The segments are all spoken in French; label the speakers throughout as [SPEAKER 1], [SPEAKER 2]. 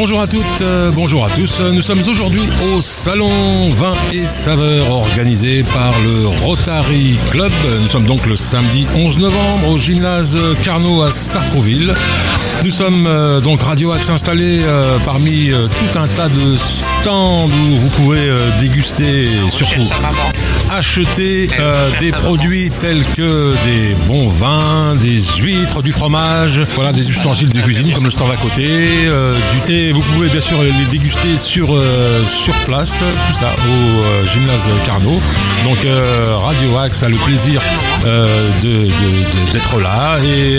[SPEAKER 1] Bonjour à toutes, euh, bonjour à tous. Nous sommes aujourd'hui au Salon Vin et Saveurs organisé par le Rotary Club. Nous sommes donc le samedi 11 novembre au gymnase Carnot à Sartrouville. Nous sommes euh, donc Radio Axe installés euh, parmi tout un tas de stands où vous pouvez déguster et surtout acheter euh, des produits tels que des bons vins, des huîtres, du fromage, voilà des ustensiles de cuisine comme le stand à côté, euh, du thé. Vous pouvez bien sûr les déguster sur euh, sur place, tout ça au euh, gymnase Carnot. Donc Radio Axe a le plaisir d'être là et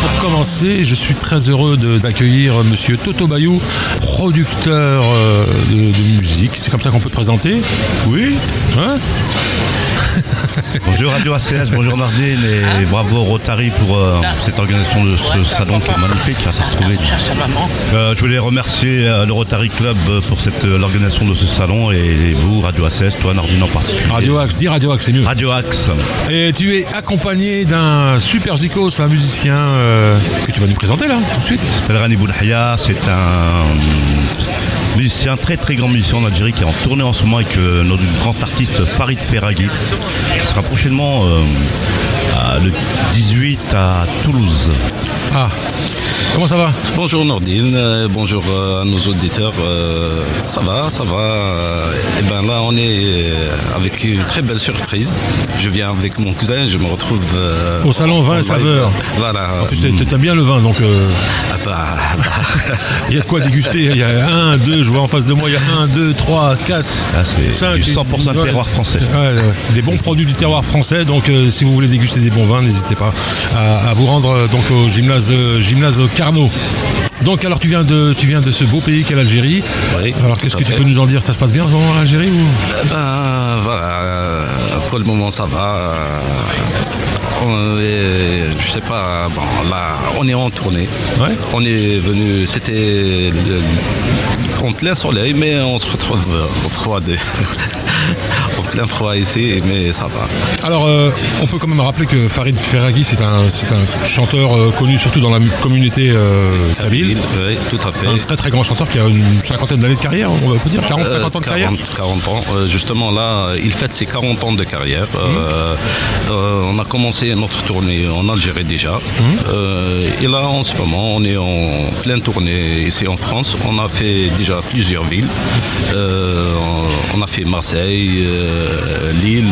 [SPEAKER 1] pour commencer, je suis très heureux d'accueillir Monsieur Toto Bayou, producteur de, de musique. C'est comme ça qu'on peut te présenter.
[SPEAKER 2] Oui.
[SPEAKER 1] Hein?
[SPEAKER 2] Bonjour Radio ACS, bonjour Nardine et bravo Rotary pour euh, cette organisation de ce salon qui est magnifique à Sartrouville. Euh, je voulais remercier euh, le Rotary Club pour cette, euh, l'organisation de ce salon et vous, Radio ACS, toi Nardine en particulier.
[SPEAKER 1] Radio Axe, dis Radio Axe, c'est mieux.
[SPEAKER 2] Radio Axe.
[SPEAKER 1] Et tu es accompagné d'un super zikos, un musicien que tu vas nous présenter là, tout de suite.
[SPEAKER 2] c'est un musicien, très très grand musicien en Algérie qui est en tournée en ce moment avec euh, notre grand artiste Farid Ferraghi, qui sera prochainement euh, à- le 18 à Toulouse.
[SPEAKER 1] Ah, comment ça va?
[SPEAKER 3] Bonjour Nordine, euh, bonjour euh, à nos auditeurs. euh, ça va, ça va. euh, et ben là, on est avec une très belle surprise. Je viens avec mon cousin, je me retrouve euh,
[SPEAKER 1] Au salon Vin et
[SPEAKER 3] live. Voilà.
[SPEAKER 1] En plus, t'a- t'aimes bien le vin, donc euh,
[SPEAKER 3] Ah bah, bah,
[SPEAKER 1] il y a de quoi déguster. Il y a un, deux, je vois en face de moi, il y a un, deux, trois, quatre,
[SPEAKER 2] Ah, c'est
[SPEAKER 1] cinq.
[SPEAKER 2] du 100% terroir français.
[SPEAKER 1] Ouais, des bons produits du terroir français. Donc, euh, si vous voulez déguster des bons vins, n'hésitez pas à, à vous rendre euh, donc au gymnase, euh, gymnase Carnot. Donc, alors tu viens de, tu viens de ce beau pays qu'est l'Algérie.
[SPEAKER 3] Oui,
[SPEAKER 1] alors, qu'est-ce que tu peux nous en dire? Ça se passe bien en ce moment en Algérie ou?
[SPEAKER 3] Eh ben voilà. Pour le moment, ça va. on est- je sais pas. Bon, là, on est en tournée.
[SPEAKER 1] Ouais.
[SPEAKER 3] On est venu. C'était le- en plein soleil, mais on se retrouve euh, froid ici, mais ça va.
[SPEAKER 1] Alors, euh, on peut quand même rappeler que Farid Ferraghi, c'est un, c'est un chanteur euh, connu surtout dans la communauté euh, kabyle.
[SPEAKER 3] Oui, tout à fait.
[SPEAKER 1] C'est un très très grand chanteur qui a une cinquantaine d'années de carrière, on peut dire 40, 50 ans de carrière.
[SPEAKER 3] 40, 40 ans. Justement, là, il fête ses 40 ans de carrière. On a commencé notre tournée en Algérie déjà. Euh, et là, en ce moment, on est en pleine tournée ici en France. On a fait déjà plusieurs villes. Euh, on, a fait Marseille, euh, Lille.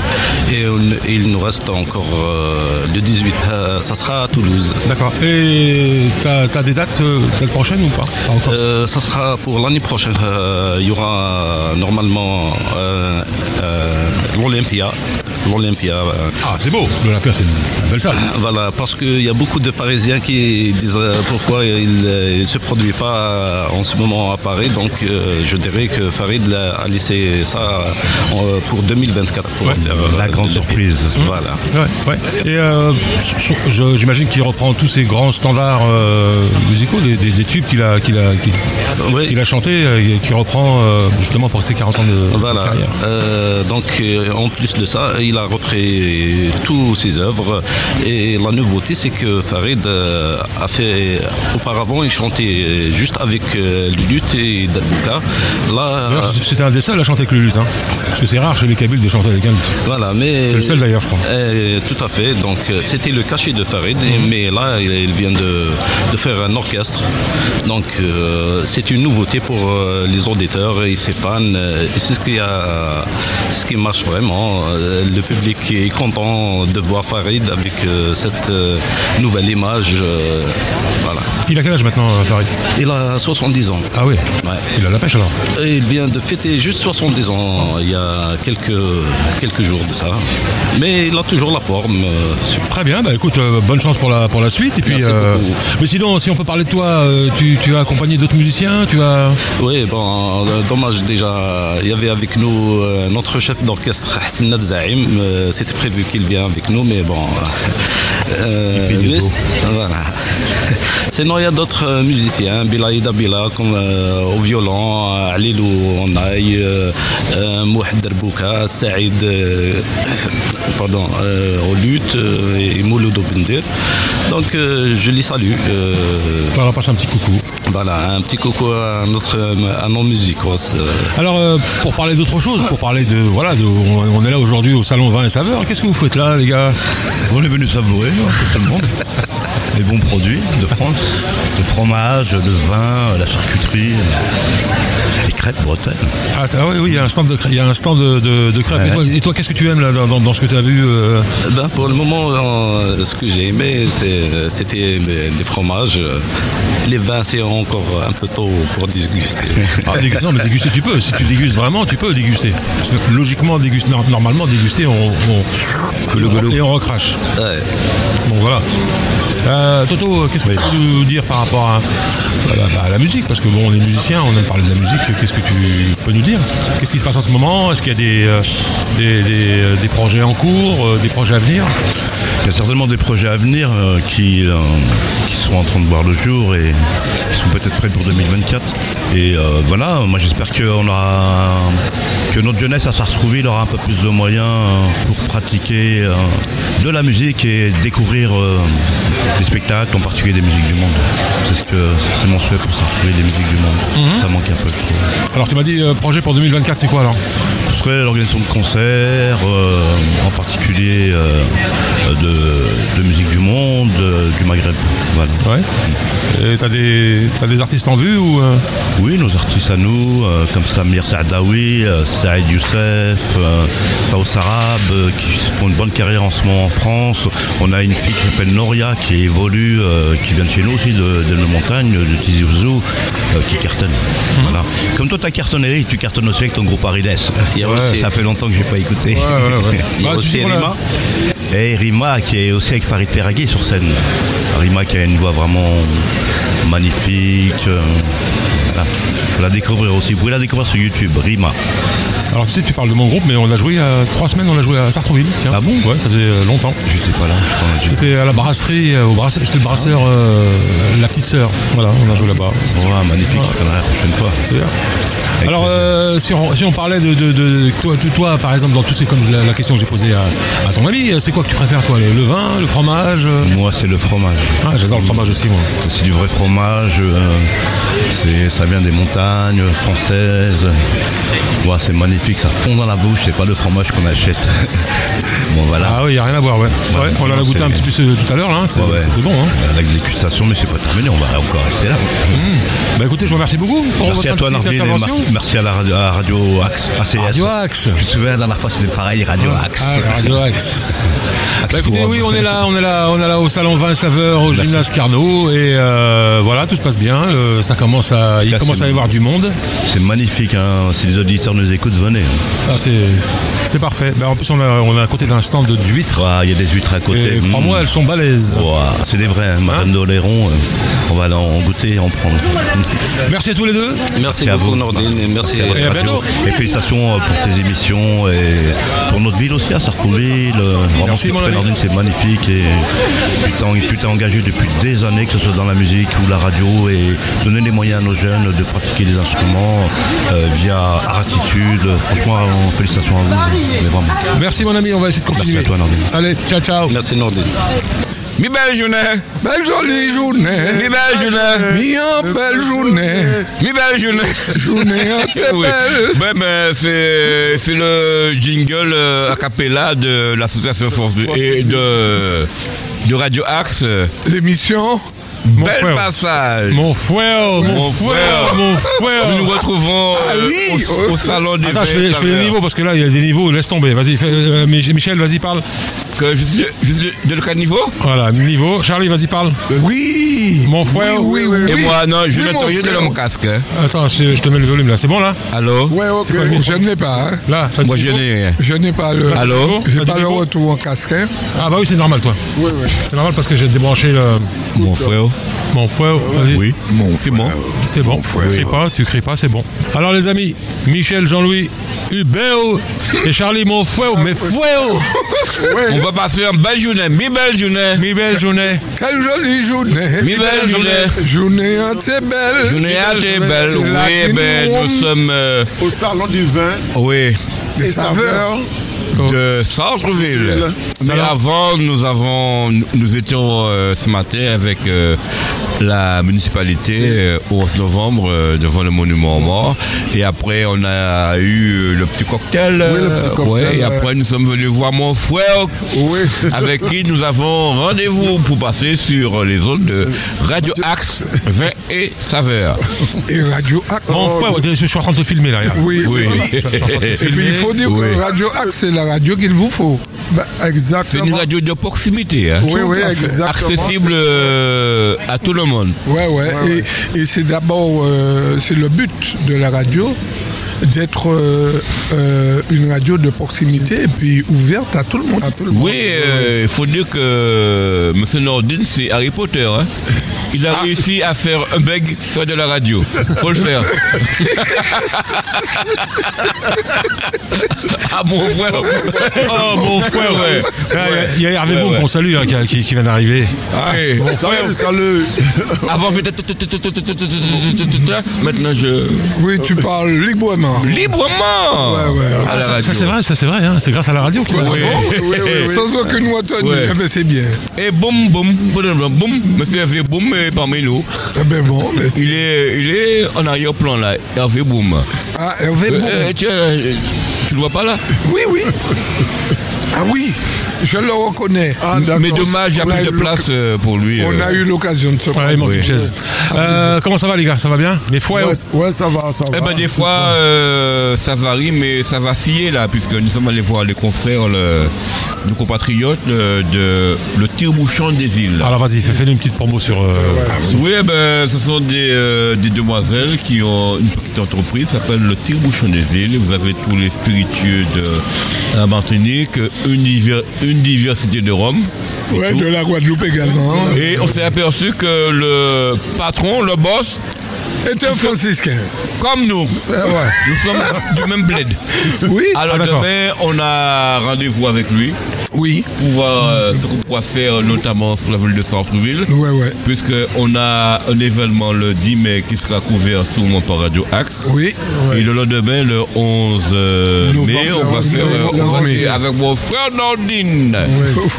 [SPEAKER 3] Et on- il nous reste encore euh, le 18. euh, ça sera à Toulouse.
[SPEAKER 1] D'accord. Et t'as as des dates, dates prochaines ou pas? Pas encore.
[SPEAKER 3] Ça sera pour l'année prochaine. Il y aura normalement l'Olympia. L'Olympia. euh,
[SPEAKER 1] ah, c'est beau. L'Olympia, c'est une, belle salle.
[SPEAKER 3] voilà, parce qu'il y a beaucoup de Parisiens qui disent euh, pourquoi il ne se produit pas euh, en ce moment à Paris. Donc euh, je dirais que Farid a a laissé ça euh, pour 2024 pour
[SPEAKER 1] Ouais,
[SPEAKER 3] faire euh,
[SPEAKER 2] la grande surprise.
[SPEAKER 3] Voilà.
[SPEAKER 1] Ouais, ouais. Et euh, j'imagine qu'il reprend tous ces grands standards euh, musicaux, des, des- des tubes qu'il a, qu'il a, qu'il
[SPEAKER 3] Oui.
[SPEAKER 1] qu'il a chantés, euh, et qu'il reprend euh, justement pour ses 40 ans de, carrière.
[SPEAKER 3] Euh, donc, euh, en plus de ça, il a repris toutes ses œuvres. Et la nouveauté, c'est que Farid euh, a fait. Auparavant, il chantait juste avec euh, Lulut et Dabouka. Là,
[SPEAKER 1] c'était un des seuls à chanter avec le luth, hein. parce que c'est rare chez les Kabyles de chanter avec un
[SPEAKER 3] voilà, mais.
[SPEAKER 1] C'est le seul d'ailleurs, je crois.
[SPEAKER 3] Euh, tout à fait. Donc, c'était le cachet de Farid,
[SPEAKER 1] Mhm.
[SPEAKER 3] mais là, il, il vient de, de faire un orchestre. Donc, euh, c'est une nouveauté pour les auditeurs et ses fans. C'est ce qui a, ce qui marche vraiment. Le public est content de voir Farid avec euh, cette euh, nouvelle image. euh.
[SPEAKER 1] Il a quel âge maintenant, euh, Farid
[SPEAKER 3] Il a 70 ans.
[SPEAKER 1] Ah oui.
[SPEAKER 3] Ouais.
[SPEAKER 1] Il a la pêche alors.
[SPEAKER 3] Et il vient de fêter juste 70 ans il y a quelques, quelques jours de ça. Mais il a toujours la forme. euh.
[SPEAKER 1] Très bien, bah écoute, euh, bonne chance pour la, pour la suite. Et puis,
[SPEAKER 3] Merci beaucoup.
[SPEAKER 1] mais sinon, si on peut parler de toi, euh, tu, tu as accompagné d'autres musiciens, tu as.
[SPEAKER 3] Oui, bon, dommage déjà. Il y avait avec nous notre chef d'orchestre Hassan Nadzaïm. Euh, C'était prévu qu'il vienne avec nous, mais bon.
[SPEAKER 2] Il fait du
[SPEAKER 3] voilà. Sinon, il y a d'autres euh, musiciens, Bilaïda Bila, comme euh, au violon, euh, Alilou Onaï, Mouhed Derbouka, Saïd euh, pardon, euh, au luth euh, et Mouloud Bendir. Donc, euh, je les salue. euh,
[SPEAKER 1] On va passer un petit coucou.
[SPEAKER 3] voilà, un petit coucou à, notre, à nos musicos.
[SPEAKER 1] Alors, euh, pour parler d'autre chose, pour parler de. Voilà, de, on, on est là aujourd'hui au salon Vin et Saveurs. Qu'est-ce que vous faites là, les gars?
[SPEAKER 2] On est venu savourer, hein, tout le monde, les bons produits de France, le fromage, le vin, la charcuterie, les crêpes bretonnes.
[SPEAKER 1] Ah, t'as- oui, oui, il y a un stand de, crêpes- il y a un stand de, de- de crêpes. Et toi, qu'est-ce que tu aimes là, dans, ce que tu as vu euh?
[SPEAKER 3] Ben, pour le moment, euh, ce que j'ai aimé, c'était les, les fromages. Les vins, c'est encore un peu tôt pour déguster.
[SPEAKER 1] Ah, dégu- Non, mais déguster, tu peux. Si tu dégustes vraiment, tu peux déguster. Parce que logiquement, déguster, normalement, déguster, on, on, et on recrache.
[SPEAKER 3] Ouais.
[SPEAKER 1] Bon, voilà. Euh, Toto, qu'est-ce que tu peux nous dire par rapport à, à la- à la musique Parce que bon, on est musicien, on aime parler de la musique. Qu'est-ce que tu peux nous dire? Qu'est-ce qui se passe en ce moment? Est-ce qu'il y a des, euh, des, des, euh, des projets en cours, euh, des projets à venir?
[SPEAKER 2] Il y a certainement des projets à venir euh, qui, euh, qui sont en train de voir le jour et qui sont peut-être prêts pour 2024. Et euh, voilà, moi j'espère qu'on aura que notre jeunesse à Sartrouville aura un peu plus de moyens euh, pour pratiquer euh, de la musique et découvrir euh, des spectacles, en particulier des musiques du monde. C'est ce que c'est mon souhait pour Sartrouville, des musiques du monde. Ça manque un peu, je trouve.
[SPEAKER 1] Alors, tu m'as dit euh, projet pour 2024, c'est quoi alors?
[SPEAKER 2] Ce serait l'organisation de concerts, euh, en particulier euh, de, de musique du monde, du Maghreb. Voilà.
[SPEAKER 1] Ouais. Et t'as des, t'as des artistes en vue ou
[SPEAKER 2] Oui, nos artistes à nous, comme Samir Saadawi, Saïd Youssef, Taous Arab, qui font une bonne carrière en ce moment en France. On a une fille qui s'appelle Noria, qui évolue, euh, qui vient de chez nous aussi, de, de nos montagnes, de Tizi Ouzou, euh, qui cartonne. Voilà. Comme toi, t'as cartonné, tu cartonnes aussi avec ton groupe Arides. Ça fait longtemps que j'ai pas écouté.
[SPEAKER 3] Il y a
[SPEAKER 1] Bah, tu
[SPEAKER 3] aussi. Rima.
[SPEAKER 2] Et Rima qui est aussi avec Farid Ferraghi sur scène. Rima qui a une voix vraiment magnifique. euh, Voilà. Faut la découvrir aussi. Vous pouvez la découvrir sur YouTube, Rima.
[SPEAKER 1] Alors, tu sais, tu parles de mon groupe, mais on a joué il y a trois semaines, on a joué à Sartrouville. Tiens.
[SPEAKER 2] Ah bon?
[SPEAKER 1] Ouais, ça faisait euh, longtemps.
[SPEAKER 2] J'étais pas là.
[SPEAKER 1] C'était à la brasserie, euh, au brasse- le brasseur euh, La Petite Sœur. Voilà, on a joué là-bas.
[SPEAKER 2] Ouais, magnifique, la prochaine fois.
[SPEAKER 1] Alors, euh, si, on, si on parlait de, de- de- toi, de toi, par exemple, dans tous ces comme la, la question que j'ai posée à, à ton ami, c'est quoi que tu préfères, toi, le, vin, le fromage
[SPEAKER 2] Moi, c'est le fromage.
[SPEAKER 1] Ah, j'adore le fromage aussi, moi.
[SPEAKER 2] C'est du vrai fromage. ça vient des montagnes françaises. Ouais, c'est magnifique, ça fond dans la bouche. C'est pas le fromage qu'on achète. bon, voilà.
[SPEAKER 1] Ah oui, il n'y a rien à voir, ouais. Ouais, on l'a goûté un petit peu euh, tout à l'heure, hein,
[SPEAKER 2] Ouais.
[SPEAKER 1] C'était bon, hein.
[SPEAKER 2] La dégustation, mais c'est pas terminé. On va encore rester là.
[SPEAKER 1] Bah écoutez, je vous remercie beaucoup pour
[SPEAKER 2] Merci à toi, mar- merci à la radio, à Radio Axe, ACS.
[SPEAKER 1] Radio Axe.
[SPEAKER 2] Je me souviens, la dernière fois, c'était pareil, Radio Axe.
[SPEAKER 1] Ah, Radio Axe.
[SPEAKER 2] Axe
[SPEAKER 1] Bah écoutez, oui, on est là, on est là, on est là au salon vin et saveur, au gymnase Carnot, et euh, voilà, tout se passe bien. le- ça commence à, il
[SPEAKER 2] Là,
[SPEAKER 1] commence à y avoir du monde.
[SPEAKER 2] C'est magnifique, hein. si les auditeurs nous écoutent, venez. hein.
[SPEAKER 1] Ah, c'est, parfait. Bah, en plus, on a, on a à côté d'un stand d'huîtres.
[SPEAKER 2] Ouah, Il y a des huîtres à côté.
[SPEAKER 1] Et
[SPEAKER 2] Mmh.
[SPEAKER 1] crois-moi, elles sont balèzes.
[SPEAKER 2] C'est des vrais, hein. Madame d'Oléron, euh, on va aller en goûter et en prendre.
[SPEAKER 1] Merci à tous les deux.
[SPEAKER 3] Merci
[SPEAKER 2] à
[SPEAKER 3] beaucoup,
[SPEAKER 2] vous.
[SPEAKER 3] Nordine. Et merci.
[SPEAKER 1] Et à bientôt.
[SPEAKER 2] Et félicitations euh, pour tes émissions et pour notre ville aussi, à Sartrouville. Euh, Vraiment, ce. Nordine, c'est magnifique. Et tu t'es- engagé depuis des années, que ce soit dans la musique ou la radio, et donner les moyens à nos jeunes de pratiquer des instruments euh, via Artitude. Franchement, euh, félicitations à vous. Mais vraiment.
[SPEAKER 1] Merci mon ami, on va essayer de continuer.
[SPEAKER 2] Merci à toi, Nordine.
[SPEAKER 1] Allez, ciao ciao.
[SPEAKER 3] Merci, Nordine.
[SPEAKER 4] Mi belle journée,
[SPEAKER 1] Belle jolie journée.
[SPEAKER 4] mi belle journée,
[SPEAKER 1] Mi en belle journée.
[SPEAKER 4] mi belle journée.
[SPEAKER 1] Journée en très
[SPEAKER 4] Oui.
[SPEAKER 1] belle.
[SPEAKER 4] Ben, ben, c'est, c'est le jingle euh, a cappella de l'association Force et de, de Radio Axe.
[SPEAKER 1] L'émission. Mon
[SPEAKER 4] Bel
[SPEAKER 1] frère.
[SPEAKER 4] passage.
[SPEAKER 1] Mon frère, mon
[SPEAKER 4] Mon
[SPEAKER 1] frère,
[SPEAKER 4] frère.
[SPEAKER 1] mon frère.
[SPEAKER 4] Nous nous retrouvons euh,
[SPEAKER 1] oui.
[SPEAKER 4] au, au salon des
[SPEAKER 1] Attends, je fais, je fais les niveaux parce que là, il y a des niveaux. Laisse tomber. Vas-y, euh, Mich- Michel, vas-y, parle.
[SPEAKER 4] Que suis de, de quel niveau?
[SPEAKER 1] Voilà, niveau. Charlie, vas-y, parle.
[SPEAKER 5] Oui
[SPEAKER 1] Mon frère.
[SPEAKER 5] Oui, oui, oui.
[SPEAKER 4] Et moi, non, je
[SPEAKER 5] Oui,
[SPEAKER 4] n'entends rien de mon casque. hein.
[SPEAKER 1] Attends, je, je te mets le volume là. C'est bon là?
[SPEAKER 4] Allô?
[SPEAKER 5] Ouais, ok.
[SPEAKER 1] quoi
[SPEAKER 5] Je ne l'ai pas. hein.
[SPEAKER 1] Là
[SPEAKER 4] Moi, je n'ai rien.
[SPEAKER 5] Je n'ai pas le.
[SPEAKER 4] Allô?
[SPEAKER 5] J'ai pas le retour en casque. hein.
[SPEAKER 1] Ah bah oui, c'est normal, toi.
[SPEAKER 5] Oui, oui.
[SPEAKER 1] C'est normal parce que j'ai débranché le.
[SPEAKER 4] Mon frère.
[SPEAKER 1] Mon frère, vas-y.
[SPEAKER 4] Oui.
[SPEAKER 5] Mon
[SPEAKER 4] C'est bon.
[SPEAKER 1] C'est bon. Tu cries pas, tu cries pas, c'est bon. Alors les amis, Michel, Jean-Louis, Ubeo et Charlie mon fouet, mais fouet.
[SPEAKER 4] On va passer une belle journée, mi belle journée.
[SPEAKER 1] Mi belle journée.
[SPEAKER 5] Quelle jolie journée.
[SPEAKER 4] Mi belle journée.
[SPEAKER 5] Journée assez belle.
[SPEAKER 4] Journée assez belle. Oui, ben,
[SPEAKER 5] Guinée
[SPEAKER 4] nous sommes, euh,
[SPEAKER 6] Au salon du vin
[SPEAKER 4] oui,
[SPEAKER 5] Des saveurs.
[SPEAKER 4] De Centreville. Mais avant, nous avons, nous étions euh, ce matin avec euh, la municipalité euh, au 11 novembre euh, devant le monument aux morts. Et après, on a eu le petit cocktail.
[SPEAKER 6] Oui, le petit cocktail,
[SPEAKER 4] ouais, et après, nous sommes venus voir mon frère,
[SPEAKER 6] Oui.
[SPEAKER 4] avec qui nous avons rendez-vous pour passer sur les zones de Radio Axe, vin et saveur.
[SPEAKER 5] Et Radio Axe.
[SPEAKER 1] Mon ouais, je suis en train de te filmer là. regarde.
[SPEAKER 5] Oui,
[SPEAKER 4] Oui.
[SPEAKER 5] oui. Et puis il faut dire
[SPEAKER 4] Oui.
[SPEAKER 5] que Radio Axe, c'est la radio qu'il vous faut.
[SPEAKER 6] Bah,
[SPEAKER 4] C'est
[SPEAKER 6] exactement.
[SPEAKER 4] une radio de proximité, hein.
[SPEAKER 6] Oui, oui, exactement.
[SPEAKER 4] accessible euh, à tout le monde.
[SPEAKER 5] Ouais, ouais.
[SPEAKER 6] Ouais,
[SPEAKER 5] et et c'est d'abord, euh, c'est le but de la radio d'être euh, une radio de proximité et puis ouverte à tout le monde.
[SPEAKER 6] À tout le monde.
[SPEAKER 4] Oui, il faut dire que M. Nordin, c'est Harry Potter. hein. Il a réussi à faire un bug sur de la radio. faut le faire. ah mon frère
[SPEAKER 1] Oh, mon fouet, ouais. Ah, Il y a- Hervé
[SPEAKER 4] ouais.
[SPEAKER 1] qu'on salue hein, qui, vient d'arriver.
[SPEAKER 4] Ouais.
[SPEAKER 6] Salut, salut.
[SPEAKER 4] Avant, je Maintenant, je...
[SPEAKER 5] Oui, tu parles librement.
[SPEAKER 4] Librement
[SPEAKER 5] Ouais, ouais.
[SPEAKER 1] Ça, c'est vrai, ça c'est vrai, hein. c'est grâce à la radio qu'il
[SPEAKER 4] Oui.
[SPEAKER 6] Oui, oui.
[SPEAKER 5] Sans aucune. Eh ben, c'est bien.
[SPEAKER 4] Et boum, boum, boum, boum, monsieur Hervé Boum est parmi nous.
[SPEAKER 5] Eh ben bon, mais
[SPEAKER 4] Il est, il est en arrière-plan là, Hervé Boum.
[SPEAKER 5] Ah, Hervé
[SPEAKER 4] Euh,
[SPEAKER 5] Boum.
[SPEAKER 4] Euh, tu, euh, le vois pas là
[SPEAKER 5] Oui, oui. Ah oui, je le reconnais.
[SPEAKER 6] Ah.
[SPEAKER 4] Mais dommage, il n'y a plus de place euh, pour lui.
[SPEAKER 5] On
[SPEAKER 4] euh.
[SPEAKER 5] a eu l'occasion de se
[SPEAKER 1] Voilà, il manque
[SPEAKER 4] Oui.
[SPEAKER 1] une chaise. Euh, comment ça va les gars Ça va bien? Les fouets
[SPEAKER 6] Ouais, ouais, ça va, ça va.
[SPEAKER 4] Eh ben des fois euh, ça varie mais ça vacillait là puisque nous sommes allés voir les confrères, le, nos compatriotes euh, de le tire-bouchon des îles.
[SPEAKER 1] Alors vas-y, fais, fais-nous une petite promo sur... euh,
[SPEAKER 4] Oui, eh ben, ce sont des, euh, des demoiselles qui ont une petite entreprise qui s'appelle le Tire-Bouchon des îles. Vous avez tous les spiritueux de la Martinique, une, diver- une diversité de Rome. tout.
[SPEAKER 5] de la Guadeloupe également.
[SPEAKER 4] Et on s'est aperçu que le patron, le boss,
[SPEAKER 5] Et un franciscain.
[SPEAKER 4] comme nous, nous sommes du même bled.
[SPEAKER 5] Oui,
[SPEAKER 4] Alors
[SPEAKER 1] Ah,
[SPEAKER 4] demain, on a rendez-vous avec lui
[SPEAKER 5] oui.
[SPEAKER 4] pour voir euh, ce qu'on pourra faire, notamment sur la ville de Centreville.
[SPEAKER 5] Ouais, ouais.
[SPEAKER 4] Puisqu'on a un événement le 10 mai qui sera couvert sûrement par Radio Axe.
[SPEAKER 5] Oui.
[SPEAKER 4] Et le lendemain, le 11 euh,
[SPEAKER 5] Novembre,
[SPEAKER 4] mai, on va faire
[SPEAKER 5] 11
[SPEAKER 4] euh, on va
[SPEAKER 5] mai.
[SPEAKER 4] faire avec mon frère Nordine.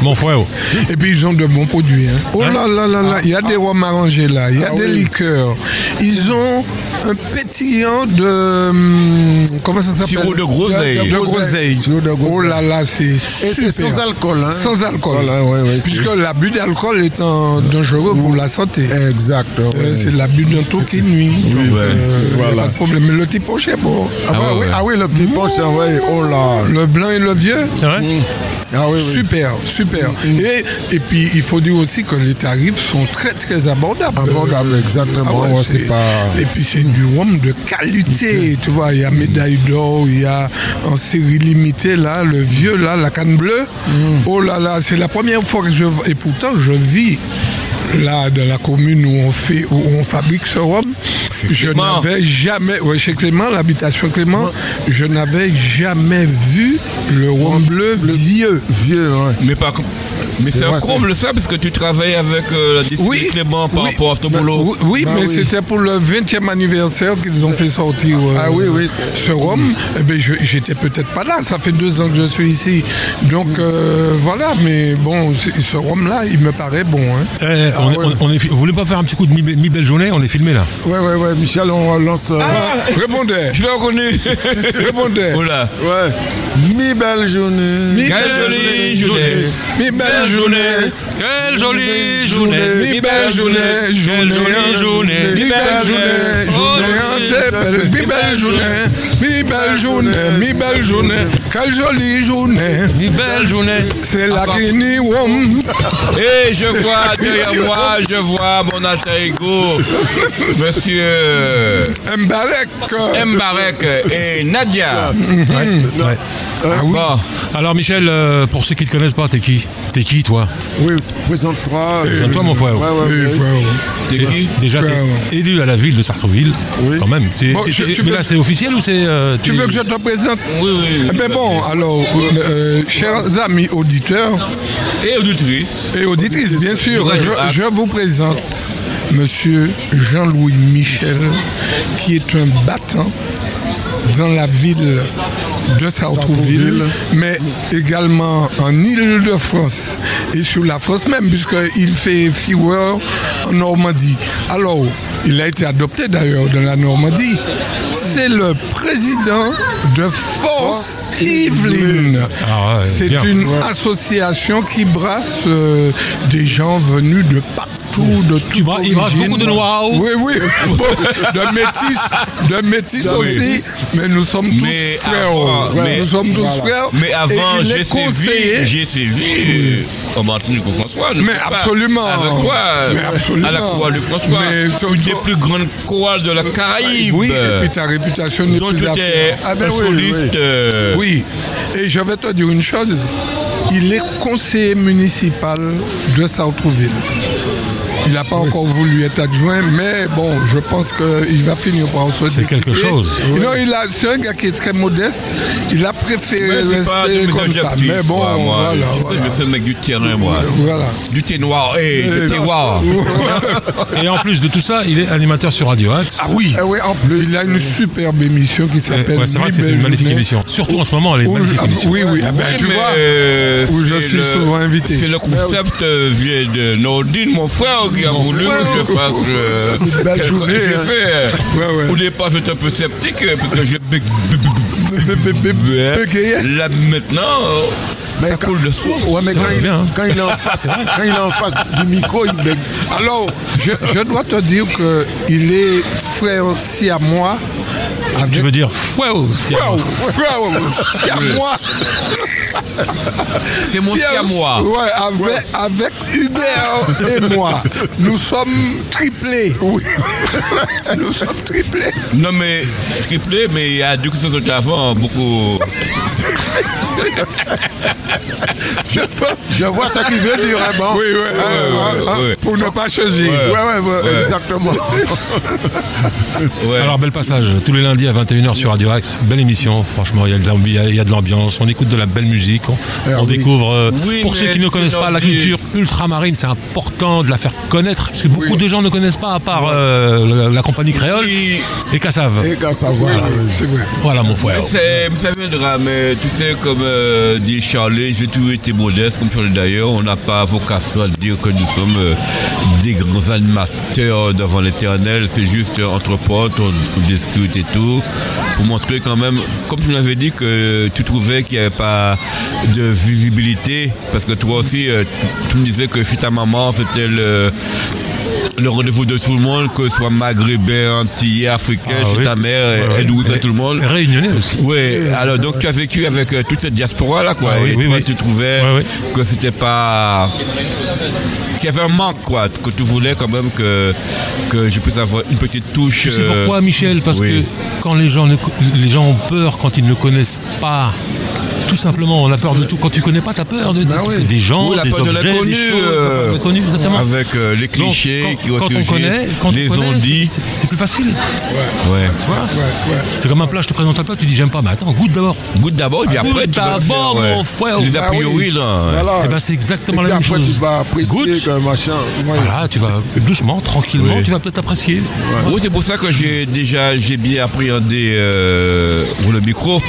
[SPEAKER 1] Mon oh.
[SPEAKER 5] Et puis ils ont de bons produits. Hein. Oh là là là là, il y a des rhums arrangés là, il y a des liqueurs. Ils ont un pétillant de hum, comment ça s'appelle?
[SPEAKER 4] Sirop de groseille.
[SPEAKER 5] De groseille.
[SPEAKER 6] Sirop de groseille.
[SPEAKER 5] Oh là là, c'est
[SPEAKER 6] Et
[SPEAKER 5] super.
[SPEAKER 6] c'est sans alcool, hein.
[SPEAKER 5] Sans alcool.
[SPEAKER 6] Voilà, ouais, ouais, c'est-
[SPEAKER 5] Puisque l'abus d'alcool est un- dangereux pour la santé.
[SPEAKER 6] Exact. ouais.
[SPEAKER 5] Euh, C'est l'abus d'un tout qui nuit. Donc,
[SPEAKER 4] ouais.
[SPEAKER 5] euh,
[SPEAKER 6] Voilà.
[SPEAKER 5] pas de problème. Mais le type poche est bon.
[SPEAKER 6] Ah, bah oui, ah oui, le petit poche, ouais. Oh là.
[SPEAKER 5] Le blanc et le vieux.
[SPEAKER 1] C'est vrai
[SPEAKER 6] Ah oui, oui.
[SPEAKER 5] Super, super. Et, et puis, il faut dire aussi que les tarifs sont très, très abordables.
[SPEAKER 6] Abordable, exactement.
[SPEAKER 5] Ah ouais,
[SPEAKER 6] ouais, c'est pas.
[SPEAKER 5] Et puis, c'est du rhum de qualité. Tu vois, il y a médaille d'or, il y a en série limitée, là, le vieux, là, la canne bleue.
[SPEAKER 6] Mm.
[SPEAKER 5] Oh là là, c'est la première fois que je. Et pourtant, je vis là, dans la commune où on, fait, où on fabrique ce rhum. Je n'avais jamais, ouais, chez Clément, l'habitation Clément, je n'avais jamais vu le rhum bleu vieux.
[SPEAKER 6] Vieux, ouais.
[SPEAKER 4] Mais par contre, mais c'est un comble ça parce que tu travailles avec euh, la distillerie
[SPEAKER 5] Oui.
[SPEAKER 4] Clément par
[SPEAKER 5] Oui.
[SPEAKER 4] rapport à ton boulot.
[SPEAKER 5] Oui, oui,
[SPEAKER 6] Bah
[SPEAKER 5] mais
[SPEAKER 6] oui.
[SPEAKER 5] c'était pour le 20e anniversaire qu'ils ont fait sortir euh,
[SPEAKER 6] Ah oui, oui,
[SPEAKER 5] ce rhum. Eh ben, je- j'étais peut-être pas là, ça fait deux ans que je suis ici. Donc euh, voilà, mais bon, ce rhum-là, il me paraît bon. Hein.
[SPEAKER 1] On, est-
[SPEAKER 6] ouais.
[SPEAKER 1] on, on est, vous voulez pas faire un petit coup de mi, mi- belle journée On est filmé là.
[SPEAKER 6] Ouais, ouais, ouais. Michel, on lance. euh,
[SPEAKER 5] Répondez,
[SPEAKER 4] Je l'ai reconnu.
[SPEAKER 5] répondez.
[SPEAKER 4] oh là.
[SPEAKER 6] Ouais. Mi belle journée.
[SPEAKER 5] Mi
[SPEAKER 4] Quelle
[SPEAKER 5] belle
[SPEAKER 4] jolie journée.
[SPEAKER 5] Mi belle journée.
[SPEAKER 1] Quelle jolie journée
[SPEAKER 5] Mi belle journée, journée,
[SPEAKER 1] jolie journée.
[SPEAKER 5] Mi belle journée, journée,
[SPEAKER 1] Oh.
[SPEAKER 5] Mi belle journée, mi belle journée, mi belle journée. Quelle jolie journée.
[SPEAKER 1] Mi belle journée.
[SPEAKER 5] C'est la. Guinée Wom.
[SPEAKER 4] Et je vois derrière moi, je vois mon alter ego, monsieur
[SPEAKER 5] Mbarek.
[SPEAKER 4] Mbarek et Nadia.
[SPEAKER 1] Ouais, ouais.
[SPEAKER 5] Ah oui.
[SPEAKER 4] Bon,
[SPEAKER 1] Alors Michel, euh, pour ceux qui ne te connaissent pas, t'es qui? T'es qui toi?
[SPEAKER 6] Oui, présente-toi.
[SPEAKER 1] Présente-toi, mon frère.
[SPEAKER 6] Ouais, ouais, ouais.
[SPEAKER 5] frère,
[SPEAKER 1] T'es qui? Déjà, t'es élu à la ville de Sartreville.
[SPEAKER 6] Oui.
[SPEAKER 1] Quand même.
[SPEAKER 5] Bon, je- tu
[SPEAKER 1] mais
[SPEAKER 5] veux-
[SPEAKER 1] là, c'est officiel ou c'est. euh,
[SPEAKER 5] Tu veux que je te présente?
[SPEAKER 4] Oui, oui.
[SPEAKER 5] Eh ben bon, alors, euh, chers amis auditeurs
[SPEAKER 4] Et auditrice.
[SPEAKER 5] et auditrices, bien sûr, je, je vous présente Monsieur Jean-Louis Michel, qui est un battant dans la ville de Sartrouville, mais également en Île-de-France et sur la France même, puisqu'il fait figure en Normandie. Alors, il a été adopté d'ailleurs dans la Normandie. C'est le président de Force Yvelines.
[SPEAKER 1] Ah ouais,
[SPEAKER 5] C'est une association qui brasse euh, des gens venus de partout, de toute
[SPEAKER 1] bra- il brasse beaucoup de Noirs.
[SPEAKER 5] Oui, oui, de métis, de métis aussi, mais nous sommes tous frères. nous sommes tous frères.
[SPEAKER 4] Mais avant, j'ai sévi, j'ai euh, en Martinique François.
[SPEAKER 5] Mais absolument.
[SPEAKER 4] Avec toi,
[SPEAKER 5] Mais absolument.
[SPEAKER 4] à la chorale de François. Une des plus grandes chorales de la Caraïbe.
[SPEAKER 5] Oui, et puis ta réputation n'est plus
[SPEAKER 4] tu
[SPEAKER 5] faire.
[SPEAKER 6] Ah ben oui,
[SPEAKER 4] soliste.
[SPEAKER 6] oui.
[SPEAKER 4] euh,
[SPEAKER 5] Oui, et je vais te dire une chose, il est conseiller municipal de Sartrouville. Il n'a pas encore voulu être adjoint, mais bon, je pense qu'il va finir par se
[SPEAKER 1] C'est quelque chose.
[SPEAKER 5] Non, il a, c'est un gars qui est très modeste. Il a préféré
[SPEAKER 4] Mais c'est pas
[SPEAKER 5] rester comme ça. Mais bon,
[SPEAKER 4] moi.
[SPEAKER 5] voilà,
[SPEAKER 4] Je
[SPEAKER 5] voilà.
[SPEAKER 4] Je un mec du terrain, moi.
[SPEAKER 5] Voilà.
[SPEAKER 4] Du thé noir. Eh, du thé noir.
[SPEAKER 1] Et en plus de tout ça, il est animateur sur Radio Axe.
[SPEAKER 5] Ah oui,
[SPEAKER 6] Eh oui, en plus.
[SPEAKER 5] il a une superbe émission qui
[SPEAKER 1] Et-
[SPEAKER 5] s'appelle
[SPEAKER 1] ouais, c'est vrai que c'est une magnifique
[SPEAKER 5] Journée.
[SPEAKER 1] émission. Surtout en ce moment, elle est magnifique
[SPEAKER 5] ah,
[SPEAKER 1] émission.
[SPEAKER 5] oui, oui, ah ben,
[SPEAKER 4] Oui,
[SPEAKER 5] tu vois.
[SPEAKER 4] euh,
[SPEAKER 5] où je
[SPEAKER 4] c'est
[SPEAKER 5] suis
[SPEAKER 4] le-
[SPEAKER 5] souvent invité.
[SPEAKER 4] C'est le concept euh, vient de Nordine, mon frère, qui a voulu
[SPEAKER 5] frère.
[SPEAKER 4] que je fasse euh,
[SPEAKER 6] Une belle journée,
[SPEAKER 4] J'ai
[SPEAKER 6] hein.
[SPEAKER 4] fait. euh,
[SPEAKER 5] Ouais, ouais.
[SPEAKER 4] Au départ, j'étais un peu sceptique euh, parce que
[SPEAKER 5] Bégayais.
[SPEAKER 4] Là maintenant, euh,
[SPEAKER 6] Mais
[SPEAKER 4] ça
[SPEAKER 6] quand-
[SPEAKER 4] coule de source.
[SPEAKER 6] Ouais, mais quand, il,
[SPEAKER 1] bien, hein.
[SPEAKER 6] quand il est en face, quand il est en face du micro, il bègue.
[SPEAKER 5] Alors, je, je dois te dire qu'il est frère siamois
[SPEAKER 1] Tu
[SPEAKER 5] avec
[SPEAKER 1] veux dire
[SPEAKER 5] Frère, frère siamois.
[SPEAKER 4] C'est mon
[SPEAKER 5] Fier-
[SPEAKER 4] à moi.
[SPEAKER 5] Ouais, avec, avec Hubert et moi. Nous sommes triplés. Oui. Nous sommes triplés.
[SPEAKER 4] Non mais triplé, mais il y a deux qui sont avant, beaucoup.
[SPEAKER 5] Je
[SPEAKER 6] vois ce qu'il veut dire, hein, bon.
[SPEAKER 5] Oui, oui, oui,
[SPEAKER 4] ouais,
[SPEAKER 5] oui,
[SPEAKER 4] ouais.
[SPEAKER 5] Pour ne pas choisir.
[SPEAKER 6] Ouais, ouais, exactement.
[SPEAKER 4] Ouais.
[SPEAKER 1] Alors, bel passage, tous les lundis à 21h sur Radio Axe. Belle émission, franchement, il y a de l'ambiance, on écoute de la belle musique, on,
[SPEAKER 6] Ah
[SPEAKER 1] on
[SPEAKER 6] oui.
[SPEAKER 1] découvre, euh,
[SPEAKER 4] Oui,
[SPEAKER 1] pour ceux qui ne connaissent pas la culture ultramarine, c'est important de la faire connaître, parce que beaucoup de gens ne connaissent pas, à part euh, la, la compagnie créole
[SPEAKER 4] Oui.
[SPEAKER 1] et Cassav.
[SPEAKER 6] Et qu'à savoir.
[SPEAKER 5] C'est vrai.
[SPEAKER 1] Voilà mon frère.
[SPEAKER 4] C'est- mais tu sais, comme euh, dit Charlie, j'ai toujours été modeste, comme Charlie d'ailleurs. On n'a pas vocation à dire que nous sommes euh, des grands animateurs devant l'éternel. C'est juste euh, entre potes, on, on discute et tout. Pour montrer quand même, comme tu m'avais dit que tu trouvais qu'il n'y avait pas de visibilité, parce que toi aussi, euh, tu, tu me disais que chez ta maman, c'était le le rendez-vous de tout le monde, que ce soit maghrébin, antillais, africain,
[SPEAKER 1] Ah
[SPEAKER 4] chez
[SPEAKER 1] oui.
[SPEAKER 4] ta mère,
[SPEAKER 1] Ouais, ouais.
[SPEAKER 4] elle
[SPEAKER 1] Et-
[SPEAKER 4] tout le monde.
[SPEAKER 1] Réunionnais aussi.
[SPEAKER 4] Oui, alors donc tu as vécu avec euh, toute cette diaspora là quoi.
[SPEAKER 1] Ah oui,
[SPEAKER 4] et
[SPEAKER 1] oui,
[SPEAKER 4] toi tu trouvais
[SPEAKER 1] Ouais, ouais.
[SPEAKER 4] que c'était pas qu'il y avait un manque quoi, que tu voulais quand même que que je puisse avoir une petite touche.
[SPEAKER 1] Tu sais
[SPEAKER 4] euh,
[SPEAKER 1] pourquoi, Michel? Parce que quand les gens, ne- les gens ont peur quand ils ne connaissent pas. Tout simplement, on a peur de tout. Quand tu connais pas, t'as peur de,
[SPEAKER 6] Bah oui.
[SPEAKER 1] des gens,
[SPEAKER 4] Oui, la
[SPEAKER 1] des
[SPEAKER 4] peur de
[SPEAKER 1] objets,
[SPEAKER 4] l'inconnu,
[SPEAKER 1] des choses,
[SPEAKER 4] euh,
[SPEAKER 1] la peur de l'inconnu, exactement.
[SPEAKER 4] Avec euh, les
[SPEAKER 1] Donc,
[SPEAKER 4] clichés
[SPEAKER 1] quand,
[SPEAKER 4] qui ont
[SPEAKER 1] quand on connaît, quand
[SPEAKER 4] les
[SPEAKER 1] on
[SPEAKER 4] dit.
[SPEAKER 1] c'est- c'est plus facile.
[SPEAKER 4] Ouais.
[SPEAKER 1] Tu vois
[SPEAKER 5] Ouais, ouais.
[SPEAKER 1] C'est comme un plat, je te présente un plat, tu dis j'aime pas, mais attends, goûte d'abord.
[SPEAKER 4] Goûte d'abord et puis après
[SPEAKER 1] Goûte
[SPEAKER 4] tu
[SPEAKER 1] d'abord,
[SPEAKER 4] faire, ouais.
[SPEAKER 1] mon frère.
[SPEAKER 4] Les a
[SPEAKER 6] Ah oui.
[SPEAKER 4] priori là.
[SPEAKER 6] Voilà.
[SPEAKER 1] Ben, c'est exactement
[SPEAKER 6] Et
[SPEAKER 1] la même
[SPEAKER 6] après,
[SPEAKER 1] chose.
[SPEAKER 6] tu vas apprécier
[SPEAKER 1] Goûte.
[SPEAKER 6] qu'un machin. Ouais.
[SPEAKER 1] Voilà, tu vas doucement, tranquillement, tu vas peut-être apprécier.
[SPEAKER 4] Oui, c'est pour ça que j'ai déjà j'ai bien appréhendé euh, pour le micro.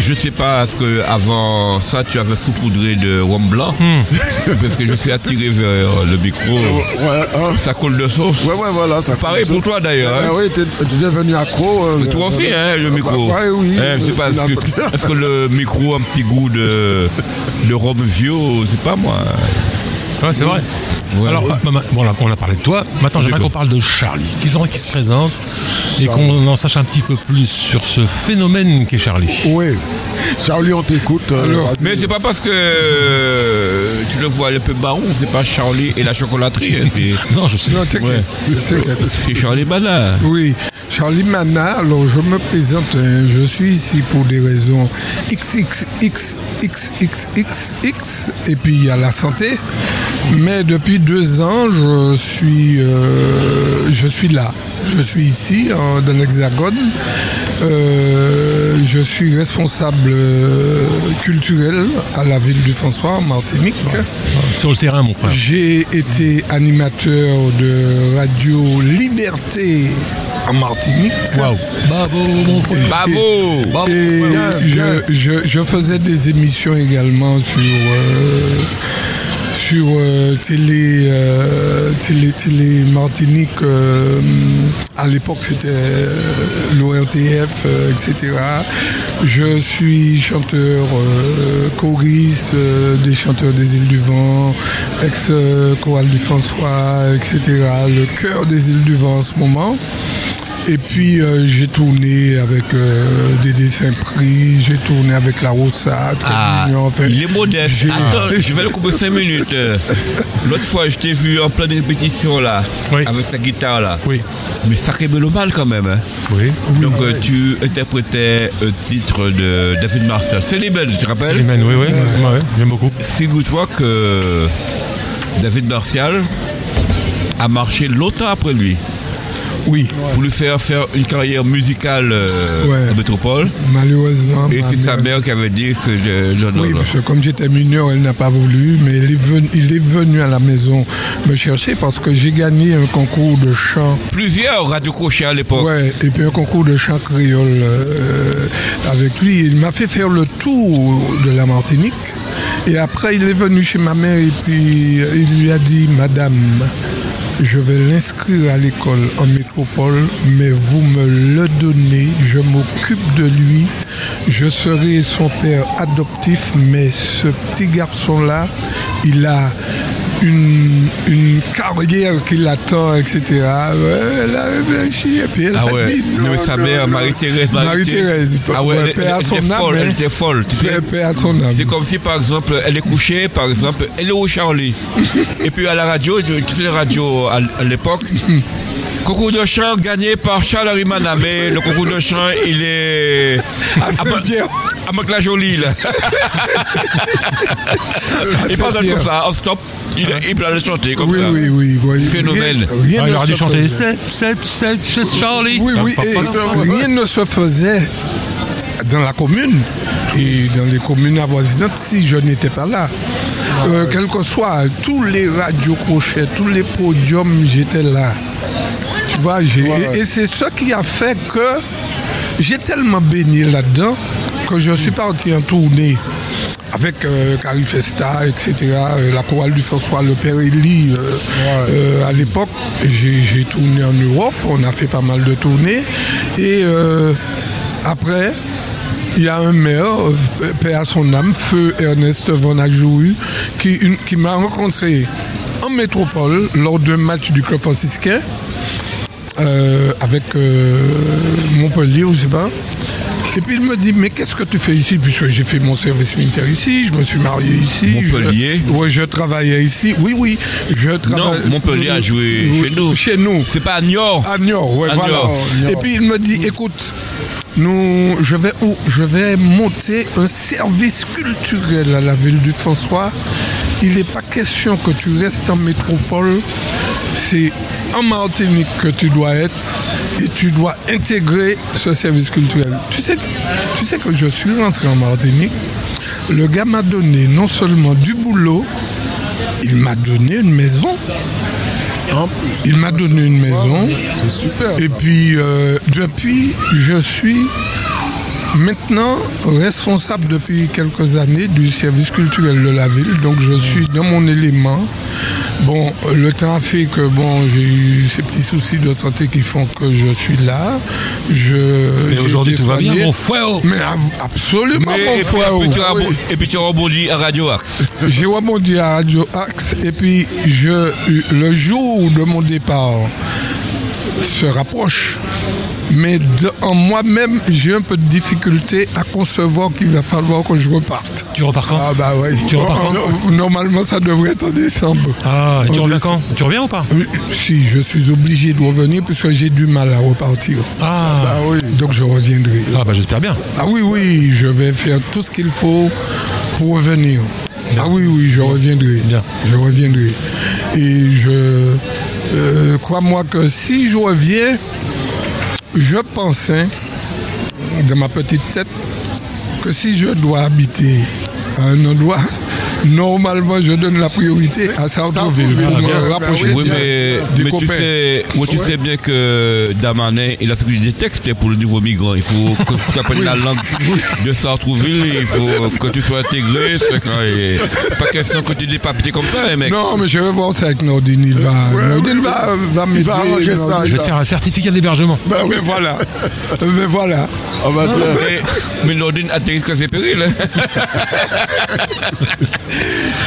[SPEAKER 4] Je sais pas, est-ce que avant ça tu avais saupoudré de rhum blanc Parce que je suis attiré vers le micro.
[SPEAKER 6] Ouais, hein.
[SPEAKER 4] Ça coule de sauce.
[SPEAKER 6] ouais, ouais, voilà. Ça
[SPEAKER 4] Pareil pour toi d'ailleurs.
[SPEAKER 6] Ah
[SPEAKER 4] hein.
[SPEAKER 6] oui, t'es- tu es devenu accro. euh,
[SPEAKER 4] Toi aussi, hein, le micro.
[SPEAKER 6] Bah, ouais, oui.
[SPEAKER 4] Hein, je sais pas, est-ce que, est-ce que le micro a un petit goût de, de rhum vieux C'est pas moi.
[SPEAKER 1] Ouais, c'est vrai.
[SPEAKER 4] Ouais.
[SPEAKER 1] Alors, euh, bon, on a parlé de toi. Maintenant, j'aimerais qu'on parle de Charlie, qu'ils ont- qui se présente et qu'on en sache un petit peu plus sur ce phénomène qu'est Charlie.
[SPEAKER 6] Oui. Charlie, on t'écoute. euh.
[SPEAKER 4] Mais c'est pas parce que euh, tu le vois un peu baron, c'est pas Charlie et la chocolaterie. hein,
[SPEAKER 1] Non, je sais.
[SPEAKER 5] Non, t'inquiète.
[SPEAKER 4] C'est Charlie Bana.
[SPEAKER 5] Oui, Charlie Mana, alors je me présente, hein, je suis ici pour des raisons XXXXXX et puis il y a la santé. Mais depuis deux ans, je suis, euh, je suis là. Je suis ici, dans l'Hexagone. Euh, je suis responsable euh, culturel à la ville du François, en Martinique.
[SPEAKER 1] Sur le terrain, mon frère.
[SPEAKER 5] J'ai été animateur de Radio Liberté en Martinique.
[SPEAKER 1] Waouh Bravo, mon frère.
[SPEAKER 4] Bravo
[SPEAKER 5] Et je, je- je faisais des émissions également sur, euh, sur euh, télé, euh, télé, télé Martinique. euh, à l'époque, c'était l'ORTF, etc. Je suis chanteur, choriste des chanteurs des îles du Vent, ex-chorale du François, etc. Le cœur des îles du Vent en ce moment. Et puis euh, j'ai tourné avec euh, des dessins pris, j'ai tourné avec la très
[SPEAKER 4] Ah,
[SPEAKER 5] enfin,
[SPEAKER 4] il est modeste. Attends, je vais le couper 5 minutes. L'autre fois, je t'ai vu en pleine répétition là,
[SPEAKER 1] Oui.
[SPEAKER 4] avec ta guitare là.
[SPEAKER 1] Oui.
[SPEAKER 4] Mais sacré mélomane quand même. Hein.
[SPEAKER 1] Oui.
[SPEAKER 4] Donc euh, tu interprétais un titre de David Marcel. C'est les tu te rappelles?
[SPEAKER 1] Les oui, oui. Ouais, J'aime beaucoup.
[SPEAKER 4] Figure-toi que David Martial a marché longtemps après lui
[SPEAKER 5] Oui,
[SPEAKER 4] pour lui faire faire une carrière musicale euh,
[SPEAKER 5] Ouais.
[SPEAKER 4] en métropole.
[SPEAKER 5] malheureusement.
[SPEAKER 4] Et
[SPEAKER 5] ma
[SPEAKER 4] c'est sa
[SPEAKER 5] mère-
[SPEAKER 4] qui avait dit que je- non,
[SPEAKER 5] Oui, parce que comme j'étais mineur, elle n'a pas voulu, mais il est, venu, il est venu à la maison me chercher parce que j'ai gagné un concours de chant.
[SPEAKER 4] Plusieurs radio crochets à l'époque.
[SPEAKER 5] Ouais, et puis un concours de chant créole euh, avec lui. Il m'a fait faire le tour de la Martinique. Et après, il est venu chez ma mère et puis euh, il lui a dit, Madame, je vais l'inscrire à l'école en métropole, mais vous me le donnez, je m'occupe de lui, je serai son père adoptif, mais ce petit garçon-là, il a une, une carrière qui l'attend, etc. Elle a réfléchi et puis elle
[SPEAKER 4] Ah
[SPEAKER 5] a
[SPEAKER 4] ouais,
[SPEAKER 5] dit
[SPEAKER 4] non, mais sa
[SPEAKER 5] non,
[SPEAKER 4] mère. Marie-Thérèse,
[SPEAKER 5] Marie-Thérèse,
[SPEAKER 4] Ah ouais, elle, était folle, elle était folle. Tu sais. C'est comme si, par exemple, elle est couchée, par exemple, elle est au Charlie. Et puis à la radio, tu tu sais, la radio à, à l'époque, concours de chant gagné par Charles-Henri Manamé. Le concours de chant, il est
[SPEAKER 5] Ah,
[SPEAKER 4] à, à Mantes-la-Jolie, là. Et
[SPEAKER 5] c'est
[SPEAKER 4] pendant
[SPEAKER 5] bien.
[SPEAKER 4] comme ça, on stop, il, il peut aller chanter comme
[SPEAKER 5] Oui,
[SPEAKER 4] ça.
[SPEAKER 5] oui, oui. oui.
[SPEAKER 4] Phénomène.
[SPEAKER 5] Rien, rien
[SPEAKER 1] Ah, il aurait dû chanter. C'est, c'est, c'est, c'est Charlie.
[SPEAKER 5] Oui, oui,
[SPEAKER 1] Ah,
[SPEAKER 5] et rien ne se faisait dans la commune et dans les communes avoisinantes si je n'étais pas là. Euh, quel que soit, tous les radios crochets, tous les podiums, j'étais là. Tu vois, et, et c'est ce qui a fait que j'ai tellement baigné là-dedans que je suis parti en tournée avec euh, Carifesta, etc., euh, la chorale du François, le Père Élie. euh, euh, à l'époque, j'ai tourné en Europe, on a fait pas mal de tournées. Et après, il y a un maire, paix à son âme, feu Ernest Von Ajoui, qui m'a rencontré en métropole lors d'un match du club franciscain euh, avec euh, Montpellier, je sais pas. Et puis il me dit, mais qu'est-ce que tu fais ici? Puisque j'ai fait mon service militaire ici, je me suis marié ici.
[SPEAKER 4] Montpellier?
[SPEAKER 5] Je, Oui, je travaillais ici. Oui, oui, je
[SPEAKER 4] Non,
[SPEAKER 5] travaille.
[SPEAKER 4] Montpellier a joué
[SPEAKER 5] Oui,
[SPEAKER 4] chez nous.
[SPEAKER 5] Chez nous.
[SPEAKER 4] C'est pas à Niort.
[SPEAKER 5] À Niort, ouais,
[SPEAKER 4] À
[SPEAKER 5] voilà.
[SPEAKER 4] Niort.
[SPEAKER 5] Et puis il me dit, écoute, nous, je vais où? Je vais monter un service culturel à la ville du François. Il n'est pas question que tu restes en métropole. C'est en Martinique que tu dois être et tu dois intégrer ce service culturel. Tu sais, tu sais que je suis rentré en Martinique. Le gars m'a donné non seulement du boulot, il m'a donné une maison. Il m'a donné une maison.
[SPEAKER 6] C'est super.
[SPEAKER 5] Et puis, euh, depuis, je suis maintenant responsable depuis quelques années du service culturel de la ville. Donc, je suis dans mon élément. Bon, le temps que bon, j'ai eu ces petits soucis de santé qui font que je suis là. Je,
[SPEAKER 1] Et
[SPEAKER 5] j'ai
[SPEAKER 1] aujourd'hui, tout va bien, mon frère?
[SPEAKER 5] Mais ab- absolument,
[SPEAKER 4] Mais-
[SPEAKER 5] mon
[SPEAKER 4] et, puis,
[SPEAKER 5] frère.
[SPEAKER 4] et puis tu
[SPEAKER 5] Oui.
[SPEAKER 4] et puis tu rebondis à Radio Axe.
[SPEAKER 5] J'ai rebondi à Radio Axe et puis je, le jour de mon départ se rapproche. Mais de- en moi-même, j'ai un peu de difficulté à concevoir qu'il va falloir que je reparte.
[SPEAKER 1] Tu repars quand
[SPEAKER 5] Ah bah oui.
[SPEAKER 1] Tu repars quand
[SPEAKER 5] Normalement, ça devrait être en décembre.
[SPEAKER 1] Ah, et tu
[SPEAKER 5] En
[SPEAKER 1] reviens
[SPEAKER 5] décembre.
[SPEAKER 1] quand Tu reviens ou pas
[SPEAKER 5] Si, je suis obligé de revenir puisque j'ai du mal à repartir.
[SPEAKER 1] Ah,
[SPEAKER 5] Ah oui, donc je reviendrai.
[SPEAKER 1] ah bah j'espère bien.
[SPEAKER 5] Ah oui, oui, je vais faire tout ce qu'il faut pour revenir. Ah oui, oui, je reviendrai.
[SPEAKER 1] Bien.
[SPEAKER 5] Je reviendrai. Et je euh, crois-moi que si je reviens, je pensais, dans ma petite tête, que si je dois habiter à un endroit, normalement je donne la priorité à Sartreville pour
[SPEAKER 1] Ah,
[SPEAKER 5] me rapprocher
[SPEAKER 4] Oui, mais, tu, sais, oui, tu sais bien que Damanet, il a fait des textes pour le nouveau migrant. Il faut que tu apprennes la langue de Sartrouville, il faut que tu sois intégré. C'est quand- pas question que tu des papiers comme ça, hein, mec.
[SPEAKER 5] Non, mais je vais voir ça avec Nordine. Il va, Nordine va, va
[SPEAKER 6] arranger ça.
[SPEAKER 1] Je faire un certificat d'hébergement.
[SPEAKER 5] Ben oui, voilà. Mais voilà.
[SPEAKER 6] On va dire.
[SPEAKER 4] Mais, mais Nordine atterrit que c'est péril. hein.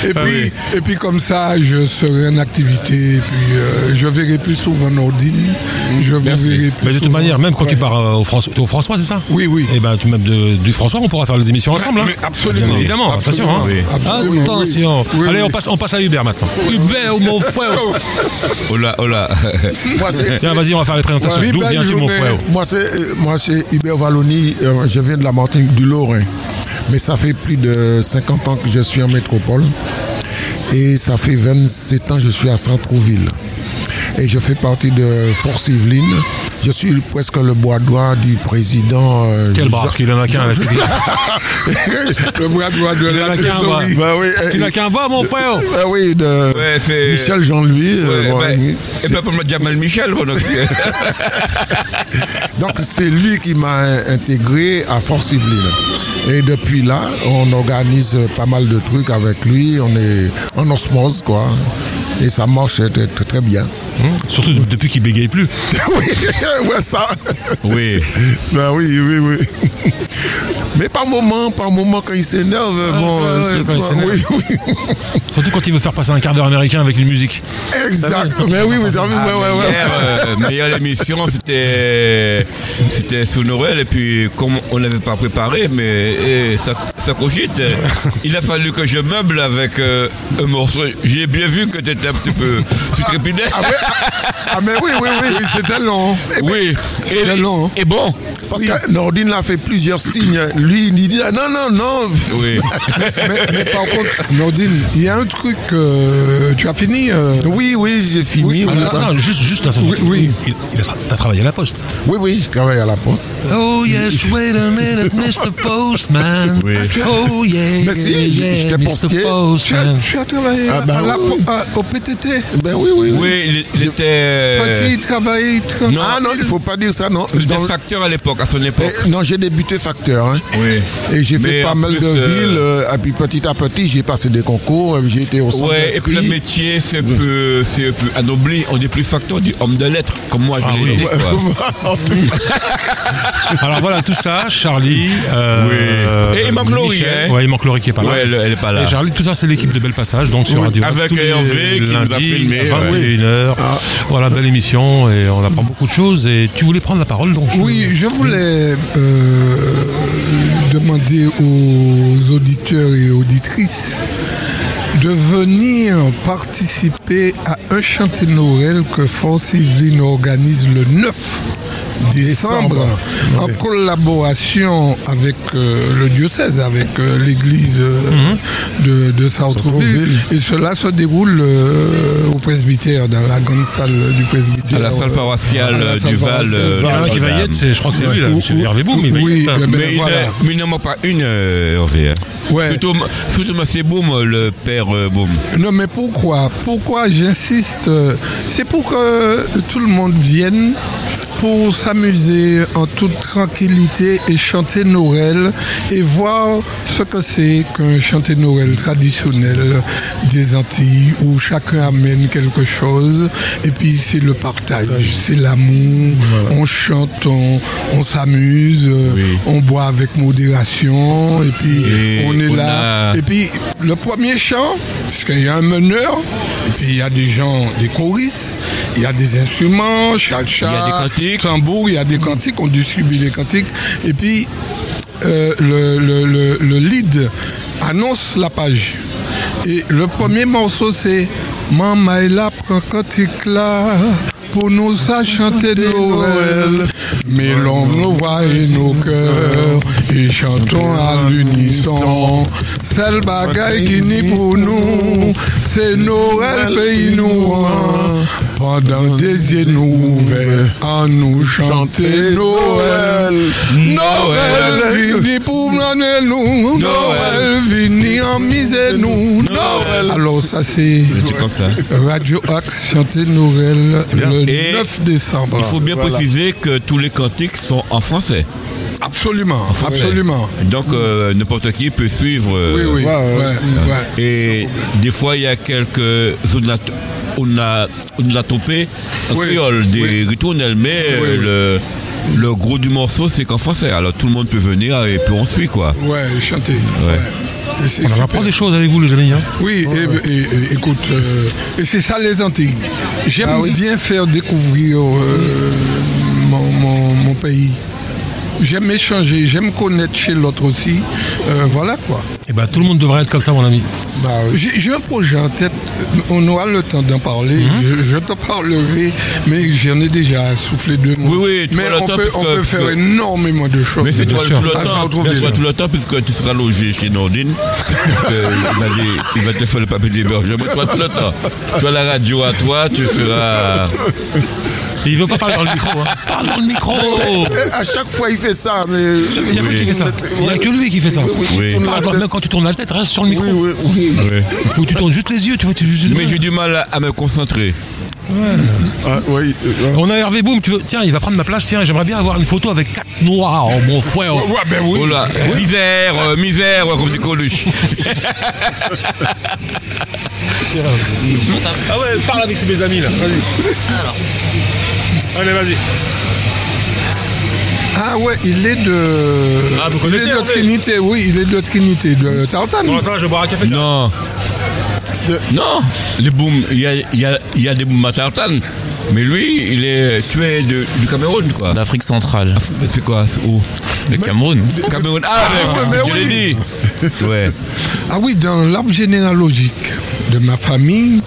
[SPEAKER 5] Et puis, et puis comme ça, je serai en activité. Et puis, euh, je verrai plus souvent Nordine. Je vous verrai plus
[SPEAKER 1] Mais de toute
[SPEAKER 5] souvent.
[SPEAKER 1] manière, même quand tu pars euh, au François, au François, c'est ça?
[SPEAKER 5] Oui, oui.
[SPEAKER 1] Et ben, tu- même de- du François, on pourra faire les émissions ensemble. hein.
[SPEAKER 5] mais absolument.
[SPEAKER 1] Bien évidemment,
[SPEAKER 5] Absolument.
[SPEAKER 1] attention. hein.
[SPEAKER 5] Oui. Absolument,
[SPEAKER 1] Attention.
[SPEAKER 5] oui.
[SPEAKER 1] Allez. On, passe, on passe à Hubert maintenant. Hubert, mon frère.
[SPEAKER 4] Oh là, oh là.
[SPEAKER 6] Moi, c'est-
[SPEAKER 1] Tiens, vas-y, on va faire les présentations. D'où viens-tu, mon frère?
[SPEAKER 6] Moi, c'est euh, moi, c'est Hubert Valloni. euh, je viens de la Martinique du Lorrain. Mais ça fait plus de 50 ans que je suis en métropole. Et ça fait 27 ans que je suis à Centrouville. Et je fais partie de Force Yveline. Je suis presque le bois droit du président. euh,
[SPEAKER 1] Quel bras Parce qu'il en a qu'un. là, c'est
[SPEAKER 5] le bras droit de
[SPEAKER 1] Il en
[SPEAKER 5] la
[SPEAKER 1] a qu'un bras.
[SPEAKER 5] trésorerie.
[SPEAKER 6] Bah oui,
[SPEAKER 1] Tu
[SPEAKER 6] euh,
[SPEAKER 1] n'as qu'un bas, mon frère.
[SPEAKER 6] ah oui, de
[SPEAKER 4] Ouais,
[SPEAKER 6] Michel Jean-Louis. euh,
[SPEAKER 4] Ouais,
[SPEAKER 6] bon, oui.
[SPEAKER 4] et
[SPEAKER 6] C'est-
[SPEAKER 4] pas pour me dire Mal Michel. bon, donc, euh,
[SPEAKER 6] c'est lui qui m'a intégré à Force Yveline. Et depuis là, on organise pas mal de trucs avec lui. On est en osmose, quoi. Et ça marche très, très, très bien.
[SPEAKER 1] Surtout depuis qu'il bégaye plus.
[SPEAKER 6] oui, ouais, ça.
[SPEAKER 4] oui.
[SPEAKER 6] Ben oui, oui, oui. Mais par moment, par moment, quand il s'énerve, bon,
[SPEAKER 1] ouais,
[SPEAKER 6] euh,
[SPEAKER 1] ouais,
[SPEAKER 6] c'est
[SPEAKER 1] quand il
[SPEAKER 6] pas-
[SPEAKER 1] s'énerve.
[SPEAKER 6] oui, oui.
[SPEAKER 1] Surtout quand il veut faire passer un quart d'heure américain avec une musique.
[SPEAKER 6] Exact. Mais oui,
[SPEAKER 1] pas
[SPEAKER 6] mais
[SPEAKER 1] ça.
[SPEAKER 6] ouais, ouais, ouais, ouais.
[SPEAKER 4] Hier, euh, meilleure émission, c'était c'était sous Noël et puis comme on n'avait pas préparé, mais eh, ça, ça cogite. Il a fallu que je meuble avec euh, un morceau. J'ai bien vu que tu étais un petit peu, tu trépidais.
[SPEAKER 6] Ah, ouais, ah, ah, mais oui, oui, oui.
[SPEAKER 5] Oui, c'était long.
[SPEAKER 4] oui.
[SPEAKER 5] C'était
[SPEAKER 4] Et,
[SPEAKER 5] long.
[SPEAKER 4] et bon.
[SPEAKER 6] Parce que Nordine l'a fait plusieurs signes. Lui, il dit ah, non, non, non.
[SPEAKER 4] Oui.
[SPEAKER 5] mais, mais par contre, Nordine, il y a un truc. euh, tu as fini euh,
[SPEAKER 6] Oui, oui, j'ai fini.
[SPEAKER 5] Oui,
[SPEAKER 6] oui,
[SPEAKER 1] Ah, non, juste, juste, attends.
[SPEAKER 5] Oui, oui.
[SPEAKER 1] Il, il a, t'as travaillé à la poste.
[SPEAKER 6] oui, oui, je travaille à la poste.
[SPEAKER 1] Oh yes, wait a minute, Mr. Postman. Oh yeah,
[SPEAKER 6] Mais si,
[SPEAKER 1] yeah,
[SPEAKER 6] j'étais
[SPEAKER 1] Mr.
[SPEAKER 6] postier.
[SPEAKER 5] tu, as,
[SPEAKER 1] Postman.
[SPEAKER 5] tu as travaillé
[SPEAKER 6] Ah, ben
[SPEAKER 5] à la-
[SPEAKER 6] oui.
[SPEAKER 5] à- au PTT
[SPEAKER 6] Ben oui, oui, oui.
[SPEAKER 4] Oui, il, il était.
[SPEAKER 5] Petit travail. tra-
[SPEAKER 4] non,
[SPEAKER 6] ah non, il faut pas dire ça, non.
[SPEAKER 4] il était facteur à l'époque, à son époque.
[SPEAKER 6] Eh, non, j'ai débuté facteur. Hein.
[SPEAKER 4] Oui.
[SPEAKER 6] Et j'ai fait pas mal
[SPEAKER 4] plus,
[SPEAKER 6] de
[SPEAKER 4] euh,
[SPEAKER 6] villes. euh, et puis petit à petit, j'ai passé des concours. euh, J'ai été au centre
[SPEAKER 4] Ouais, et puis le métier, c'est un peu, c'est un peu anobli. On est plus facteur du homme de lettres, comme moi je
[SPEAKER 1] Ah
[SPEAKER 4] l'ai
[SPEAKER 1] oui. Alors voilà, tout ça, Charlie. euh,
[SPEAKER 4] Oui. Et il manque Laurie, hein.
[SPEAKER 1] Ouais, il manque Laurie qui est pas là.
[SPEAKER 4] Ouais, elle, elle est pas là.
[SPEAKER 1] Et Charlie, tout ça, c'est l'équipe de Belle Passage, donc sur
[SPEAKER 4] Oui,
[SPEAKER 1] Radio
[SPEAKER 4] avec Hervé qui nous a filmé,
[SPEAKER 1] à
[SPEAKER 4] ouais.
[SPEAKER 1] 21h. Voilà, belle émission et on apprend beaucoup de choses. Et tu voulais prendre la parole, donc je-
[SPEAKER 5] Oui, je voulais euh, demander aux auditeurs et auditrices de venir participer à un chantier de Noël que Force Yveline organise le 9 décembre,
[SPEAKER 6] Décembre.
[SPEAKER 5] en collaboration avec euh, le diocèse, avec euh, l'église euh, de, de Sartrouville. Et cela se déroule euh, au presbytère, dans la grande salle du presbytère.
[SPEAKER 4] À la salle paroissiale
[SPEAKER 5] À la
[SPEAKER 4] euh,
[SPEAKER 5] salle
[SPEAKER 4] du Val. euh,
[SPEAKER 1] qui va y être, je crois que c'est lui, là,
[SPEAKER 5] Ou-
[SPEAKER 1] c'est
[SPEAKER 5] ou-
[SPEAKER 1] Hervé Boum. il va y
[SPEAKER 5] oui,
[SPEAKER 1] être, hein.
[SPEAKER 4] Mais il
[SPEAKER 5] voilà.
[SPEAKER 4] il n'en manque pas une, Hervé. hein.
[SPEAKER 5] Ouais.
[SPEAKER 4] Surtout, surtout c'est Boum, le père euh, Boum.
[SPEAKER 5] Non, mais pourquoi? Pourquoi j'insiste C'est pour que tout le monde vienne pour s'amuser en toute tranquillité et chanter Noël et voir ce que c'est qu'un chanter Noël traditionnel des Antilles où chacun amène quelque chose et puis c'est le partage, c'est l'amour, on chante, on, on s'amuse, on boit avec modération et puis
[SPEAKER 4] Et
[SPEAKER 5] on est
[SPEAKER 4] on
[SPEAKER 5] là.
[SPEAKER 4] a-
[SPEAKER 5] Et puis le premier chant, puisqu'il y a un meneur, et puis il y a des gens, des choristes, il y a des instruments, cha-cha,
[SPEAKER 4] Il y a des.
[SPEAKER 5] Il y a des cantiques, on distribue les cantiques. Et puis, euh, le, le- le- le lead annonce la page. Et le premier morceau, c'est Maman, elle a prend cantique là pour nous à chanter Noël. Mêlons nos voix et nos cœurs et chantons à l'unisson. Celle bagaille qui nie pour nous, c'est Noël pays nous. Pendant des yeux nous ouverts, à nous chanter Noël. Noël vini pour nous, Noël vini en misère nous, Noël. Alors ça c'est
[SPEAKER 4] C'est.
[SPEAKER 5] Radio Axe chanter Noël le
[SPEAKER 4] Et
[SPEAKER 5] 9 décembre.
[SPEAKER 4] Il faut bien préciser que tous les cantiques sont en français.
[SPEAKER 5] Absolument, absolument.
[SPEAKER 4] Donc euh, n'importe qui peut suivre. euh,
[SPEAKER 5] Oui, oui. ouais, ouais.
[SPEAKER 4] Et des fois, il y a quelques onomatopées en
[SPEAKER 5] Oui,
[SPEAKER 4] créole, des
[SPEAKER 5] oui.
[SPEAKER 4] ritournelles, mais
[SPEAKER 5] Oui,
[SPEAKER 4] euh, le, le gros du morceau, c'est qu'en français. Alors tout le monde peut venir et puis on suit, quoi.
[SPEAKER 5] Ouais, chanter. Ouais.
[SPEAKER 1] On
[SPEAKER 5] super.
[SPEAKER 1] apprend des choses avec vous, les amis. hein.
[SPEAKER 5] Oui, et, et- et- écoute, euh, et c'est ça les Antilles. J'aime bien faire découvrir euh, mon, mon- mon pays. J'aime échanger, j'aime connaître chez l'autre aussi. Euh, voilà quoi.
[SPEAKER 1] Eh ben, tout le monde devrait être comme ça, mon ami.
[SPEAKER 5] Bah, j'ai un projet en tête, on aura le temps d'en parler.
[SPEAKER 1] Mhm.
[SPEAKER 5] je, je te parlerai, mais j'en ai déjà soufflé deux mots.
[SPEAKER 4] Oui, oui, tu
[SPEAKER 5] mais on peut, on faire
[SPEAKER 4] que-
[SPEAKER 5] énormément de choses.
[SPEAKER 4] Mais c'est toi
[SPEAKER 1] sûr.
[SPEAKER 4] tout le
[SPEAKER 5] Ah,
[SPEAKER 4] temps. tout le temps, puisque tu seras logé chez Nordine. Il va te faire le papier d'hébergement. Toi, tout le temps. Tu as la radio à toi, tu feras.
[SPEAKER 1] Il veut pas parler dans le micro. Hein. Parle dans le micro
[SPEAKER 6] À chaque fois, il fait ça, mais.
[SPEAKER 1] Il n'y a pas qui fait ça. Il n'y a que lui qui fait ça. Parle
[SPEAKER 6] tête.
[SPEAKER 1] même quand tu tournes la tête, reste sur le micro.
[SPEAKER 6] Oui, oui, oui.
[SPEAKER 1] Ou tu tournes juste les yeux, tu vois. Tu, juste-
[SPEAKER 4] Mais j'ai du mal à, me concentrer.
[SPEAKER 6] Ah, oui, euh,
[SPEAKER 1] On a Hervé Boom, tu veux. Tiens, il va prendre ma place. Tiens, j'aimerais bien avoir une photo avec quatre noirs, oh, mon frère.
[SPEAKER 5] Ouais, ben oui.
[SPEAKER 4] Oh là, misère, euh, misère, comme dit Coluche.
[SPEAKER 1] Ah ouais, parle avec mes amis là. Vas-y.
[SPEAKER 7] Alors,
[SPEAKER 1] Allez, vas-y.
[SPEAKER 5] Ah ouais, il est de.
[SPEAKER 1] Ah, vous
[SPEAKER 5] il
[SPEAKER 1] connaissez
[SPEAKER 5] est de Trinité, oui, il est de Trinité, de Tartane.
[SPEAKER 1] Bon, attends, je vais boire un café.
[SPEAKER 4] Non. Non, les booms, il y a, il y a- il y a des booms à tartane. Mais lui, il est. Tu es de- du Cameroun, quoi.
[SPEAKER 7] d'Afrique centrale,
[SPEAKER 4] C'est quoi c'est Où?
[SPEAKER 7] Le Cameroun.
[SPEAKER 4] Cameroun. Ah, mais,
[SPEAKER 5] mais
[SPEAKER 4] je
[SPEAKER 5] oui.
[SPEAKER 4] l'ai dit. Ouais.
[SPEAKER 5] Ah oui, dans l'arbre généalogique de ma famille,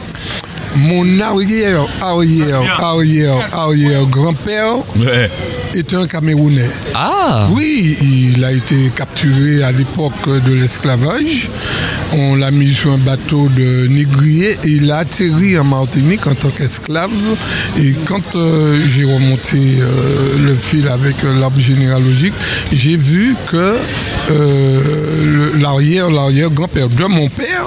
[SPEAKER 5] mon arrière, arrière, arrière, arrière grand-père
[SPEAKER 4] Ouais.
[SPEAKER 5] était un Camerounais.
[SPEAKER 7] Ah
[SPEAKER 5] Oui, il a été capturé à l'époque de l'esclavage. On l'a mis sur un bateau de négrier et il a atterri en Martinique en tant qu'esclave. Et quand euh, j'ai remonté euh, le fil avec euh, l'arbre généalogique, j'ai vu que euh, le- l'arrière, l'arrière-grand-père de mon père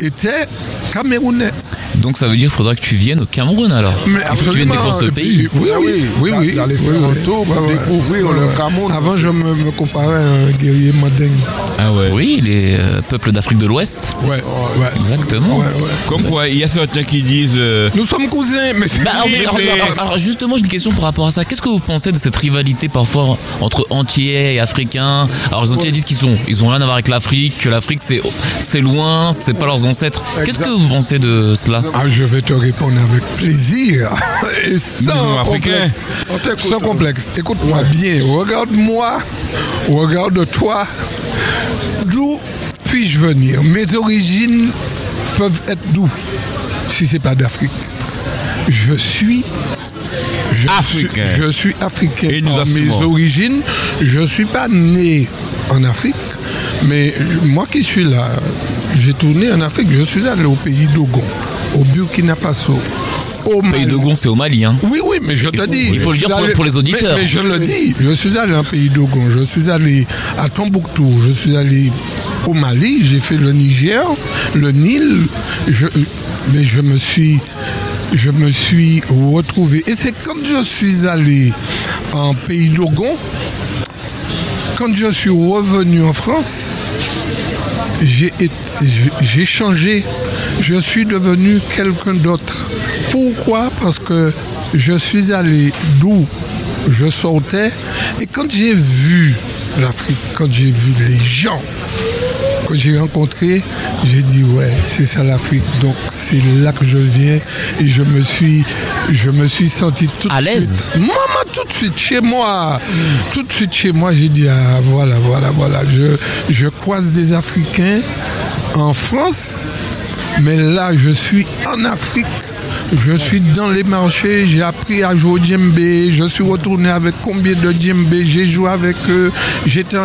[SPEAKER 5] était camerounais.
[SPEAKER 7] Donc ça veut dire qu'il faudra que tu viennes au Cameroun alors.
[SPEAKER 5] Mais
[SPEAKER 7] Il faut que tu viennes découvrir ce pays.
[SPEAKER 5] Oui, oui,
[SPEAKER 6] oui,
[SPEAKER 5] oui, oui.
[SPEAKER 6] d'aller
[SPEAKER 5] oui,
[SPEAKER 6] faire
[SPEAKER 5] oui.
[SPEAKER 6] un tour pour
[SPEAKER 5] Ouais, ouais.
[SPEAKER 6] découvrir le Cameroun.
[SPEAKER 5] Avant, je me, me comparais à un guerrier moderne.
[SPEAKER 4] Ah ouais.
[SPEAKER 7] Oui, les euh, peuples d'Afrique de l'Ouest.
[SPEAKER 5] Ouais, ouais.
[SPEAKER 7] Exactement.
[SPEAKER 5] Ouais, ouais.
[SPEAKER 4] Comme quoi, il y a certains qui disent. euh,
[SPEAKER 5] Nous sommes cousins, mais c'est.
[SPEAKER 7] Bah, alors, alors, justement, j'ai une question par rapport à ça. Qu'est-ce que vous pensez de cette rivalité parfois entre Antillais et Africains? Alors les Antillais disent qu'ils sont, ils ont rien à voir avec l'Afrique, que l'Afrique c'est, c'est loin, c'est pas leurs ancêtres. Qu'est-ce que vous pensez de cela?
[SPEAKER 5] Ah, je vais te répondre avec plaisir et sans complexe. Sans complexe. Écoute-moi bien. Regarde-moi. Regarde-toi. D'où puis-je venir? Mes origines peuvent être d'où? Si c'est pas d'Afrique. Je suis je
[SPEAKER 4] Africain.
[SPEAKER 5] Suis, je suis africain
[SPEAKER 4] Et nous
[SPEAKER 5] par mes origines. Je ne suis pas né en Afrique, mais moi qui suis là, j'ai tourné en Afrique. Je suis allé au pays d'Ogon, au Burkina Faso, au
[SPEAKER 7] pays de Gon, c'est au Mali. Hein.
[SPEAKER 5] Oui, oui, mais je te
[SPEAKER 7] faut-
[SPEAKER 5] dis.
[SPEAKER 7] il faut le dire pour-
[SPEAKER 5] allé-
[SPEAKER 7] pour les auditeurs.
[SPEAKER 5] Mais, mais je le dis, je suis allé en pays d'Ogon, je suis allé à Tombouctou, je suis allé au Mali, j'ai fait le Niger, le Nil, je- mais je me suis. Je me suis retrouvé. Et c'est quand je suis allé en pays d'Ogon, quand je suis revenu en France, j'ai changé. Je suis devenu quelqu'un d'autre. Pourquoi? Parce que je suis allé d'où je sortais et quand j'ai vu l'Afrique, quand j'ai vu les gens, quand j'ai rencontré, j'ai dit ouais, c'est ça l'Afrique. Donc c'est là que je viens et je me suis, je me suis senti tout
[SPEAKER 7] À
[SPEAKER 5] de
[SPEAKER 7] l'aise.
[SPEAKER 5] suite. Maman, tout de suite chez moi, tout de suite chez moi, j'ai dit ah voilà, voilà, voilà. Je, je croise des Africains en France, mais là je suis en Afrique. Je suis dans les marchés, j'ai appris à jouer au djembé, je suis retourné avec combien de djembé, j'ai joué avec eux, j'étais...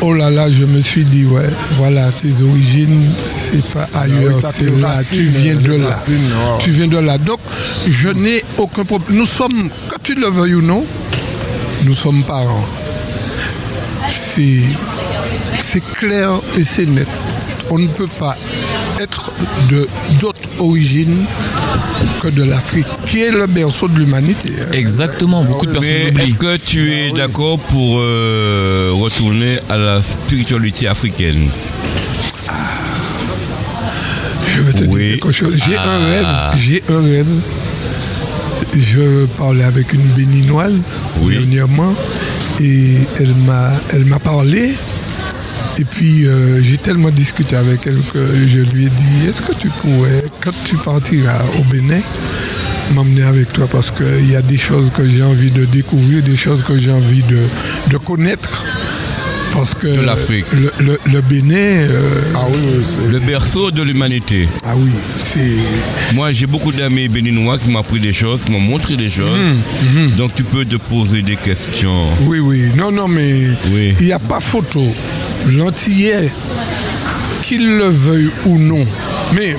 [SPEAKER 5] Oh là là, je me suis dit, ouais, voilà, tes origines, c'est pas ailleurs,
[SPEAKER 6] oui, t'as
[SPEAKER 5] c'est là,
[SPEAKER 6] racines,
[SPEAKER 5] tu viens de là.
[SPEAKER 6] racines, ouais.
[SPEAKER 5] Tu viens de là. Donc, je n'ai aucun problème. Nous sommes, quand tu le veuilles ou non, nous sommes parents. C'est clair et c'est net. On ne peut pas être de d'autres origines que de l'Afrique, qui est le berceau de l'humanité. hein.
[SPEAKER 7] Exactement, beaucoup de personnes
[SPEAKER 4] Mais
[SPEAKER 7] l'oublient.
[SPEAKER 4] est-ce que tu es d'accord pour euh, retourner à la spiritualité africaine?
[SPEAKER 5] Je vais te
[SPEAKER 4] Oui.
[SPEAKER 5] dire quelque chose. J'ai
[SPEAKER 7] Ah.
[SPEAKER 5] un rêve. J'ai un rêve. Je parlais avec une béninoise
[SPEAKER 4] Oui.
[SPEAKER 5] dernièrement et elle m'a, elle m'a parlé. Et puis euh, j'ai tellement discuté avec elle que je lui ai dit est-ce que tu pourrais, quand tu partiras au Bénin, m'emmener avec toi? Parce qu'il y a des choses que j'ai envie de découvrir, des choses que j'ai envie de, de connaître. Parce que
[SPEAKER 4] De l'Afrique.
[SPEAKER 5] Le, le- le Bénin, euh,
[SPEAKER 6] Ah oui,
[SPEAKER 4] Le berceau de l'humanité.
[SPEAKER 5] ah oui, c'est.
[SPEAKER 4] Moi, j'ai beaucoup d'amis béninois qui m'ont appris des choses, qui m'ont montré des choses.
[SPEAKER 5] Mhm,
[SPEAKER 4] Donc, tu peux te poser des questions.
[SPEAKER 5] Oui, oui. Non, non, mais
[SPEAKER 4] Oui.
[SPEAKER 5] il n'y a pas photo. L'antillais, qu'il le veuille ou non, mais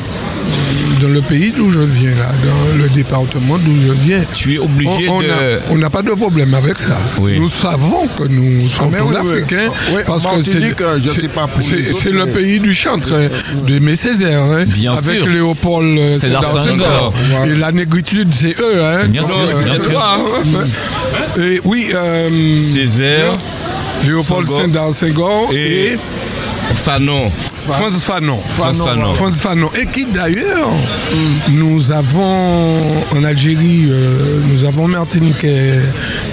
[SPEAKER 5] dans le pays d'où je viens, là, dans le département d'où je viens,
[SPEAKER 4] Tu es
[SPEAKER 5] on
[SPEAKER 4] obligé
[SPEAKER 5] on
[SPEAKER 4] de.
[SPEAKER 5] n'a pas de problème avec ça.
[SPEAKER 4] Oui.
[SPEAKER 5] Nous savons que nous sommes tous
[SPEAKER 6] oui,
[SPEAKER 5] africains
[SPEAKER 6] Oui,
[SPEAKER 5] parce que c'est
[SPEAKER 6] Martinique,
[SPEAKER 5] c'est- le pays du chantre, hein, d'Aimé Césaire, hein,
[SPEAKER 7] Bien
[SPEAKER 5] avec
[SPEAKER 7] sûr.
[SPEAKER 5] Léopold euh,
[SPEAKER 7] Senghor.
[SPEAKER 5] Et la négritude, c'est eux. Hein.
[SPEAKER 7] Bien sûr, bien sûr.
[SPEAKER 5] Et oui, euh,
[SPEAKER 4] Césaire,
[SPEAKER 5] Léopold
[SPEAKER 4] Senghor.
[SPEAKER 5] Et,
[SPEAKER 4] et Fanon.
[SPEAKER 5] Franz Fanon.
[SPEAKER 4] Franz Fanon.
[SPEAKER 5] Franz Fanon. Et qui d'ailleurs, nous avons en Algérie, euh, nous avons Martinique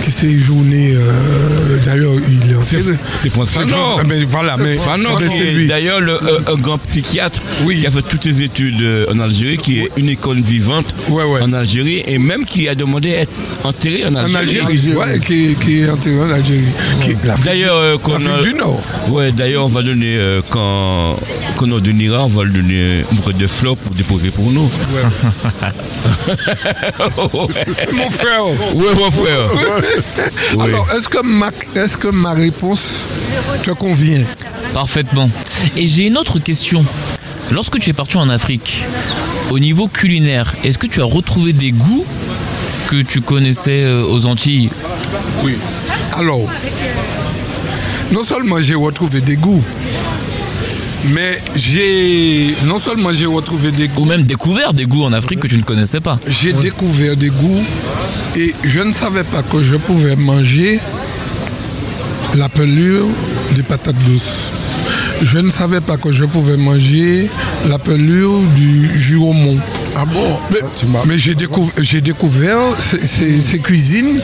[SPEAKER 5] qui s'est séjourné. euh, d'ailleurs, il est
[SPEAKER 4] C'est
[SPEAKER 5] enterré.
[SPEAKER 4] c'est François
[SPEAKER 5] C'est
[SPEAKER 4] Fanon.
[SPEAKER 5] Franz- mais voilà, mais
[SPEAKER 4] Fanon, d'ailleurs le- euh, un grand psychiatre
[SPEAKER 5] Oui.
[SPEAKER 4] qui a fait toutes ses études en Algérie, qui est une icône vivante
[SPEAKER 5] Ouais, ouais.
[SPEAKER 4] en Algérie et même qui a demandé à être enterré en
[SPEAKER 5] En
[SPEAKER 4] Algérie.
[SPEAKER 5] Algérie, ouais, qui, qui est enterré en Algérie. Qui est l'Afrique-
[SPEAKER 4] D'ailleurs, euh,
[SPEAKER 5] du Nord.
[SPEAKER 4] Ouais, d'ailleurs, on va donner, euh, quand, quand on donnera, on va le donner un bouquet de fleurs pour déposer pour nous.
[SPEAKER 5] Mon frère.
[SPEAKER 4] Ouais, mon frère. Oui.
[SPEAKER 5] Alors, est-ce que, ma, est-ce que ma réponse te convient?
[SPEAKER 7] Parfaitement. Et j'ai une autre question. Lorsque tu es parti en Afrique, au niveau culinaire, est-ce que tu as retrouvé des goûts que tu connaissais euh, aux Antilles?
[SPEAKER 5] Oui. Alors, non seulement j'ai retrouvé des goûts, mais j'ai. Non seulement j'ai retrouvé des
[SPEAKER 7] Ou
[SPEAKER 5] goûts,
[SPEAKER 7] même découvert des goûts en Afrique que tu ne connaissais pas
[SPEAKER 5] j'ai découvert des goûts et je ne savais pas que je pouvais manger la pelure des patates douces. Je ne savais pas que je pouvais manger la pelure du juromon.
[SPEAKER 6] Ah bon?
[SPEAKER 5] Mais,
[SPEAKER 6] Tu m'as-
[SPEAKER 5] mais j'ai découv- j'ai découvert ces, ces- ces cuisines,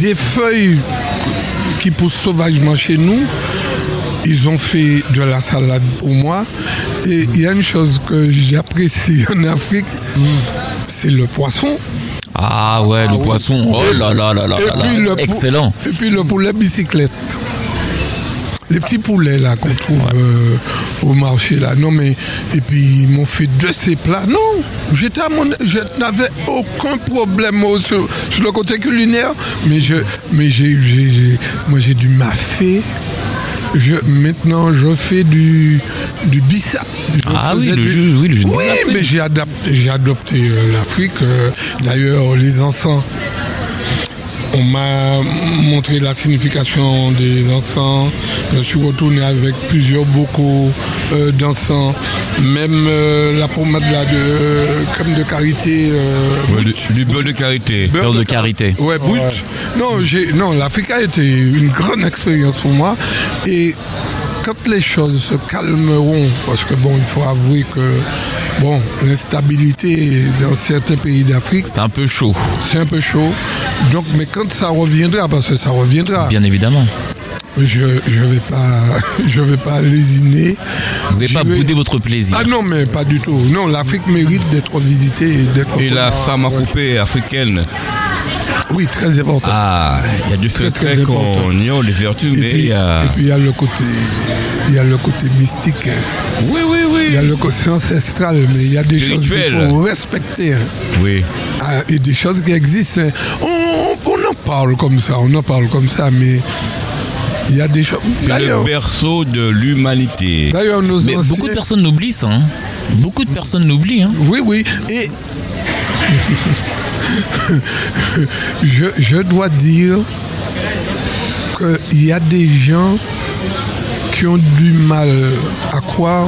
[SPEAKER 5] des feuilles qui poussent sauvagement chez nous. Ils ont fait de la salade pour moi. Et il y a une chose que j'apprécie en Afrique, c'est le poisson.
[SPEAKER 7] Ah ouais, le
[SPEAKER 5] oui.
[SPEAKER 7] poisson. Oh là là là là
[SPEAKER 5] Et
[SPEAKER 7] là
[SPEAKER 5] puis
[SPEAKER 7] là. Excellent.
[SPEAKER 5] Et puis le poulet bicyclette. Les petits poulets là qu'on trouve euh, au marché là. Non mais et puis ils m'ont fait de ces plats. Non, j'étais à mon, je n'avais aucun problème au- sur, le côté culinaire. Mais je, mais j'ai, moi j'ai du mafé. Je, maintenant je fais du du bissap.
[SPEAKER 7] Ah oui, le
[SPEAKER 5] du-
[SPEAKER 7] oui, le
[SPEAKER 5] Oui, mais j'ai adopté euh, l'Afrique. euh, D'ailleurs, les encens. On m'a montré la signification des encens. Je suis retourné avec plusieurs bocaux euh, d'encens. Même euh, la pommade là, de crème de karité. euh,
[SPEAKER 4] Ouais, du, du beurre de karité.
[SPEAKER 7] Beurre de karité.
[SPEAKER 5] Ouais, brut. Non, non, l'Afrique a été une grande expérience pour moi. Et quand les choses se calmeront, parce que bon, il faut avouer que bon, l'instabilité dans certains pays d'Afrique,
[SPEAKER 7] C'est un peu chaud,
[SPEAKER 5] c'est un peu chaud. Donc, mais quand ça reviendra, parce que ça reviendra,
[SPEAKER 7] bien évidemment.
[SPEAKER 5] Je je vais pas je vais pas lésiner.
[SPEAKER 7] Vous n'avez pas
[SPEAKER 5] vais-
[SPEAKER 7] boudé votre plaisir.
[SPEAKER 5] Ah non mais pas du tout. Non, l'Afrique mérite d'être visitée et d'être.
[SPEAKER 4] Et la femme à couper africaine
[SPEAKER 5] Oui, très important.
[SPEAKER 4] Ah, il y a du
[SPEAKER 5] Très, très
[SPEAKER 4] secret qu'on
[SPEAKER 5] important.
[SPEAKER 4] ignore, les vertus,
[SPEAKER 5] et,
[SPEAKER 4] mais il y a...
[SPEAKER 5] et puis il y a le côté il y a le côté mystique.
[SPEAKER 4] Oui, oui,
[SPEAKER 5] Il y a
[SPEAKER 4] oui.
[SPEAKER 5] le côté ancestral, mais il y a des choses qu'il faut respecter. hein.
[SPEAKER 4] Oui.
[SPEAKER 5] Ah, et des choses qui existent. hein. On, on en parle comme ça, on en parle comme ça, mais il y a des choses.
[SPEAKER 4] C'est le berceau de l'humanité.
[SPEAKER 5] d'ailleurs, anciens-
[SPEAKER 7] beaucoup de personnes l'oublient ça. hein. Beaucoup de personnes l'oublient. hein.
[SPEAKER 5] Oui, oui. Et je, dois dire qu'il y a des gens qui ont du mal à croire.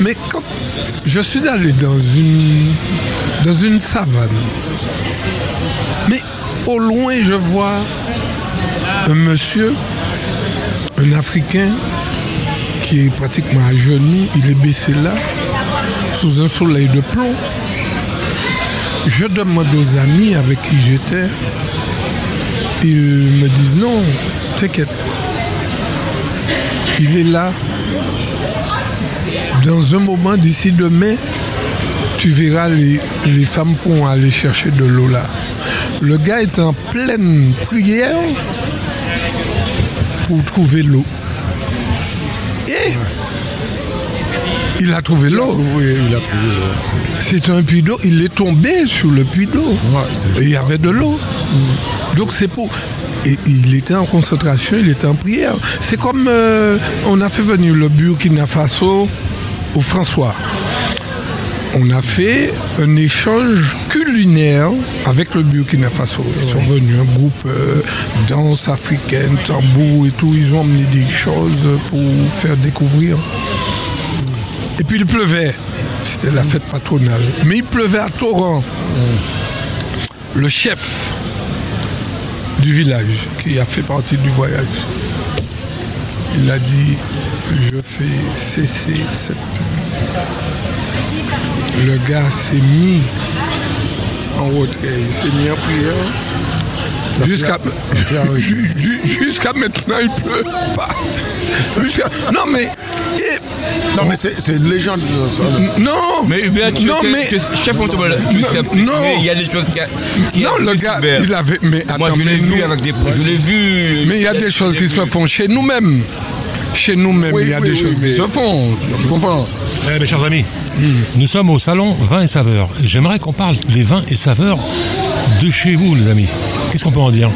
[SPEAKER 5] Mais quand je suis allé dans une, dans une savane, mais au loin, je vois un monsieur, un Africain, qui est pratiquement à genoux, il est baissé là, sous un soleil de plomb. Je demande aux amis avec qui j'étais, ils me disent non, t'inquiète, il est là. Dans un moment d'ici demain, tu verras les, les femmes pourront aller chercher de l'eau là. Le gars est en pleine prière pour trouver l'eau. Et il a trouvé l'eau.
[SPEAKER 6] Oui, il a trouvé le-
[SPEAKER 5] C'est un puits d'eau. Il est tombé sur le puits d'eau.
[SPEAKER 6] Ouais, c'est-
[SPEAKER 5] Et il y avait de l'eau. Donc c'est pour. Et il était en concentration, il était en prière. C'est comme euh, on a fait venir le Burkina Faso au François. On a fait un échange culinaire avec le Burkina Faso. Ils sont venus, un groupe euh, danse africaine, tambour et tout. Ils ont amené des choses pour faire découvrir. Et puis il pleuvait. C'était la fête patronale. Mais il pleuvait à torrent. Le chef du village, qui a fait partie du voyage, il a dit Je fais cesser cette pluie. Le gars s'est mis en retrait, il s'est mis en prière. Jusqu'à
[SPEAKER 6] s'est- ça s'est arrêté.
[SPEAKER 5] ju- ju- jusqu'à maintenant, il pleut pas. Non, mais. et-
[SPEAKER 6] Non, mais c'est c'est une légende. euh, ça.
[SPEAKER 5] non
[SPEAKER 4] Mais Hubert, tu
[SPEAKER 5] non,
[SPEAKER 4] sais,
[SPEAKER 5] mais,
[SPEAKER 4] tu- chef, on te voit là, tu
[SPEAKER 5] Non,
[SPEAKER 4] sais,
[SPEAKER 5] non.
[SPEAKER 4] mais il y a des choses qui... a- qui
[SPEAKER 5] non, le gars,
[SPEAKER 4] Hubert.
[SPEAKER 5] il avait. Mais
[SPEAKER 4] Moi,
[SPEAKER 5] attends,
[SPEAKER 4] je l'ai vu avec des... Je l'ai vu...
[SPEAKER 5] Mais il y a des choses qui se font chez nous-mêmes. Chez nous-mêmes,
[SPEAKER 6] Oui,
[SPEAKER 5] il y a
[SPEAKER 6] oui,
[SPEAKER 5] des
[SPEAKER 6] oui,
[SPEAKER 5] choses
[SPEAKER 6] mais-
[SPEAKER 5] qui se font. Je comprends?
[SPEAKER 1] Eh, mes chers amis, nous sommes au salon Vins et Saveurs. J'aimerais qu'on parle des vins et saveurs de chez vous, les amis. Qu'est-ce qu'on peut en dire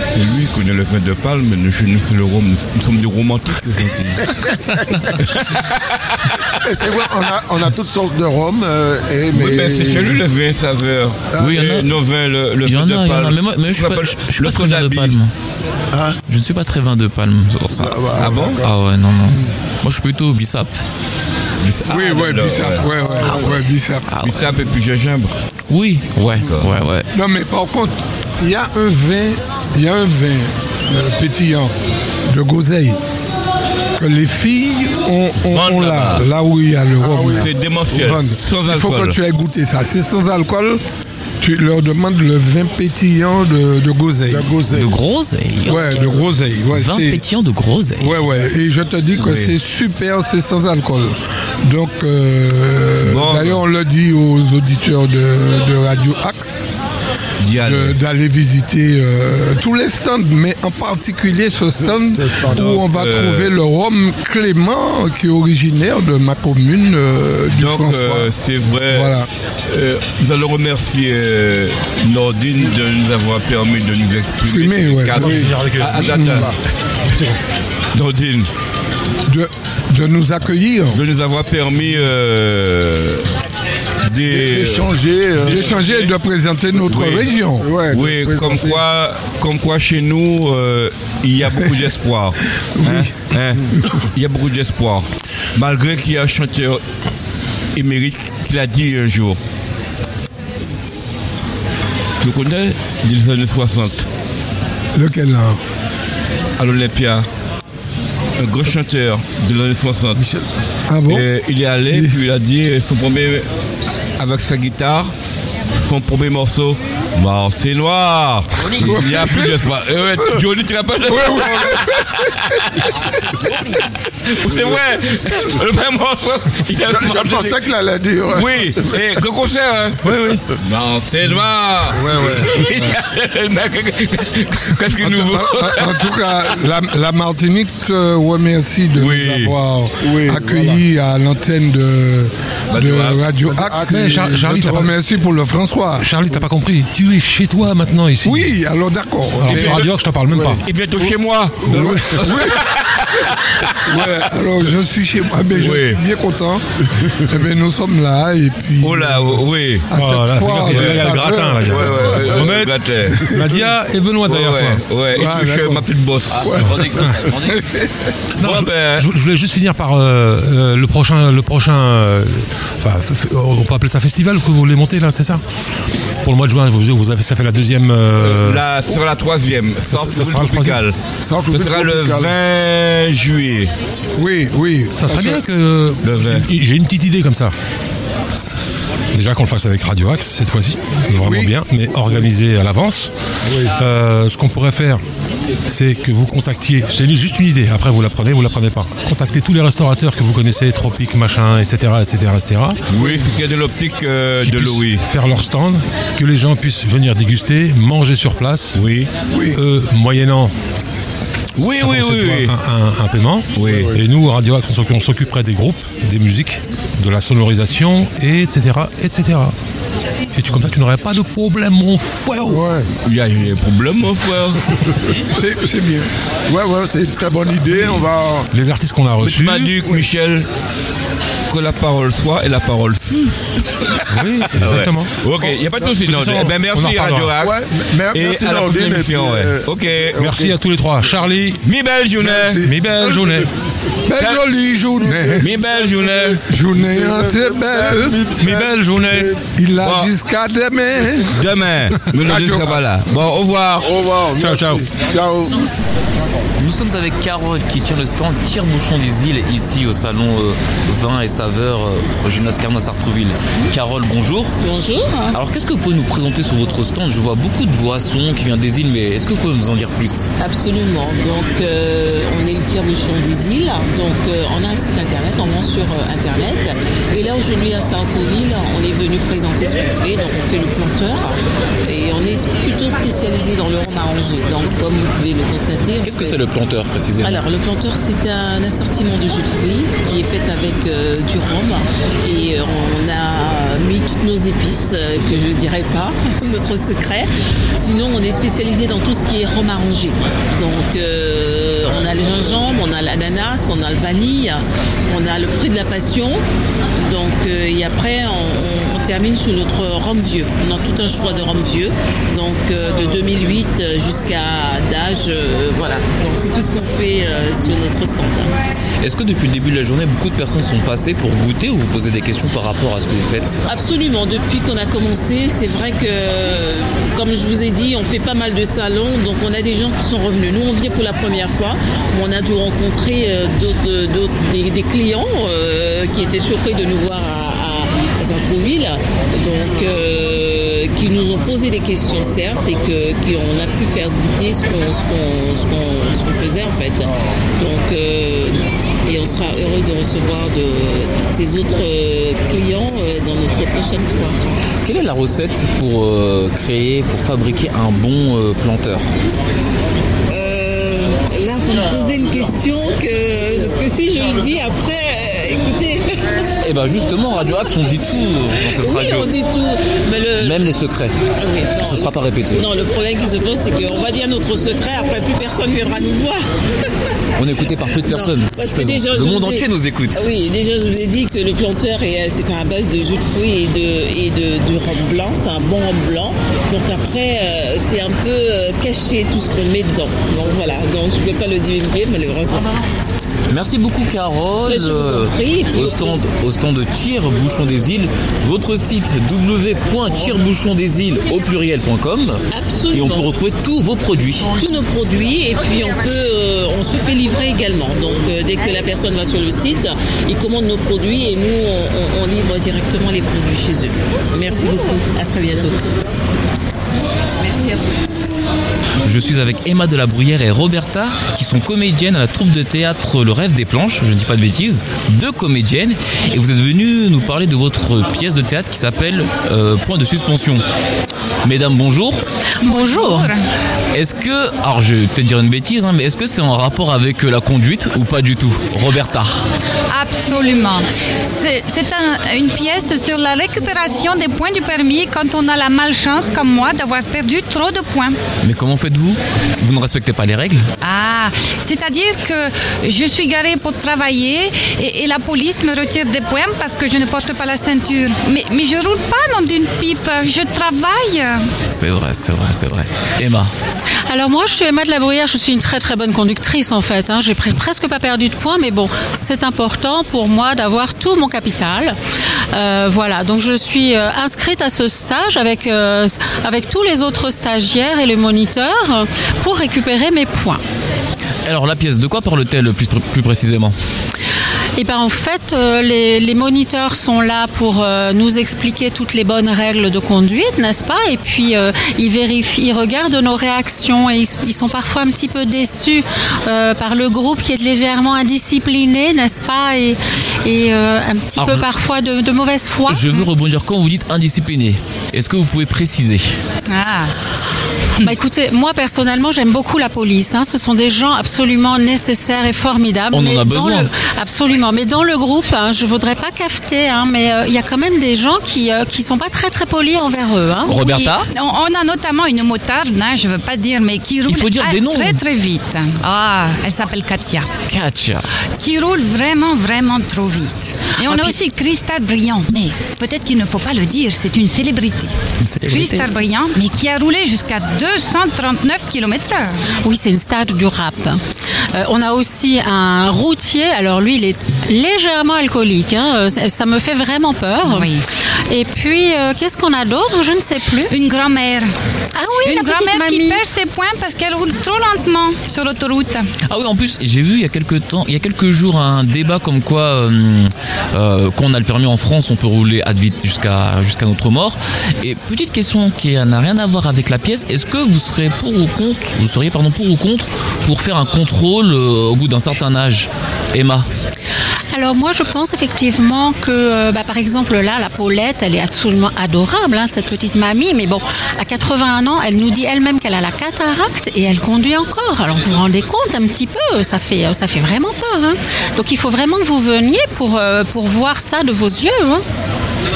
[SPEAKER 4] C'est lui qui connaît le vin de palme, mais nous, chez nous, c'est le rhum. Nous, sommes des romantiques.
[SPEAKER 6] c'est vrai, on a, on a toutes sortes de rhum. euh, et,
[SPEAKER 4] Oui, mais c'est chez lui le vin saveur.
[SPEAKER 7] Oui, il y en a.
[SPEAKER 4] Et Nos vins, le, vin de
[SPEAKER 7] a, il y en a.
[SPEAKER 4] palme.
[SPEAKER 7] Mais moi, mais je suis pas,
[SPEAKER 4] appelle
[SPEAKER 7] je suis
[SPEAKER 4] le
[SPEAKER 7] pas très vin de
[SPEAKER 4] sodabi.
[SPEAKER 7] palme.
[SPEAKER 6] Hein
[SPEAKER 7] Je ne suis pas très vin de palme, c'est pour ça.
[SPEAKER 4] Ah bon?
[SPEAKER 7] Ah ouais, non, non. Moi, je suis plutôt bissap.
[SPEAKER 4] Ah,
[SPEAKER 5] oui, ouais, Bissap. Ouais, ouais, ouais, Bissap.
[SPEAKER 7] Ah ouais.
[SPEAKER 4] Bissap et puis gingembre.
[SPEAKER 7] Oui, ouais, ouais, ouais.
[SPEAKER 5] Non, mais par contre, il y a un vin, il y a un vin euh, pétillant de Goseille que les filles ont, ont- ont là, là où il y a le rhum. là.
[SPEAKER 4] C'est démentiel, sans
[SPEAKER 5] Il faut
[SPEAKER 4] alcool.
[SPEAKER 5] que tu aies goûté ça. C'est sans alcool. Tu leur demandes le vin pétillant de, de Goseille.
[SPEAKER 6] La Goseille.
[SPEAKER 7] De groseille.
[SPEAKER 5] Ouais, de Groseille. Ouais,
[SPEAKER 7] Vin pétillant de groseille.
[SPEAKER 5] Ouais, ouais. Et je te dis que c'est super, c'est sans alcool. Donc, euh,
[SPEAKER 4] Bon.
[SPEAKER 5] d'ailleurs, on le dit aux auditeurs de, de Radio Axe de-. D'aller visiter euh, tous les stands, mais en particulier ce stand
[SPEAKER 6] ce stand.
[SPEAKER 5] où on va
[SPEAKER 4] Donc, euh,
[SPEAKER 5] trouver le rhum Clément, qui est originaire de ma commune euh, du
[SPEAKER 4] Donc,
[SPEAKER 5] François.
[SPEAKER 4] c'est vrai.
[SPEAKER 5] Voilà.
[SPEAKER 4] Nous allons remercier Nordine de nous avoir permis de nous exprimer.
[SPEAKER 5] Ouais. Oui.
[SPEAKER 4] Ah. Nordine,
[SPEAKER 5] de, de nous accueillir,
[SPEAKER 4] de nous avoir permis des.
[SPEAKER 6] D'échanger. euh,
[SPEAKER 5] d'échanger et de présenter notre
[SPEAKER 4] Oui.
[SPEAKER 5] région.
[SPEAKER 6] ouais,
[SPEAKER 4] Oui, comme quoi, comme quoi chez nous, euh, il y a beaucoup d'espoir. Hein, hein. Il y a beaucoup d'espoir. Malgré qu'il y a un chanteur émérite qui l'a dit un jour. Tu connais des années 60
[SPEAKER 5] Lequel là?
[SPEAKER 4] À l'Olympia un grand chanteur de l'année 60.
[SPEAKER 5] Ah bon?
[SPEAKER 4] Et il est allé, puis il a dit son premier, avec sa guitare, son premier morceau, Bah, c'est noir. Il n'y a plus d'espoir. Eh ouais, Johnny, tu l'as pas ouais, C'est vrai. Le même
[SPEAKER 6] il a Je pensais qu'il allait dire.
[SPEAKER 4] Oui, et le concert, hein.
[SPEAKER 1] Oui, oui.
[SPEAKER 4] Non, c'est noir.
[SPEAKER 1] Ouais, ouais.
[SPEAKER 4] Qu'est-ce que nous
[SPEAKER 5] En, tout cas, la, Martinique euh, remercie de nous avoir accueillis à l'antenne de, Radio Axe.
[SPEAKER 1] Charlie,
[SPEAKER 5] remercie pour le François.
[SPEAKER 1] Charlie, t'as pas compris. Tu es chez toi maintenant ici.
[SPEAKER 5] Oui, alors d'accord.
[SPEAKER 1] Alors, sur Radio je t'en parle même pas.
[SPEAKER 4] Et bientôt chez moi.
[SPEAKER 5] ouais, alors je suis chez moi, mais je suis bien content. eh bien, nous sommes là et puis.
[SPEAKER 4] Oh là, oui.
[SPEAKER 5] À cette oh, fois,
[SPEAKER 1] il y a, le gratin là. Ouais, ouais, ouais, Nadia et Benoît derrière
[SPEAKER 4] toi. Ouais, et ah, tu ma petite bosse. Ah,
[SPEAKER 1] non, je, je, voulais juste finir par euh, euh, le prochain, le prochain. Euh, enfin, on peut appeler ça festival que vous voulez monter là, c'est ça? Pour le mois de juin, vous, vous avez, ça fait la deuxième. Euh...
[SPEAKER 4] Là, ce sera la troisième. Centre ça, ça Ce sera le 20 juillet.
[SPEAKER 5] Oui, oui.
[SPEAKER 1] Ça serait bien que. J'ai une petite idée comme ça. Déjà qu'on le fasse avec Radio Axe cette fois-ci, vraiment bien, mais organisé à l'avance. Euh, ce qu'on pourrait faire, c'est que vous contactiez, c'est juste une idée, après vous la prenez, vous la prenez pas. Contactez tous les restaurateurs que vous connaissez, Tropique, machin, etc., etc., etc.
[SPEAKER 4] Oui, il y a de l'optique euh, de Louis.
[SPEAKER 1] Faire leur stand, que les gens puissent venir déguster, manger sur place.
[SPEAKER 4] Oui.
[SPEAKER 1] oui. Euh, moyennant
[SPEAKER 4] oui, oui, oui,
[SPEAKER 1] un, paiement.
[SPEAKER 4] Oui.
[SPEAKER 1] Et nous, Radio Axe, on s'occuperait des groupes, des musiques, de la sonorisation, et etc., etc. Et tu, comme ça, tu n'aurais pas de problème, mon frère.
[SPEAKER 5] Ouais.
[SPEAKER 4] Il y a des problèmes, mon frère.
[SPEAKER 5] c'est bien. Ouais, ouais, c'est une très bonne idée. On va.
[SPEAKER 1] Les artistes qu'on a reçus.
[SPEAKER 4] Tu m'as dit, Michel, que la parole soit et la parole fut.
[SPEAKER 1] Oui, exactement.
[SPEAKER 4] Ok, il n'y a pas de souci. Eh ben, merci Radio Axe. Ouais,
[SPEAKER 5] merci
[SPEAKER 4] et à la prochaine émission.
[SPEAKER 5] Euh,
[SPEAKER 4] ok.
[SPEAKER 1] Merci à tous les trois. Charlie.
[SPEAKER 4] Mi belle journée.
[SPEAKER 1] Mi belle journée.
[SPEAKER 5] Belle jolie journée.
[SPEAKER 4] Mi belle journée.
[SPEAKER 5] Journée belle.
[SPEAKER 1] Mi belle journée.
[SPEAKER 5] Il jusqu'à demain.
[SPEAKER 4] Demain. Nous ne jusqu'à pas là. Bon, au revoir.
[SPEAKER 5] Au revoir.
[SPEAKER 1] Ciao, ciao.
[SPEAKER 5] Ciao.
[SPEAKER 7] Nous sommes avec Carole qui tient le stand Tire-Bouchon des Îles ici au salon euh, vin et saveurs euh, au gymnase Carnot Sartrouville. Carole, bonjour.
[SPEAKER 8] Bonjour.
[SPEAKER 7] Alors qu'est-ce que vous pouvez nous présenter sur votre stand? Je vois beaucoup de boissons qui viennent des îles, mais est-ce que vous pouvez nous en dire plus?
[SPEAKER 8] Absolument. Donc euh, on est le Tire-Bouchon des Îles. Donc on a un site internet, on vend sur internet. Et là aujourd'hui à Sartrouville, on est venu présenter ce qu'on fait. Donc on fait le planteur et on est plutôt spécialisé dans le rhum arrangé. Donc comme vous pouvez le constater.
[SPEAKER 7] Qu'est-ce que c'est le planteur
[SPEAKER 8] Alors le planteur c'est un assortiment de jus de fruits qui est fait avec euh, du rhum et euh, on a mis toutes nos épices euh, que je ne dirais pas, notre secret. Sinon on est spécialisé dans tout ce qui est rhum arrangé. Donc on a le gingembre, on a l'ananas, on a le vanille, on a le fruit de la passion. Donc et après on, termine sur notre rhum vieux. On a tout un choix de rhum vieux. Donc de 2008 jusqu'à d'âge voilà. Donc c'est tout ce qu'on fait euh, sur notre stand.
[SPEAKER 7] Est-ce que depuis le début de la journée, beaucoup de personnes sont passées pour goûter ou vous posez des questions par rapport à ce que vous faites?
[SPEAKER 8] Absolument. Depuis qu'on a commencé, c'est vrai que, comme je vous ai dit, on fait pas mal de salons, donc on a des gens qui sont revenus. Nous, on vient pour la première fois. On a dû rencontrer euh, d'autres, des, clients euh, qui étaient surpris de nous voir à, Donc, qui nous ont posé des questions certes et que qu'on a pu faire goûter ce qu'on faisait en fait. Donc euh, et on sera heureux de recevoir de, ces autres euh, clients euh, dans notre prochaine foire.
[SPEAKER 7] Quelle est la recette pour créer, pour fabriquer un bon planteur?
[SPEAKER 8] Là, vous me posez une question que, parce que si je le dis après, écoutez,
[SPEAKER 7] et eh bien justement, Radio Axe, on dit tout dans cette
[SPEAKER 8] oui, on dit tout.
[SPEAKER 7] Même les secrets. Ah Ce ne sera pas répété.
[SPEAKER 8] Non, le problème qui se pose, c'est qu'on va dire notre secret, après plus personne viendra nous voir.
[SPEAKER 7] on est écouté par peu de personnes. parce que le monde entier nous écoute.
[SPEAKER 8] Oui, déjà je vous ai dit que le planteur, c'est un base de jus de fruits et de, et de, rhum blanc. C'est un bon rhum blanc. Donc après, euh, c'est un peu euh, caché tout ce qu'on met dedans. Donc voilà, donc je ne peux pas le divulguer malheureusement.
[SPEAKER 7] Merci beaucoup Carole.
[SPEAKER 8] Euh,
[SPEAKER 7] au, stand, au stand de Tir Bouchon des Îles. Votre site www.tirbouchondesîles au pluriel.com. Et on peut retrouver tous vos produits.
[SPEAKER 8] Tous nos produits et puis on peut euh, on se fait livrer également. Donc euh, dès que la personne va sur le site, il commande nos produits et nous on, on livre directement les produits chez eux. Merci beaucoup. À très bientôt. Merci à vous.
[SPEAKER 7] Je suis avec Emma de la Bruyère et Roberta, qui sont comédiennes à la troupe de théâtre Le Rêve des Planches, je ne dis pas de bêtises, deux comédiennes, et vous êtes venues nous parler de votre pièce de théâtre qui s'appelle euh, Point de suspension. Mesdames, bonjour.
[SPEAKER 9] Bonjour.
[SPEAKER 7] Est-ce que, alors je vais peut-être dire une bêtise, hein, mais est-ce que c'est en rapport avec la conduite ou pas du tout Roberta?
[SPEAKER 9] Absolument. C'est un- une pièce sur la récupération des points du permis quand on a la malchance, comme moi, d'avoir perdu trop de points.
[SPEAKER 7] Mais comment faites-vous? Vous ne respectez pas les règles?
[SPEAKER 9] Ah, c'est-à-dire que je suis garée pour travailler et, et la police me retire des points parce que je ne porte pas la ceinture. Mais, mais je roule pas dans une pipe, je travaille.
[SPEAKER 7] C'est vrai, c'est vrai, c'est vrai. Emma
[SPEAKER 10] Alors moi, je suis Emma de la Bruyère, je suis une très très bonne conductrice en fait. hein. J'ai pre- presque pas perdu de points, mais bon, c'est important pour moi d'avoir tout mon capital. Euh, voilà, donc je suis euh, inscrite à ce stage avec, euh, avec tous les autres stagiaires et les moniteurs euh, pour récupérer mes points.
[SPEAKER 7] Alors la pièce, de quoi parle-t-elle plus, plus précisément?
[SPEAKER 10] Et bien en fait, euh, les, les moniteurs sont là pour euh, nous expliquer toutes les bonnes règles de conduite, n'est-ce pas? Et puis euh, ils vérifient, ils regardent nos réactions et ils, ils sont parfois un petit peu déçus par le groupe qui est légèrement indiscipliné, n'est-ce pas? Et, et, un petit
[SPEAKER 7] Alors,
[SPEAKER 10] peu
[SPEAKER 7] je-
[SPEAKER 10] parfois de, de mauvaise foi.
[SPEAKER 7] Je veux rebondir quand vous dites indiscipliné. Est-ce que vous pouvez préciser?
[SPEAKER 9] Ah.
[SPEAKER 10] Bah écoutez, moi personnellement, j'aime beaucoup la police. hein. Ce sont des gens absolument nécessaires et formidables.
[SPEAKER 7] On en a besoin.
[SPEAKER 10] le- absolument. Mais dans le groupe, hein, je voudrais pas cafeter, hein, mais euh, il y a quand même des gens qui euh, qui sont pas très très polis envers eux. hein.
[SPEAKER 7] Roberta
[SPEAKER 9] Oui, on, on a notamment une motarde, hein, je veux pas dire, mais qui roule
[SPEAKER 7] faut dire
[SPEAKER 9] ah,
[SPEAKER 7] des noms.
[SPEAKER 9] très très vite. Ah, elle s'appelle Katia.
[SPEAKER 7] Katia.
[SPEAKER 9] Qui roule vraiment vraiment trop vite. Et on a aussi Christelle Briand, mais peut-être qu'il ne faut pas le dire, c'est une célébrité.
[SPEAKER 7] Une célébrité.
[SPEAKER 9] Christelle Briand, mais qui a roulé jusqu'à 239 km/h.
[SPEAKER 10] Oui, c'est une star du rap. Euh, on a aussi un routier. Alors lui, il est légèrement alcoolique. hein. Euh, Ça, me fait vraiment peur.
[SPEAKER 9] Oui.
[SPEAKER 10] Et puis, euh, qu'est-ce qu'on a d'autre? Je ne sais plus.
[SPEAKER 9] Une grand-mère.
[SPEAKER 10] Ah oui,
[SPEAKER 9] Une grand-mère qui perd ses points parce qu'elle roule trop lentement sur l'autoroute.
[SPEAKER 7] Ah oui, en plus, j'ai vu il y a quelques temps, il y a quelques jours un débat comme quoi, euh, euh, quand on a le permis en France, on peut rouler ad vite jusqu'à jusqu'à notre mort. Et petite question qui n'a rien à voir avec la pièce, est-ce que vous serez pour ou contre, vous seriez pardon pour ou contre pour faire un contrôle euh, au bout d'un certain âge, Emma
[SPEAKER 10] Alors moi, je pense effectivement que, euh, bah, par exemple, là, la Paulette, elle est absolument adorable, hein, cette petite mamie. Mais bon, à 81 ans, elle nous dit elle-même qu'elle a la cataracte et elle conduit encore. Alors vous vous rendez compte un petit peu, ça fait, ça fait vraiment peur. hein. Donc il faut vraiment que vous veniez pour, euh, voir ça de vos yeux. hein.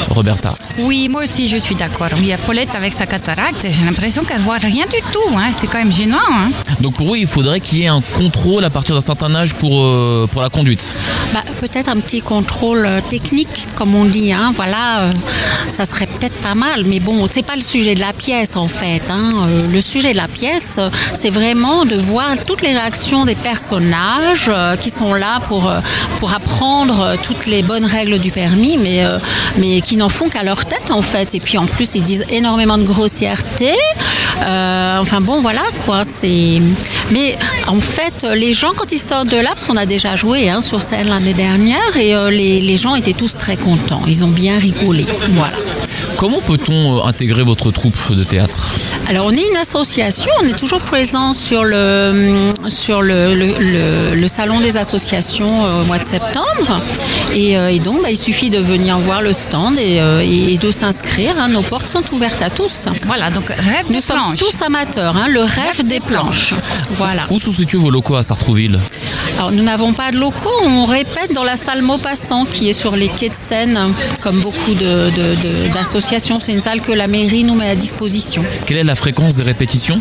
[SPEAKER 7] Roberta.
[SPEAKER 9] Oui, moi aussi je suis d'accord. Oui, Paulette avec sa cataracte, j'ai l'impression qu'elle voit rien du tout. hein. C'est quand même gênant. hein.
[SPEAKER 7] Donc pour vous, il faudrait qu'il y ait un contrôle à partir d'un certain âge pour, euh, pour la conduite?
[SPEAKER 10] Bah, peut-être un petit contrôle euh, technique, comme on dit. Hein, voilà, euh, ça serait peut-être pas mal. Mais bon, c'est pas le sujet de la pièce en fait. hein. Euh, le sujet de la pièce, c'est vraiment de voir toutes les réactions des personnages euh, qui sont là pour euh, pour apprendre toutes les bonnes règles du permis, mais euh, mais qui n'en font qu'à leur tête en fait. Et puis en plus, ils disent énormément de grossièreté. Euh, enfin bon, voilà quoi. C'est. Mais en fait, les gens quand ils sortent de là, parce qu'on a déjà joué hein, sur scène l'année dernière, et euh, les, les gens étaient tous très contents. Ils ont bien rigolé. Voilà.
[SPEAKER 7] Comment peut-on euh, intégrer votre troupe de théâtre?
[SPEAKER 10] Alors on est une association, on est toujours présent sur le sur le, le- le- le salon des associations au mois de septembre. Et, euh, et donc bah, il suffit de venir voir le stand et, euh, et de s'inscrire. hein. Nos portes sont ouvertes à tous.
[SPEAKER 9] Voilà, donc rêve
[SPEAKER 10] Nous
[SPEAKER 9] de
[SPEAKER 10] sommes tous amateurs, hein, le rêve des planches. Voilà.
[SPEAKER 7] Où sont situés vos locaux à Sartrouville
[SPEAKER 10] Alors nous n'avons pas de locaux, on répète dans la salle Maupassant qui est sur les quais de Seine, comme beaucoup de- de- de- d'associations. C'est une salle que la mairie nous met à disposition.
[SPEAKER 7] Quelle est la fréquence des répétitions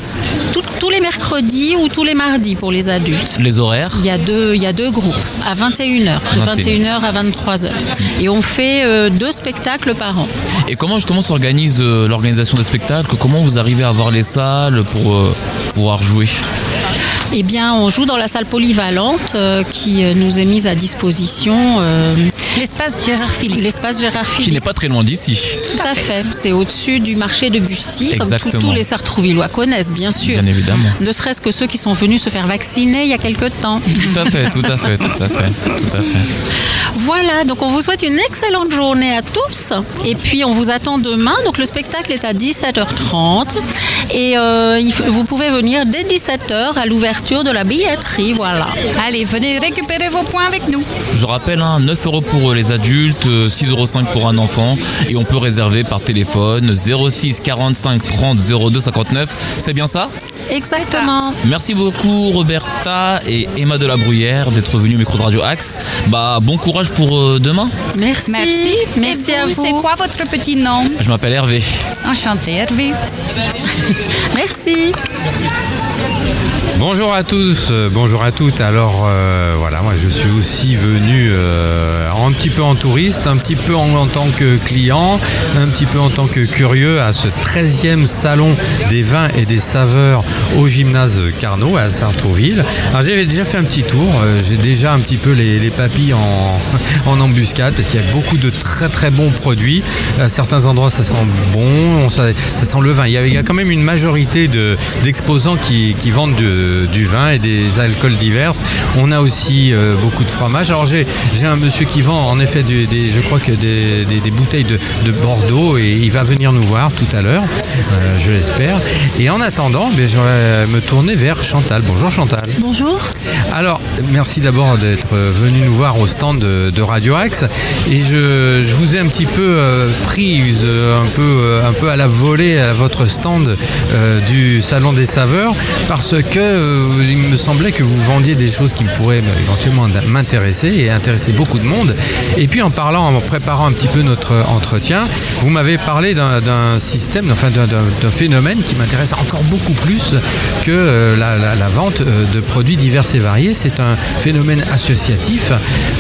[SPEAKER 10] Tout- tous les mercredis ou tous les mardis pour les adultes.
[SPEAKER 7] Les horaires
[SPEAKER 10] Il y a deux, il y a deux groupes à 21h, de 21h à 23h. Et on fait euh, deux spectacles par an.
[SPEAKER 7] Et comment justement s'organise euh, l'organisation des spectacles? Comment vous arrivez à avoir les salles pour euh, pouvoir jouer?
[SPEAKER 10] Eh bien, on joue dans la salle polyvalente euh, qui nous est mise à disposition. euh,
[SPEAKER 9] L'espace Gérard Philippe.
[SPEAKER 10] L'espace Gérard
[SPEAKER 7] Qui n'est pas très loin d'ici.
[SPEAKER 10] Tout à fait. C'est au-dessus du marché de Bussy, comme tous les Sartrouvillois connaissent, bien sûr.
[SPEAKER 7] Bien évidemment.
[SPEAKER 10] Ne serait-ce que ceux qui sont venus se faire vacciner il y a quelque temps.
[SPEAKER 7] Tout à fait, tout à fait, tout à fait, tout à fait.
[SPEAKER 10] Voilà, donc on vous souhaite une excellente journée à tous. Et puis on vous attend demain. Donc le spectacle est à 17h30. Et euh, vous pouvez venir dès 17h à l'ouverture de la billetterie. Voilà.
[SPEAKER 9] Allez, venez récupérer vos points avec nous.
[SPEAKER 7] Je rappelle, hein, 9 euros pour les adultes, euh, 6,5 euros pour un enfant. Et on peut réserver par téléphone 06 45 30 02 59. C'est bien ça?
[SPEAKER 10] Exactement.
[SPEAKER 7] Merci beaucoup Roberta et Emma de la Bruyère d'être venus au micro de Radio Axe. Bah, bon courage pour euh, demain.
[SPEAKER 10] Merci.
[SPEAKER 9] Merci.
[SPEAKER 10] Merci à vous.
[SPEAKER 9] C'est quoi votre petit nom?
[SPEAKER 7] Je m'appelle Hervé.
[SPEAKER 9] Enchanté, Hervé.
[SPEAKER 10] Merci.
[SPEAKER 11] Bonjour à tous, euh, bonjour à toutes. Alors euh, voilà, moi je suis aussi venu euh, un petit peu en touriste, un petit peu en, tant que client, un petit peu en tant que curieux à ce 13e salon des vins et des saveurs au gymnase Carnot à Sartrouville. Alors j'avais déjà fait un petit tour, j'ai déjà un petit peu les, les papilles en, embuscade parce qu'il y a beaucoup de très très bons produits. À certains endroits ça sent bon, on- ça, sent le vin. Il y, a, quand même une majorité de- d'exposants qui vendent de- du vin et des alcools divers. On a aussi euh, beaucoup de fromage. Alors j'ai un monsieur qui vend en effet des, je crois que des, des- des bouteilles de, de Bordeaux et il va venir nous voir tout à l'heure, euh, je l'espère. Et en attendant, ben, je vais me tourner vers Chantal. Bonjour Chantal.
[SPEAKER 12] Bonjour.
[SPEAKER 11] Alors, merci d'abord d'être venu nous voir au stand de, de Radio Axe. Et je, je vous ai un petit peu euh, prise, euh, un peu, euh, un peu à la volée à votre stand euh, du Salon des Saveurs, parce que euh, il me semblait que vous vendiez des choses qui pourraient euh, éventuellement m'intéresser et intéresser beaucoup de monde. Et puis en parlant, en préparant un petit peu notre entretien, vous m'avez parlé d'un système, enfin d'un- phénomène qui m'intéresse encore beaucoup plus que euh, la, vente euh, de produits divers et variés. C'est un phénomène associatif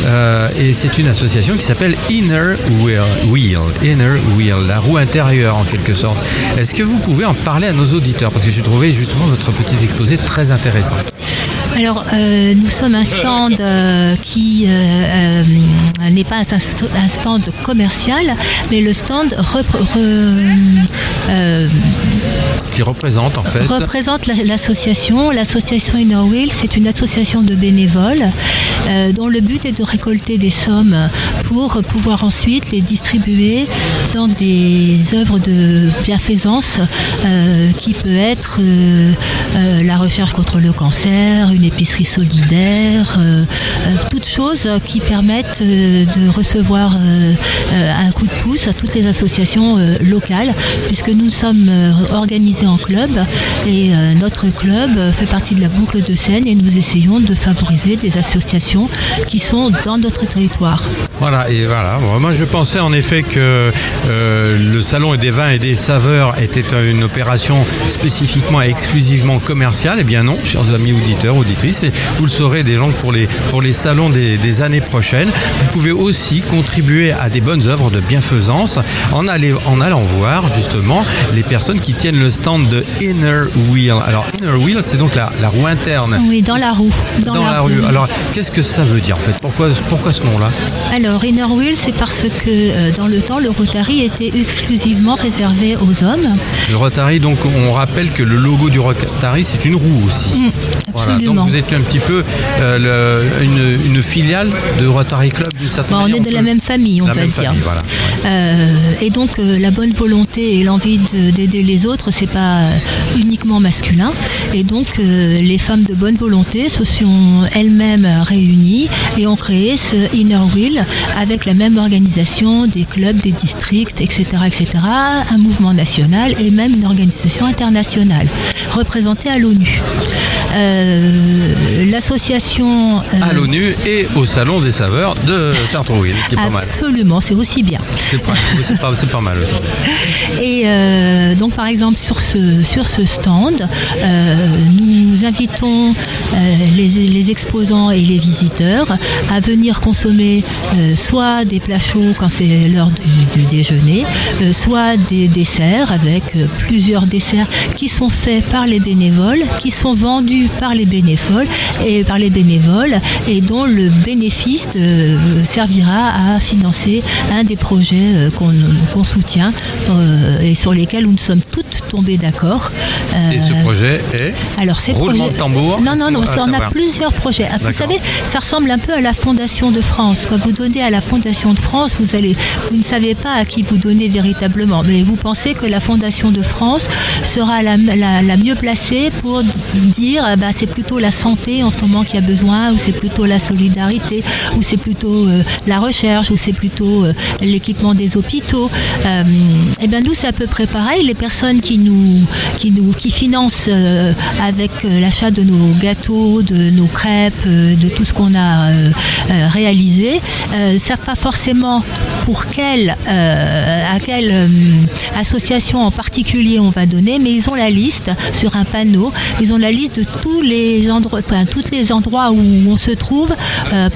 [SPEAKER 11] euh, et c'est une association qui s'appelle Inner Wheel, Wheel, Inner Wheel, la roue intérieure en quelque sorte. Est-ce que vous pouvez en parler à nos auditeurs? Parce que j'ai trouvé justement votre petit exposé très intéressant.
[SPEAKER 12] Alors, euh, nous sommes un stand euh, qui euh, n'est pas un, st- un stand commercial, mais le stand
[SPEAKER 11] Qui représente en fait.
[SPEAKER 12] représente la- l'association. L'association Inner Wheel, c'est une association de bénévoles euh, dont le but est de récolter des sommes pour pouvoir ensuite les distribuer dans des œuvres de bienfaisance euh, qui peut être euh, la recherche contre le cancer, une épicerie solidaire, toutes choses qui permettent de recevoir un coup de pouce à toutes les associations locales, puisque nous sommes euh, en club et euh, notre club fait partie de la boucle de Seine et nous essayons de favoriser des associations qui sont dans notre territoire.
[SPEAKER 11] Voilà, et voilà. Moi, je pensais en effet que euh, le salon des vins et des saveurs était une opération spécifiquement et exclusivement commerciale. Eh bien non, chers amis auditeurs, auditrices, et vous le saurez des gens pour les, pour les salons des, des années prochaines. Vous pouvez aussi contribuer à des bonnes œuvres de bienfaisance en, aller- en allant voir justement les personnes qui tiennent le stand de Inner Wheel. Alors, Inner Wheel, c'est donc la, la roue interne.
[SPEAKER 12] Oui, dans la roue.
[SPEAKER 11] Dans, la, rue. Alors, qu'est-ce que ça veut dire en fait? Pourquoi, pourquoi ce nom-là?
[SPEAKER 12] Alors, Inner Wheel, c'est parce que euh, dans le temps, le Rotary était exclusivement réservé aux hommes.
[SPEAKER 11] Le Rotary, donc on rappelle que le logo du Rotary, c'est une roue aussi.
[SPEAKER 12] Mm,
[SPEAKER 11] Voilà,
[SPEAKER 12] absolument.
[SPEAKER 11] donc vous êtes un petit peu euh, le- une, une filiale de Rotary Club d'une certaine
[SPEAKER 12] Bon, on
[SPEAKER 11] manière.
[SPEAKER 12] est de la même famille, on
[SPEAKER 11] La
[SPEAKER 12] va
[SPEAKER 11] même
[SPEAKER 12] dire.
[SPEAKER 11] famille, voilà.
[SPEAKER 12] Euh, et donc la bonne volonté et l'envie de- d'aider les autres, c'est pas euh, uniquement masculin. Et donc euh, les femmes de bonne volonté se sont elles-mêmes réunies et ont créé ce Inner Wheel avec la même organisation des clubs, des districts, etc., etc. Un mouvement national et même une organisation internationale représentée à l'ONU. Euh, L'association euh,
[SPEAKER 11] À l'ONU et au Salon des saveurs de Sartrouville, qui est pas mal.
[SPEAKER 12] Absolument, c'est aussi bien.
[SPEAKER 11] C'est pas, pas- mal aussi.
[SPEAKER 12] Et euh, donc par exemple sur sur ce stand, euh, nous invitons euh, les, exposants et les visiteurs à venir consommer euh, soit des plats chauds quand c'est l'heure du, déjeuner, soit des desserts avec plusieurs desserts qui sont faits par les bénévoles, qui sont vendus par les bénévoles et par les bénévoles et dont le bénéfice servira à financer un des projets qu'on soutient et sur lesquels nous sommes toutes d'accord. Euh,
[SPEAKER 11] Et ce projet est
[SPEAKER 12] alors ces
[SPEAKER 11] Roulement
[SPEAKER 12] projets-
[SPEAKER 11] de tambour
[SPEAKER 12] Non, non, non,
[SPEAKER 11] À
[SPEAKER 12] parce qu'on a plusieurs projets. Ah, Vous savez, ça ressemble un peu à la Fondation de France. Quand vous donnez à la Fondation de France, vous allez, vous ne savez pas à qui vous donnez véritablement, mais vous pensez que la Fondation de France sera la, la- la mieux placée pour dire, ah bah, c'est plutôt la santé en ce moment qui a besoin, ou c'est plutôt la solidarité, ou c'est plutôt euh, la recherche, ou c'est plutôt euh, l'équipement des hôpitaux. Euh, eh bien, nous, c'est à peu près pareil. Les personnes qui nous, qui nous, qui financent euh, avec euh, l'achat de nos gâteaux, de nos crêpes, euh, de tout ce qu'on a réalisé, euh, savent pas forcément pour quelle, à quelle association en particulier on va donner, mais ils ont la liste sur un panneau. Ils ont la liste de tous les endroits, enfin, tous les endroits où on se trouve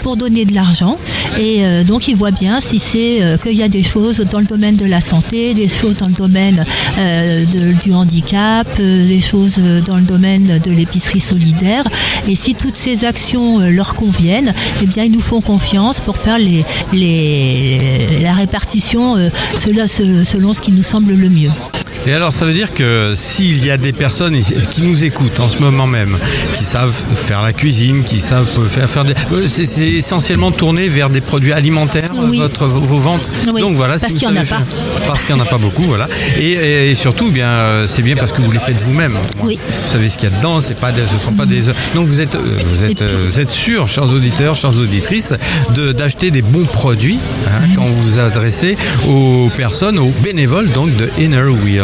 [SPEAKER 12] pour donner de l'argent. Et donc ils voient bien si c'est qu'il y a des choses dans le domaine de la santé, des choses dans le domaine euh, du handicap, euh, des choses euh, dans le domaine de l'épicerie solidaire. Et si toutes ces actions euh, leur conviennent, eh bien ils nous font confiance pour faire la répartition euh, selon ce qui nous semble le mieux.
[SPEAKER 11] Et alors, ça veut dire que s'il y a des personnes qui nous écoutent en ce moment même, qui savent faire la cuisine, qui savent faire, faire des. euh, C'est essentiellement tourné vers des produits alimentaires,
[SPEAKER 12] Oui.
[SPEAKER 11] votre, vos, ventes.
[SPEAKER 12] Oui,
[SPEAKER 11] Donc voilà,
[SPEAKER 12] parce
[SPEAKER 11] si
[SPEAKER 12] qu'il y en a pas.
[SPEAKER 11] Parce qu'il n'y en a pas beaucoup, voilà. Et, et- et surtout, bien, euh, c'est bien parce que vous les faites vous-même.
[SPEAKER 12] Oui.
[SPEAKER 11] Vous savez ce qu'il y a dedans, c'est pas des- ce sont pas des. Donc vous êtes, euh, vous êtes, vous êtes sûr, chers auditeurs, chères auditrices, de- d'acheter des bons produits hein, quand vous vous adressez aux personnes, aux bénévoles donc de Inner Wheel.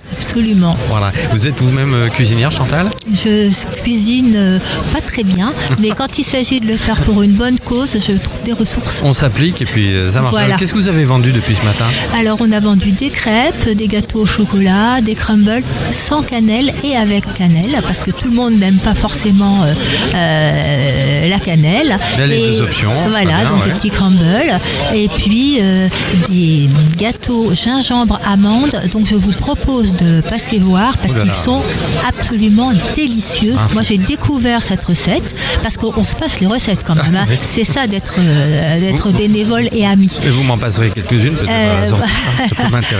[SPEAKER 12] Absolument.
[SPEAKER 11] Voilà. Vous êtes vous-même euh, cuisinière, Chantal?
[SPEAKER 12] Je cuisine euh, pas très bien, mais quand il s'agit de le faire pour une bonne cause, je trouve des ressources.
[SPEAKER 11] On s'applique et puis euh, ça marche.
[SPEAKER 12] Voilà.
[SPEAKER 11] Qu'est-ce que vous avez vendu depuis ce matin?
[SPEAKER 12] Alors on a vendu des crêpes, des gâteaux au chocolat, des crumbles sans cannelle et avec cannelle, parce que tout le monde n'aime pas forcément euh, euh, la cannelle.
[SPEAKER 11] Là, les
[SPEAKER 12] Et
[SPEAKER 11] deux options,
[SPEAKER 12] Voilà,
[SPEAKER 11] très bien,
[SPEAKER 12] donc
[SPEAKER 11] ouais.
[SPEAKER 12] des petits crumbles. Et puis euh, des gâteaux gingembre amande. Donc je vous propose de passer voir parce
[SPEAKER 11] Oh
[SPEAKER 12] qu'ils sont absolument délicieux.
[SPEAKER 11] Ah,
[SPEAKER 12] Moi j'ai découvert cette recette parce qu'on se passe les recettes quand même. hein.
[SPEAKER 11] oui.
[SPEAKER 12] C'est ça d'être euh, d'être bénévole et ami.
[SPEAKER 11] Et vous m'en passerez quelques-unes peut-être
[SPEAKER 12] Euh.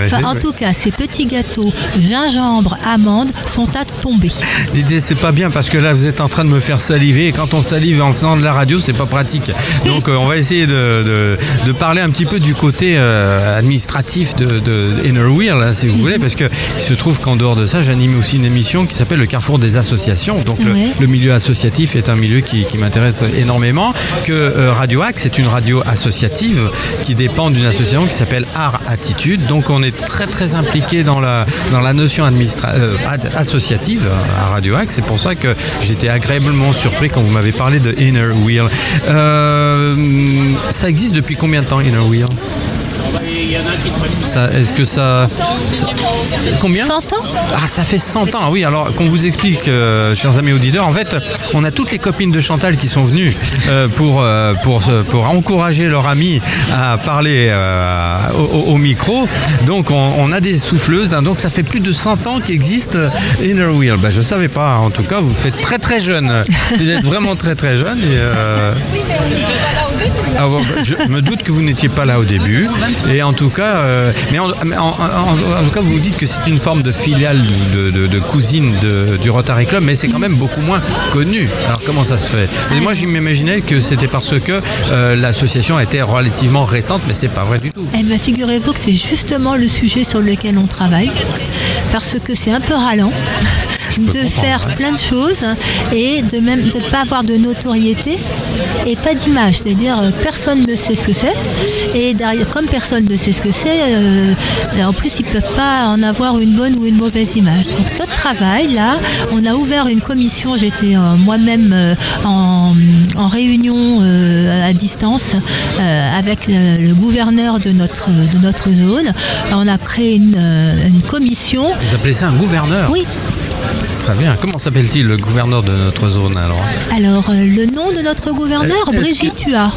[SPEAKER 12] Enfin, en
[SPEAKER 11] oui.
[SPEAKER 12] tout cas, ces petits gâteaux gingembre, amande sont à tomber.
[SPEAKER 11] L'idée c'est pas bien parce que là vous êtes en train de me faire saliver et quand on salive en faisant de la radio c'est pas pratique. Donc euh, on va essayer de, de- de parler un petit peu du côté euh, administratif de, de Inner Wheel là, si vous voulez parce que se trouve qu'en dehors de ça j'anime aussi une émission qui s'appelle le Carrefour des associations. Donc le,
[SPEAKER 12] Ouais.
[SPEAKER 11] le milieu associatif est un milieu qui, qui m'intéresse énormément. Que euh, Radio Axe c'est une radio associative qui dépend d'une association qui s'appelle Art Attitude. Donc on est très très impliqué dans la dans la notion euh, associative à Radio Axe. C'est pour ça que j'étais agréablement surpris quand vous m'avez parlé de Inner Wheel. Euh, ça existe depuis combien de temps Inner Wheel? Ça, Est-ce que ça, ça- Combien
[SPEAKER 12] 100 ans
[SPEAKER 11] Ah, ça fait 100 ans. Ah Oui, alors qu'on vous explique, euh, chers amis auditeurs, en fait, on a toutes les copines de Chantal qui sont venues euh, pour, euh, pour, pour encourager leur amie à parler euh, au, au- au micro. Donc, on, on a des souffleuses. hein. donc, ça fait plus de 100 ans qu'existe Inner Wheel. Ben, je savais pas. En tout cas, vous faites très très jeune. Vous êtes vraiment très très jeune. Et, euh, ah bon, bah, je me doute que vous n'étiez pas là au début. Et en tout cas, euh, mais en, mais en- en- en tout cas, vous dites que c'est une forme de filiale de, de- de cousine de- du Rotary Club, mais c'est quand même beaucoup moins connu. Alors comment ça se fait? Et Moi, je m'imaginais que c'était parce que euh, l'association était relativement récente, mais c'est pas vrai du tout.
[SPEAKER 12] Eh bien, figurez-vous que c'est justement le sujet sur lequel on travaille, parce que c'est un peu ralent de faire plein de choses et de même de pas avoir de notoriété et pas d'image. C'est-à-dire euh, personne ne sait ce que c'est et derrière, comme personne ne sait ce que c'est, euh, en plus ils peuvent pas en avoir une bonne ou une mauvaise image. Donc notre travail là, on a ouvert une commission. J'étais euh, moi-même euh, en, en réunion à distance avec le, gouverneur de notre de notre zone. On a créé une, une commission
[SPEAKER 11] Vous appelez ça un gouverneur?
[SPEAKER 12] Oui.
[SPEAKER 11] Très bien. Comment s'appelle-t-il le gouverneur de notre zone alors
[SPEAKER 12] Alors, euh, le nom de notre gouverneur,
[SPEAKER 11] que-
[SPEAKER 12] Brigitte Hua.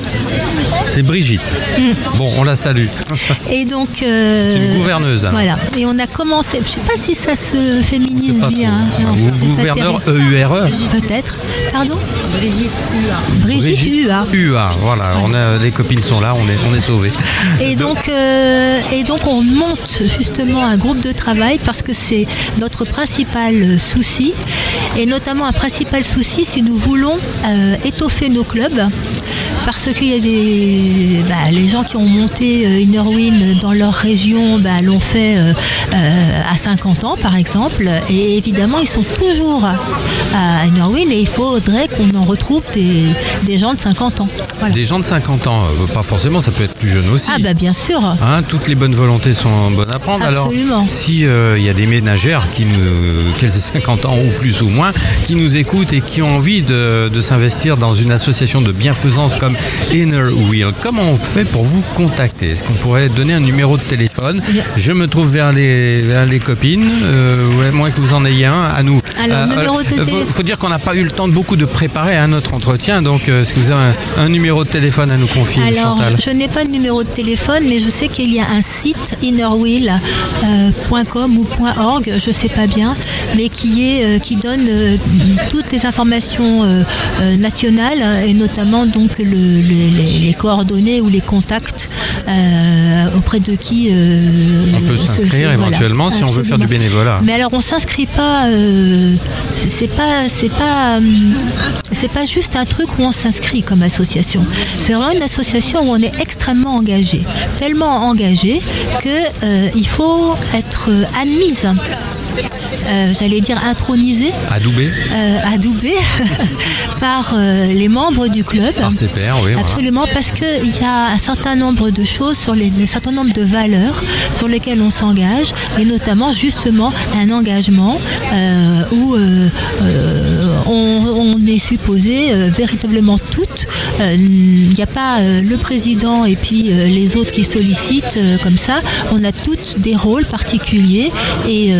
[SPEAKER 11] C'est Brigitte.
[SPEAKER 12] Mm.
[SPEAKER 11] Bon, on la salue.
[SPEAKER 12] Et donc. euh,
[SPEAKER 11] C'est une gouverneuse, alors.
[SPEAKER 12] Voilà. Et on a commencé. Je sais pas si ça se féminise
[SPEAKER 11] pas
[SPEAKER 12] bien.
[SPEAKER 11] trop.
[SPEAKER 12] Non,
[SPEAKER 11] Ou
[SPEAKER 12] c'est pas
[SPEAKER 11] gouverneur. EURE.
[SPEAKER 12] Peut-être. Pardon Brigitte Hua. Brigitte Hua.
[SPEAKER 11] UA, voilà. On a, les copines sont là, on est, on est sauvés.
[SPEAKER 12] Et donc, euh, et donc on monte justement un groupe de travail parce que c'est notre principal euh, souci, et notamment un principal souci si nous voulons euh, étoffer nos clubs. Parce qu'il y a des. bah, les gens qui ont monté euh, Innerwin dans leur région bah, l'ont fait euh, euh, à 50 ans, par exemple. Et évidemment, ils sont toujours à, Innerwin et il faudrait qu'on en retrouve des, des gens de 50 ans. Voilà.
[SPEAKER 11] Des gens de 50 ans, euh, pas forcément, ça peut être plus jeune aussi.
[SPEAKER 12] Ah, bah bien sûr.
[SPEAKER 11] Hein, toutes les bonnes volontés sont bonnes à prendre.
[SPEAKER 12] Absolument.
[SPEAKER 11] Alors, si il y a des ménagères qui nous, qu'elles aient 50 ans ou plus ou moins, qui nous écoutent et qui ont envie de, de s'investir dans une association de bienfaisance comme Inner Wheel, comment on fait pour vous contacter? Est-ce qu'on pourrait donner un numéro de téléphone? Je me trouve vers les, vers les copines, euh, ouais, moins que vous en ayez un, à nous.
[SPEAKER 12] Alors, numéro de
[SPEAKER 11] faut,
[SPEAKER 12] téléphone.
[SPEAKER 11] faut dire qu'on n'a pas eu le temps de beaucoup de préparer hein, notre entretien, donc euh, est-ce que vous avez un, un numéro de téléphone à nous confier,
[SPEAKER 12] Alors,
[SPEAKER 11] Chantal
[SPEAKER 12] je, je n'ai pas de numéro de téléphone, mais je sais qu'il y a un site innerwheel.com ou .org, je sais pas bien, mais qui est euh, qui donne euh, toutes les informations euh, euh, nationales et notamment donc le- le- les, coordonnées ou les contacts euh, auprès de qui euh,
[SPEAKER 11] On peut s'inscrire
[SPEAKER 12] voilà.
[SPEAKER 11] éventuellement si on veut faire du bénévolat.
[SPEAKER 12] Mais alors on s'inscrit pas, euh, c'est pas, c'est pas, c'est pas juste un truc où on s'inscrit comme association. C'est vraiment une association où on est extrêmement engagé, tellement engagé que euh, il faut être euh, admise. euh, j'allais dire intronisée,
[SPEAKER 11] Adoubé
[SPEAKER 12] euh, adoubée par euh, les membres du club.
[SPEAKER 11] Par ses pairs, oui. voilà.
[SPEAKER 12] Absolument, parce qu'il y a un certain nombre de choses, sur les, un certain nombre de valeurs sur lesquelles on s'engage, et notamment justement un engagement où on, on est supposé euh, véritablement toutes. euh, Il n'y a pas euh, le président et puis euh, les autres qui sollicitent comme ça. On a toutes des rôles particuliers et,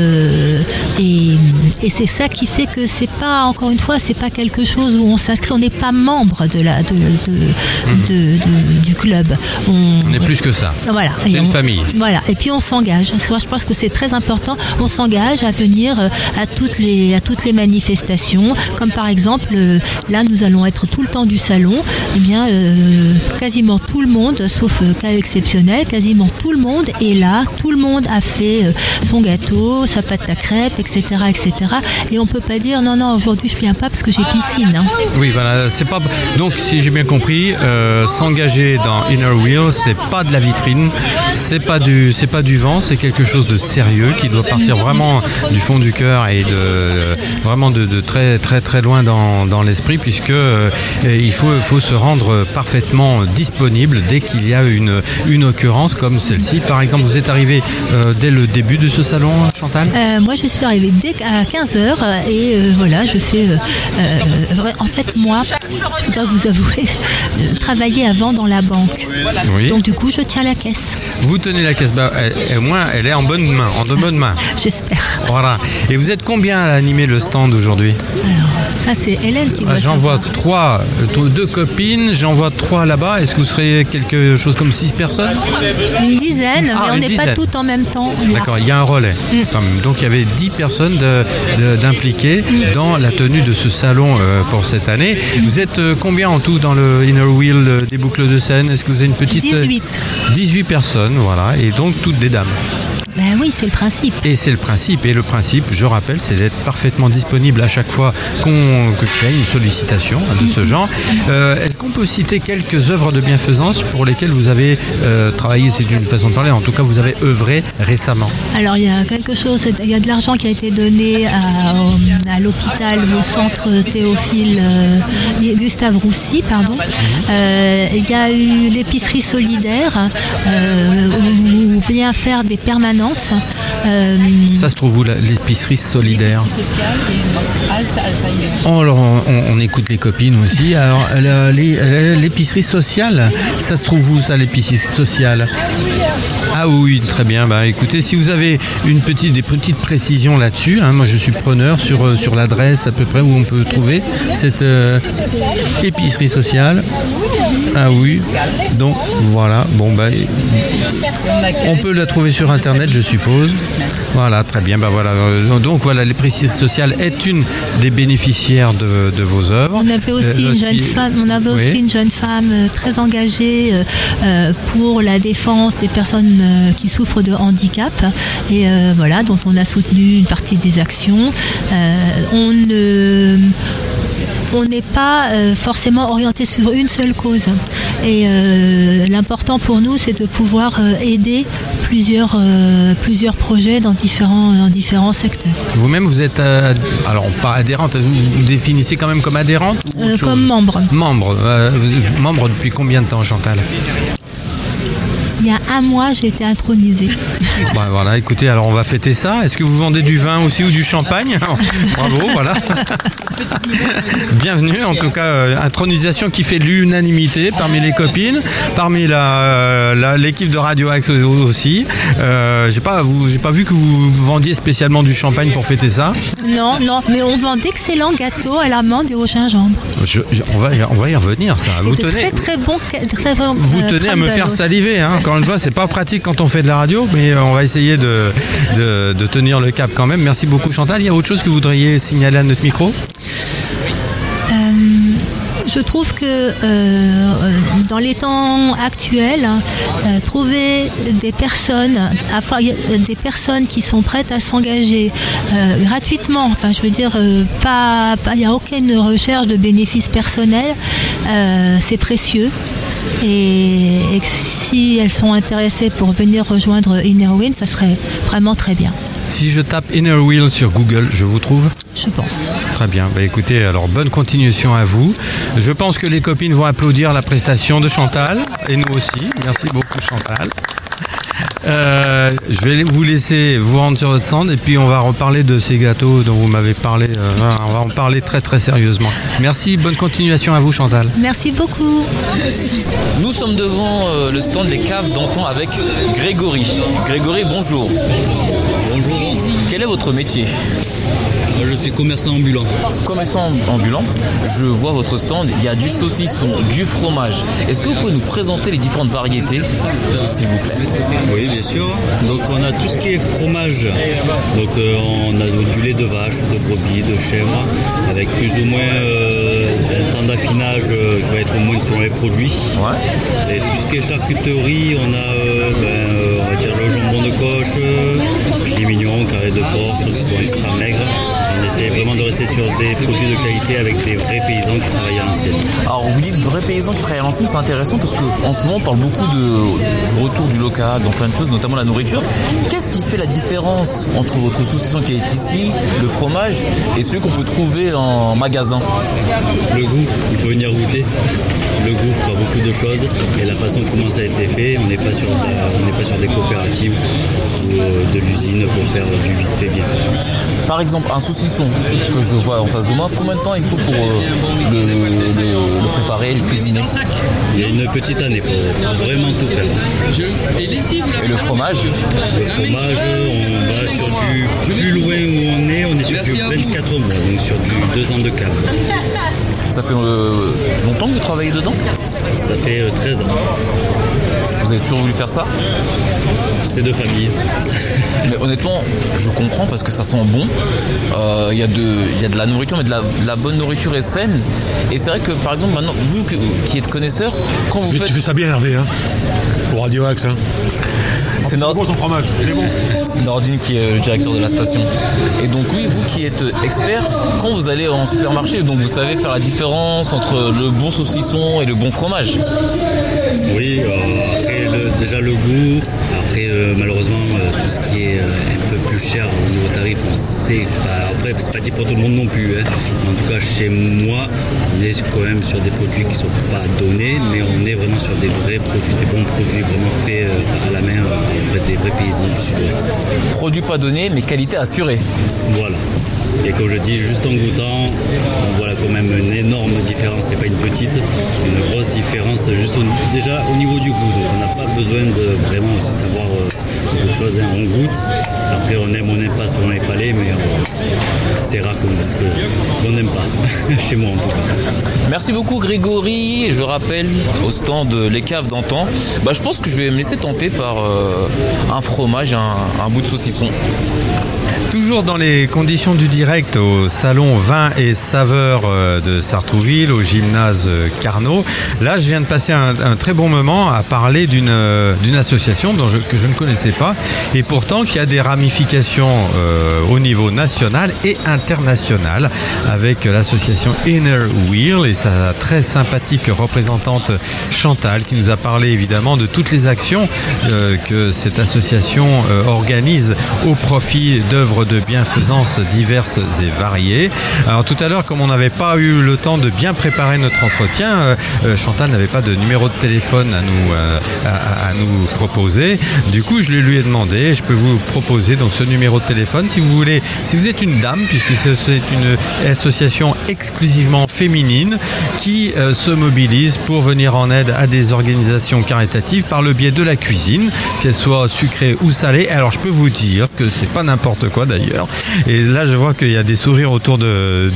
[SPEAKER 12] et, et c'est ça qui fait que c'est pas encore une fois c'est pas quelque chose où on s'inscrit. On n'est pas membre de la de, de- de- de- du club. On,
[SPEAKER 11] On est plus que ça.
[SPEAKER 12] voilà.
[SPEAKER 11] C'est une
[SPEAKER 12] on-
[SPEAKER 11] famille.
[SPEAKER 12] Voilà. Et puis on s'engage. Je pense que c'est très important. On s'engage à venir à toutes les à toutes les manifestations, comme par exemple euh, là nous allons être tout le temps du salon. Eh bien, euh, quasiment tout le monde, sauf euh, cas exceptionnel, quasiment tout le monde est là. Tout le monde a fait son gâteau, sa pâte à crêpes, etc., etc. Et on peut pas dire non non aujourd'hui je viens pas parce que j'ai piscine. hein.
[SPEAKER 11] Oui, voilà, c'est pas. Donc, si j'ai bien compris, s'engager dans Inner Wheel, c'est pas de la vitrine, c'est pas du, pas du vent, c'est quelque chose de sérieux qui doit partir vraiment du fond du cœur et de vraiment de, de très très très loin dans, dans l'esprit, puisque euh, il faut faut se rendre parfaitement disponible dès qu'il y a une une occurrence comme celle-ci. Par exemple, vous êtes arrivé euh, dès le début de ce salon, Chantal?
[SPEAKER 12] Euh, moi, je suis arrivée dès à 15h et voilà, je fais. en fait, moi, je dois vous avouer, je travaillais avant dans la banque.
[SPEAKER 11] Oui.
[SPEAKER 12] Donc, du coup, je tiens la caisse.
[SPEAKER 11] Vous tenez la caisse, bah, elle- au moins elle est en bonne main, en de bonnes mains.
[SPEAKER 12] J'espère.
[SPEAKER 11] Voilà. Et vous êtes combien à animer le stand aujourd'hui?
[SPEAKER 12] Ça, c'est Hélène qui doit
[SPEAKER 11] Ah, J'en vois trois, deux copines, j'en vois trois là-bas. Est-ce que vous serez quelque chose comme six personnes
[SPEAKER 12] Une dizaine,
[SPEAKER 11] Ah,
[SPEAKER 12] mais on n'est pas toutes en même temps.
[SPEAKER 11] D'accord, il y a un relais.
[SPEAKER 12] Mm.
[SPEAKER 11] Donc il y avait dix personnes d'impliquées dans la tenue de ce salon euh, pour cette année. Vous êtes euh, combien en tout dans le Inner Wheel euh, des boucles de Seine Est-ce que vous avez une petite... euh,
[SPEAKER 12] 18.
[SPEAKER 11] 18 personnes, voilà, et donc toutes des dames.
[SPEAKER 12] Ben oui, c'est le principe.
[SPEAKER 11] Et c'est le principe. Et le principe, je rappelle, c'est d'être parfaitement disponible à chaque fois qu'on qu'il y a une sollicitation de ce genre. Euh, Est-ce qu'on peut citer quelques œuvres de bienfaisance pour lesquelles vous avez euh, travaillé C'est une façon de parler. En tout cas, vous avez œuvré récemment?
[SPEAKER 12] Alors il y a quelque chose, il y a de l'argent qui a été donné à, l'hôpital, au centre Théophile euh, Gustave Roussy, pardon. Euh, il y a eu l'épicerie solidaire où on vient faire des permanences permanence. Euh,
[SPEAKER 11] Ça se trouve où l'épicerie solidaire Oh, alors, on, on écoute les copines aussi. Alors, la- l'épicerie sociale, ça se trouve où ça, l'épicerie sociale Ah oui, très bien. Bah, écoutez, si vous avez une petite, des petites précisions là-dessus, hein, moi je suis preneur sur, euh, sur l'adresse à peu près où on peut trouver cette euh, épicerie sociale. Ah oui, donc voilà. Bon, bah, on peut la trouver sur internet, je suppose. Voilà, très bien. Bah voilà. Euh, Donc voilà, l'épicerie sociale est une des bénéficiaires de, de vos œuvres.
[SPEAKER 12] On avait aussi
[SPEAKER 11] Euh,
[SPEAKER 12] une jeune femme, on avait
[SPEAKER 11] Oui.
[SPEAKER 12] aussi une jeune femme euh, très engagée euh, pour la défense des personnes euh, qui souffrent de handicap et voilà dont on a soutenu une partie des actions. On ne on n'est pas euh, forcément orienté sur une seule cause. Et euh, l'important pour nous, c'est de pouvoir euh, aider plusieurs, plusieurs projets dans différents, dans différents secteurs.
[SPEAKER 11] Vous-même, vous êtes, alors pas adhérente, vous vous définissez quand même comme adhérente
[SPEAKER 12] comme membre.
[SPEAKER 11] Membre. membre depuis combien de temps, Chantal?
[SPEAKER 12] Il y a un mois, j'ai été intronisée.
[SPEAKER 11] Bah, Voilà, écoutez, alors on va fêter ça. Est-ce que vous vendez du vin aussi ou du champagne Bravo, voilà. Bienvenue, en tout cas, euh, intronisation qui fait l'unanimité parmi les copines, parmi la, euh, la- l'équipe de Radio Axe aussi. Euh, j'ai pas, vous, j'ai pas vu que vous vendiez spécialement du champagne pour fêter ça.
[SPEAKER 12] Non, non, mais on vend d'excellents gâteaux à l'amande et au gingembre.
[SPEAKER 11] Je- je- on, va, y- on va y revenir, ça.
[SPEAKER 12] Et
[SPEAKER 11] Vous
[SPEAKER 12] de
[SPEAKER 11] tenez,
[SPEAKER 12] très très bons, très
[SPEAKER 11] Vous
[SPEAKER 12] euh,
[SPEAKER 11] tenez à me faire saliver, hein. Encore une fois, c'est pas pratique quand on fait de la radio, mais euh, on va essayer de, tenir le cap quand même. Merci beaucoup Chantal. Il y a autre chose que vous voudriez signaler à notre micro?
[SPEAKER 12] Euh, je trouve que euh, dans les temps actuels, trouver des personnes, des personnes qui sont prêtes à s'engager gratuitement, enfin je veux dire, il n'y a aucune recherche de bénéfices personnels, c'est précieux. Et, si elles sont intéressées pour venir rejoindre Innerwind, ça serait vraiment très bien,
[SPEAKER 11] Si je tape Inner Wheel sur Google, je vous trouve
[SPEAKER 12] je pense.
[SPEAKER 11] Très bien. Bah, écoutez, alors bonne continuation à vous. Je pense que les copines vont applaudir la prestation de Chantal et nous aussi. Merci beaucoup Chantal. Euh, je vais vous laisser vous rendre sur votre stand et puis on va reparler de ces gâteaux dont vous m'avez parlé. euh, on va en parler très très sérieusement. Merci, bonne continuation à vous Chantal.
[SPEAKER 12] Merci beaucoup.
[SPEAKER 7] Nous sommes devant euh, le stand des caves d'antan avec Grégory. Grégory, bonjour.
[SPEAKER 13] Bonjour.
[SPEAKER 7] Quel est votre métier?
[SPEAKER 13] Je suis commerçant ambulant.
[SPEAKER 7] Commerçant ambulant, je vois votre stand, il y a du saucisson, du fromage. Est-ce que vous pouvez nous présenter les différentes variétés, s'il vous plaît
[SPEAKER 13] Oui, bien sûr. Donc, on a tout ce qui est fromage. Donc, euh, on a du lait de vache, de brebis, de chèvre, avec plus ou moins euh, un temps d'affinage euh, qui va être au moins selon les produits. Et tout ce qui est charcuterie, on a, euh, ben, euh, on va dire le jambon de coche, euh, filet mignon, carré de porc, saucisson extra maigre. On essaie vraiment de rester sur des produits de qualité avec des vrais paysans qui travaillent à l'ancienne.
[SPEAKER 7] Alors vous dites vrais paysans qui travaillent à l'ancienne, c'est intéressant parce qu'en ce moment on parle beaucoup de, du retour du local dans plein de choses, notamment la nourriture. Qu'est-ce qui fait la différence entre votre saucisson qui est ici, le fromage, et celui qu'on peut trouver en magasin?
[SPEAKER 13] Le goût, il faut venir goûter. Le goût fera beaucoup de choses et la façon comment ça a été fait, on n'est pas sur, de- on n'est pas sur des coopératives ou euh, de l'usine pour faire du vite fait bien.
[SPEAKER 7] Par exemple, un saucisson que je vois en face de moi, combien de temps il faut pour euh, le, le- le préparer, le cuisiner?
[SPEAKER 13] Il y a une petite année pour, pour vraiment tout faire.
[SPEAKER 7] Et le fromage?
[SPEAKER 13] Le fromage, on va sur du plus loin où on est, on est sur du 24 mois, donc sur du 2 ans de cave.
[SPEAKER 7] Ça fait euh, longtemps que vous travaillez dedans?
[SPEAKER 13] Ça fait euh, 13 ans.
[SPEAKER 7] Vous avez toujours voulu faire ça?
[SPEAKER 13] C'est de famille.
[SPEAKER 7] Mais honnêtement, je comprends parce que ça sent bon. Euh, Il y, a de- il y a de la nourriture, mais de la, de la bonne nourriture est saine. Et c'est vrai que par exemple, maintenant, vous qui êtes connaisseur, quand vous
[SPEAKER 1] Tu
[SPEAKER 7] faites.
[SPEAKER 1] fais ça bien, Hervé, hein Pour Radio Axe, hein
[SPEAKER 7] C'est Nord...
[SPEAKER 1] son fromage, il est bon.
[SPEAKER 7] Nordine qui est le directeur de la station. Et donc oui, vous qui êtes expert, quand vous allez en supermarché, donc vous savez faire la différence entre le bon saucisson et le bon fromage.
[SPEAKER 13] Oui, euh, après le- déjà le goût, euh, malheureusement euh, tout ce qui est euh, un peu plus cher au niveau tarif. On sait, pas, après, c'est pas dit pour tout le monde non plus. hein. En tout cas, chez moi, on est quand même sur des produits qui sont pas donnés, mais on est vraiment sur des vrais produits, des bons produits vraiment faits à la main auprès des vrais paysans du sud-ouest.
[SPEAKER 7] Produit pas donné, mais qualité assurée.
[SPEAKER 13] Voilà. Et comme je dis, juste en goûtant, on voit là même une énorme différence. C'est pas une petite, une grosse différence. Juste au- déjà au niveau du goût. Donc on n'a pas besoin de vraiment aussi savoir beaucoup de choses. hein. On goûte. Après on aime, on n'aime pas selon les palais, mais euh, c'est rare qu'on dise qu'on n'aime pas. Chez moi en tout cas.
[SPEAKER 7] Merci beaucoup Grégory. Je rappelle au stand de Les Caves d'antan. Bah, je pense que je vais me laisser tenter par euh, un fromage, un bout de saucisson.
[SPEAKER 11] Toujours dans les conditions du direct au salon vin et saveurs euh, de Sartrouville, au gymnase euh, Carnot. Là, je viens de passer un, très bon moment à parler d'une euh, association dont que je ne connaissais pas et pourtant qui a des ramifications au niveau national et international avec l'association Inner Wheel et sa très sympathique représentante Chantal qui nous a parlé évidemment de toutes les actions que cette association organise au profit d'œuvres de bienfaisance diverses et variées. Alors tout à l'heure, comme on n'avait pas eu le temps de bien préparer notre entretien, euh, euh, Chantal n'avait pas de numéro de téléphone à nous, euh, à, nous proposer. Du coup, je lui ai demandé. Je peux vous proposer donc ce numéro de téléphone si vous voulez, si vous êtes une dame, puisque c'est une association exclusivement féminine qui se mobilise pour venir en aide à des organisations caritatives par le biais de la cuisine, qu'elle soit sucrée ou salée. Alors je peux vous dire que c'est pas n'importe quoi Et là je vois qu'il y a des sourires autour de,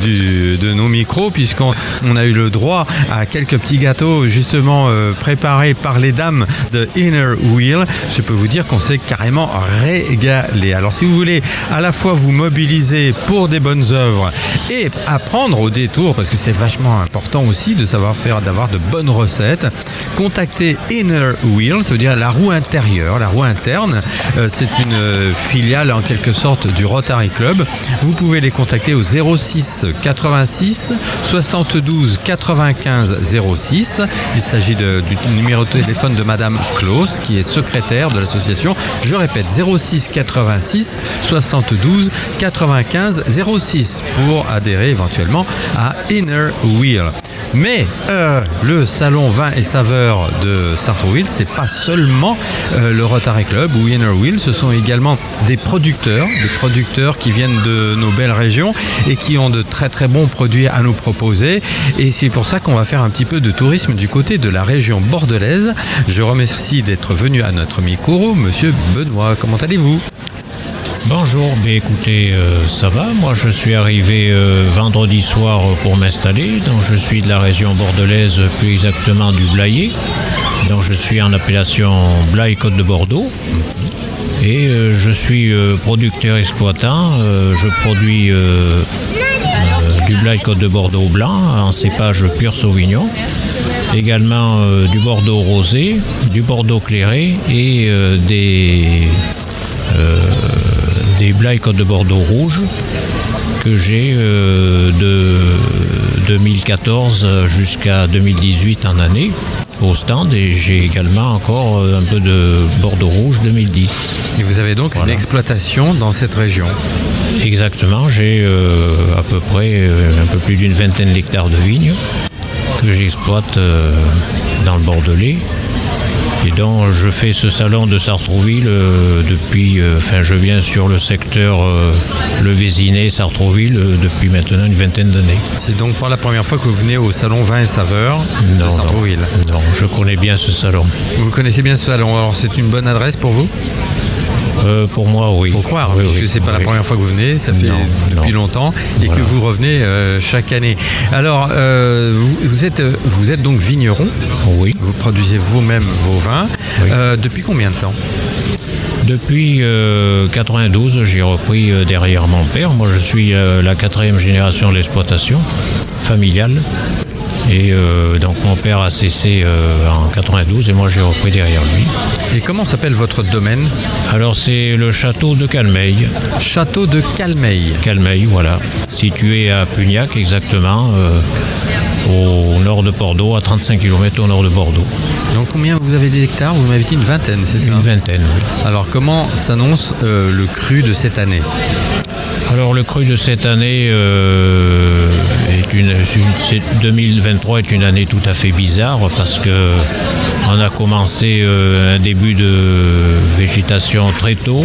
[SPEAKER 11] nos micros puisqu'on on a eu le droit à quelques petits gâteaux justement euh, préparés par les dames de Inner Wheel. Je peux vous dire qu'on s'est carrément régalé. Alors si vous voulez à la fois vous mobiliser pour des bonnes œuvres et apprendre au détour, parce que c'est vachement important aussi de savoir faire, d'avoir de bonnes recettes, contactez Inner Wheel, ça veut dire la roue intérieure, la roue interne. Euh, c'est une euh, filiale en quelque sorte du Rotary Club. Vous pouvez les contacter au 06 86 72 95 06. Il s'agit du numéro de téléphone de Madame Klaus, qui est secrétaire de l'association. Je répète, 06 86 72 95 06 pour adhérer éventuellement à Inner Wheel. Mais euh, le salon vin et saveurs de Sartrouville, c'est pas seulement euh, le Rotary Club ou Inner Wheel, ce sont également des producteurs, des producteurs qui viennent de nos belles régions et qui ont de très très bons produits à nous proposer. Et c'est pour ça qu'on va faire un petit peu de tourisme du côté de la région bordelaise. Je remercie d'être venu à notre micro, Monsieur Benoît. Comment allez-vous?
[SPEAKER 14] Bonjour, ben écoutez, euh, ça va. Moi, je suis arrivé euh, vendredi soir pour m'installer. Donc, je suis de la région bordelaise, plus exactement du Blayais. Donc, je suis en appellation Blaye Côte de Bordeaux. Et euh, je suis producteur exploitant. Je produis du Blaye Côte de Bordeaux blanc en cépage pur Sauvignon. Également du Bordeaux rosé, du Bordeaux clairé et des des Côte de Bordeaux rouge que j'ai euh, de 2014 jusqu'à 2018 en année au stand et j'ai également encore euh, un peu de Bordeaux rouge 2010.
[SPEAKER 11] Et vous avez donc une exploitation dans cette région
[SPEAKER 14] Exactement, j'ai euh, à peu près euh, un peu plus d'une vingtaine d'hectares de vignes que j'exploite euh, dans le Bordelais. Et donc je fais ce salon de Sartrouville euh, depuis, euh, enfin je viens sur le secteur euh, Le Vésinet, Sartrouville depuis maintenant une vingtaine d'années.
[SPEAKER 11] C'est donc pas la première fois que vous venez au salon vin et saveurs de
[SPEAKER 14] Non,
[SPEAKER 11] Sartrouville.
[SPEAKER 14] Non, je connais bien ce salon.
[SPEAKER 11] Vous connaissez bien ce salon, alors c'est une bonne adresse pour vous?
[SPEAKER 14] Euh, Pour moi, oui.
[SPEAKER 11] Faut croire,
[SPEAKER 14] Oui,
[SPEAKER 11] puisque
[SPEAKER 14] oui,
[SPEAKER 11] c'est pas la
[SPEAKER 14] oui.
[SPEAKER 11] première fois que vous venez, ça fait
[SPEAKER 14] Non,
[SPEAKER 11] depuis
[SPEAKER 14] non.
[SPEAKER 11] longtemps, et
[SPEAKER 14] Voilà.
[SPEAKER 11] que vous revenez euh, chaque année. Alors, euh, vous, vous êtes, vous êtes donc vigneron
[SPEAKER 14] Oui.
[SPEAKER 11] Vous produisez vous-même vos vins. Euh, depuis combien de temps?
[SPEAKER 14] Depuis euh, 92, j'ai repris derrière mon père. Moi, je suis la quatrième génération de l'exploitation familiale. Et euh, donc mon père a cessé euh, en 92 et moi j'ai repris derrière lui.
[SPEAKER 11] Et comment s'appelle votre domaine
[SPEAKER 14] Alors c'est le château de Calmeil.
[SPEAKER 11] Château de Calmeil.
[SPEAKER 14] Calmeil, voilà. Situé à Pugnac exactement, euh, au nord de Bordeaux, à 35 km au nord de Bordeaux.
[SPEAKER 11] Donc combien vous avez d'hectares? Vous m'avez dit une vingtaine, c'est ça?
[SPEAKER 14] Une vingtaine, oui.
[SPEAKER 11] Alors comment s'annonce le cru de cette année?
[SPEAKER 14] Alors le cru de cette année euh, est une, c'est- 2023 est une année tout à fait bizarre parce que on a commencé euh, un début de végétation très tôt,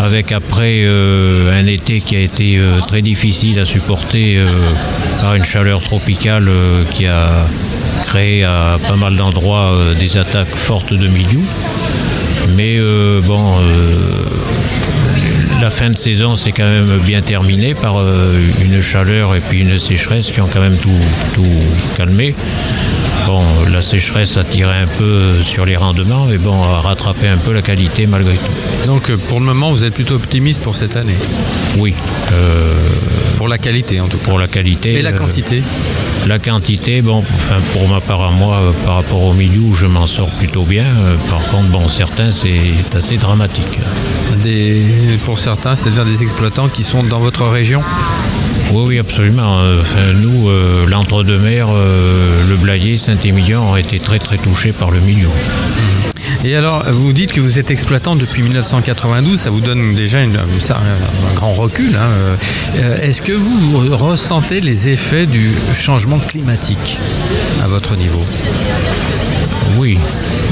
[SPEAKER 14] avec après euh, un été qui a été très difficile à supporter par une chaleur tropicale qui a créé à pas mal d'endroits des attaques fortes de milieu. Mais bon, la fin de saison s'est quand même bien terminée par euh, une chaleur et puis une sécheresse qui ont quand même tout, tout calmé. Bon, la sécheresse a tiré un peu sur les rendements, mais bon, a rattrapé un peu la qualité malgré tout.
[SPEAKER 11] Donc pour le moment, vous êtes plutôt optimiste pour cette année?
[SPEAKER 14] Oui. euh,
[SPEAKER 11] Pour la qualité en tout cas.
[SPEAKER 14] pour la qualité.
[SPEAKER 11] Et la
[SPEAKER 14] euh,
[SPEAKER 11] quantité
[SPEAKER 14] La quantité, bon, enfin pour ma part à moi, euh, par rapport au milieu, je m'en sors plutôt bien. Euh, Par contre, bon, certains, c'est assez dramatique.
[SPEAKER 11] Des, Pour certains, c'est-à-dire des exploitants qui sont dans votre région?
[SPEAKER 14] Oui, oui, absolument. Enfin, nous, euh, l'entre-deux-mer, euh, le Blayais, Saint-Émilion ont été très très touchés par le milieu.
[SPEAKER 11] Et alors, vous dites que vous êtes exploitant depuis 1992, ça vous donne déjà une- ça, un, un grand recul. hein. Euh, Est-ce que vous ressentez les effets du changement climatique à votre niveau?
[SPEAKER 14] Oui.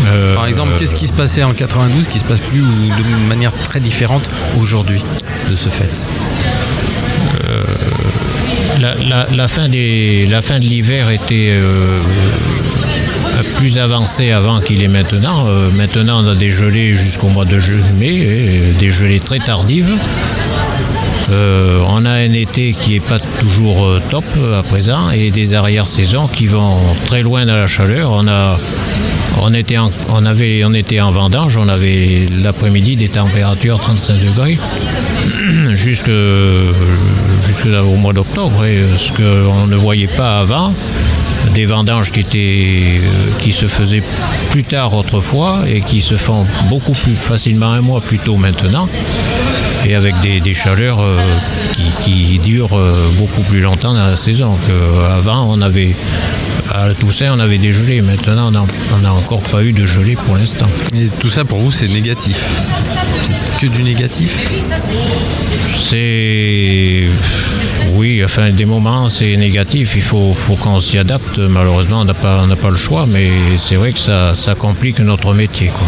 [SPEAKER 14] Euh,
[SPEAKER 11] Par exemple, qu'est-ce qui se passait en 92 qui se passe plus ou de manière très différente aujourd'hui de ce fait?
[SPEAKER 14] Euh, la, la- la fin des, la fin de l'hiver était plus avancée avant qu'il est maintenant. Euh, maintenant, on a des gelées jusqu'au mois de mai, des gelées très tardives. Euh, on a un été qui n'est pas toujours euh, top à présent et des arrière-saisons qui vont très loin dans la chaleur. On, a, on, était en, on, avait, on était en vendange, on avait l'après-midi des températures 35 degrés jusque, jusque au mois d'octobre, et ce qu'on ne voyait pas avant des vendanges qui, étaient, euh, qui se faisaient plus tard autrefois et qui se font beaucoup plus facilement un mois plus tôt maintenant et avec des, des chaleurs euh, qui, qui durent euh, beaucoup plus longtemps dans la saison qu'avant on avait à Toussaint on avait des gelées maintenant on n'a encore pas eu de gelée pour l'instant
[SPEAKER 11] Et tout ça pour vous c'est négatif C'est que du négatif
[SPEAKER 14] c'est oui, enfin des moments c'est négatif, il faut, faut qu'on s'y adapte. Malheureusement, on n'a pas, on n'a pas le choix, mais c'est vrai que ça, ça complique notre métier. Quoi.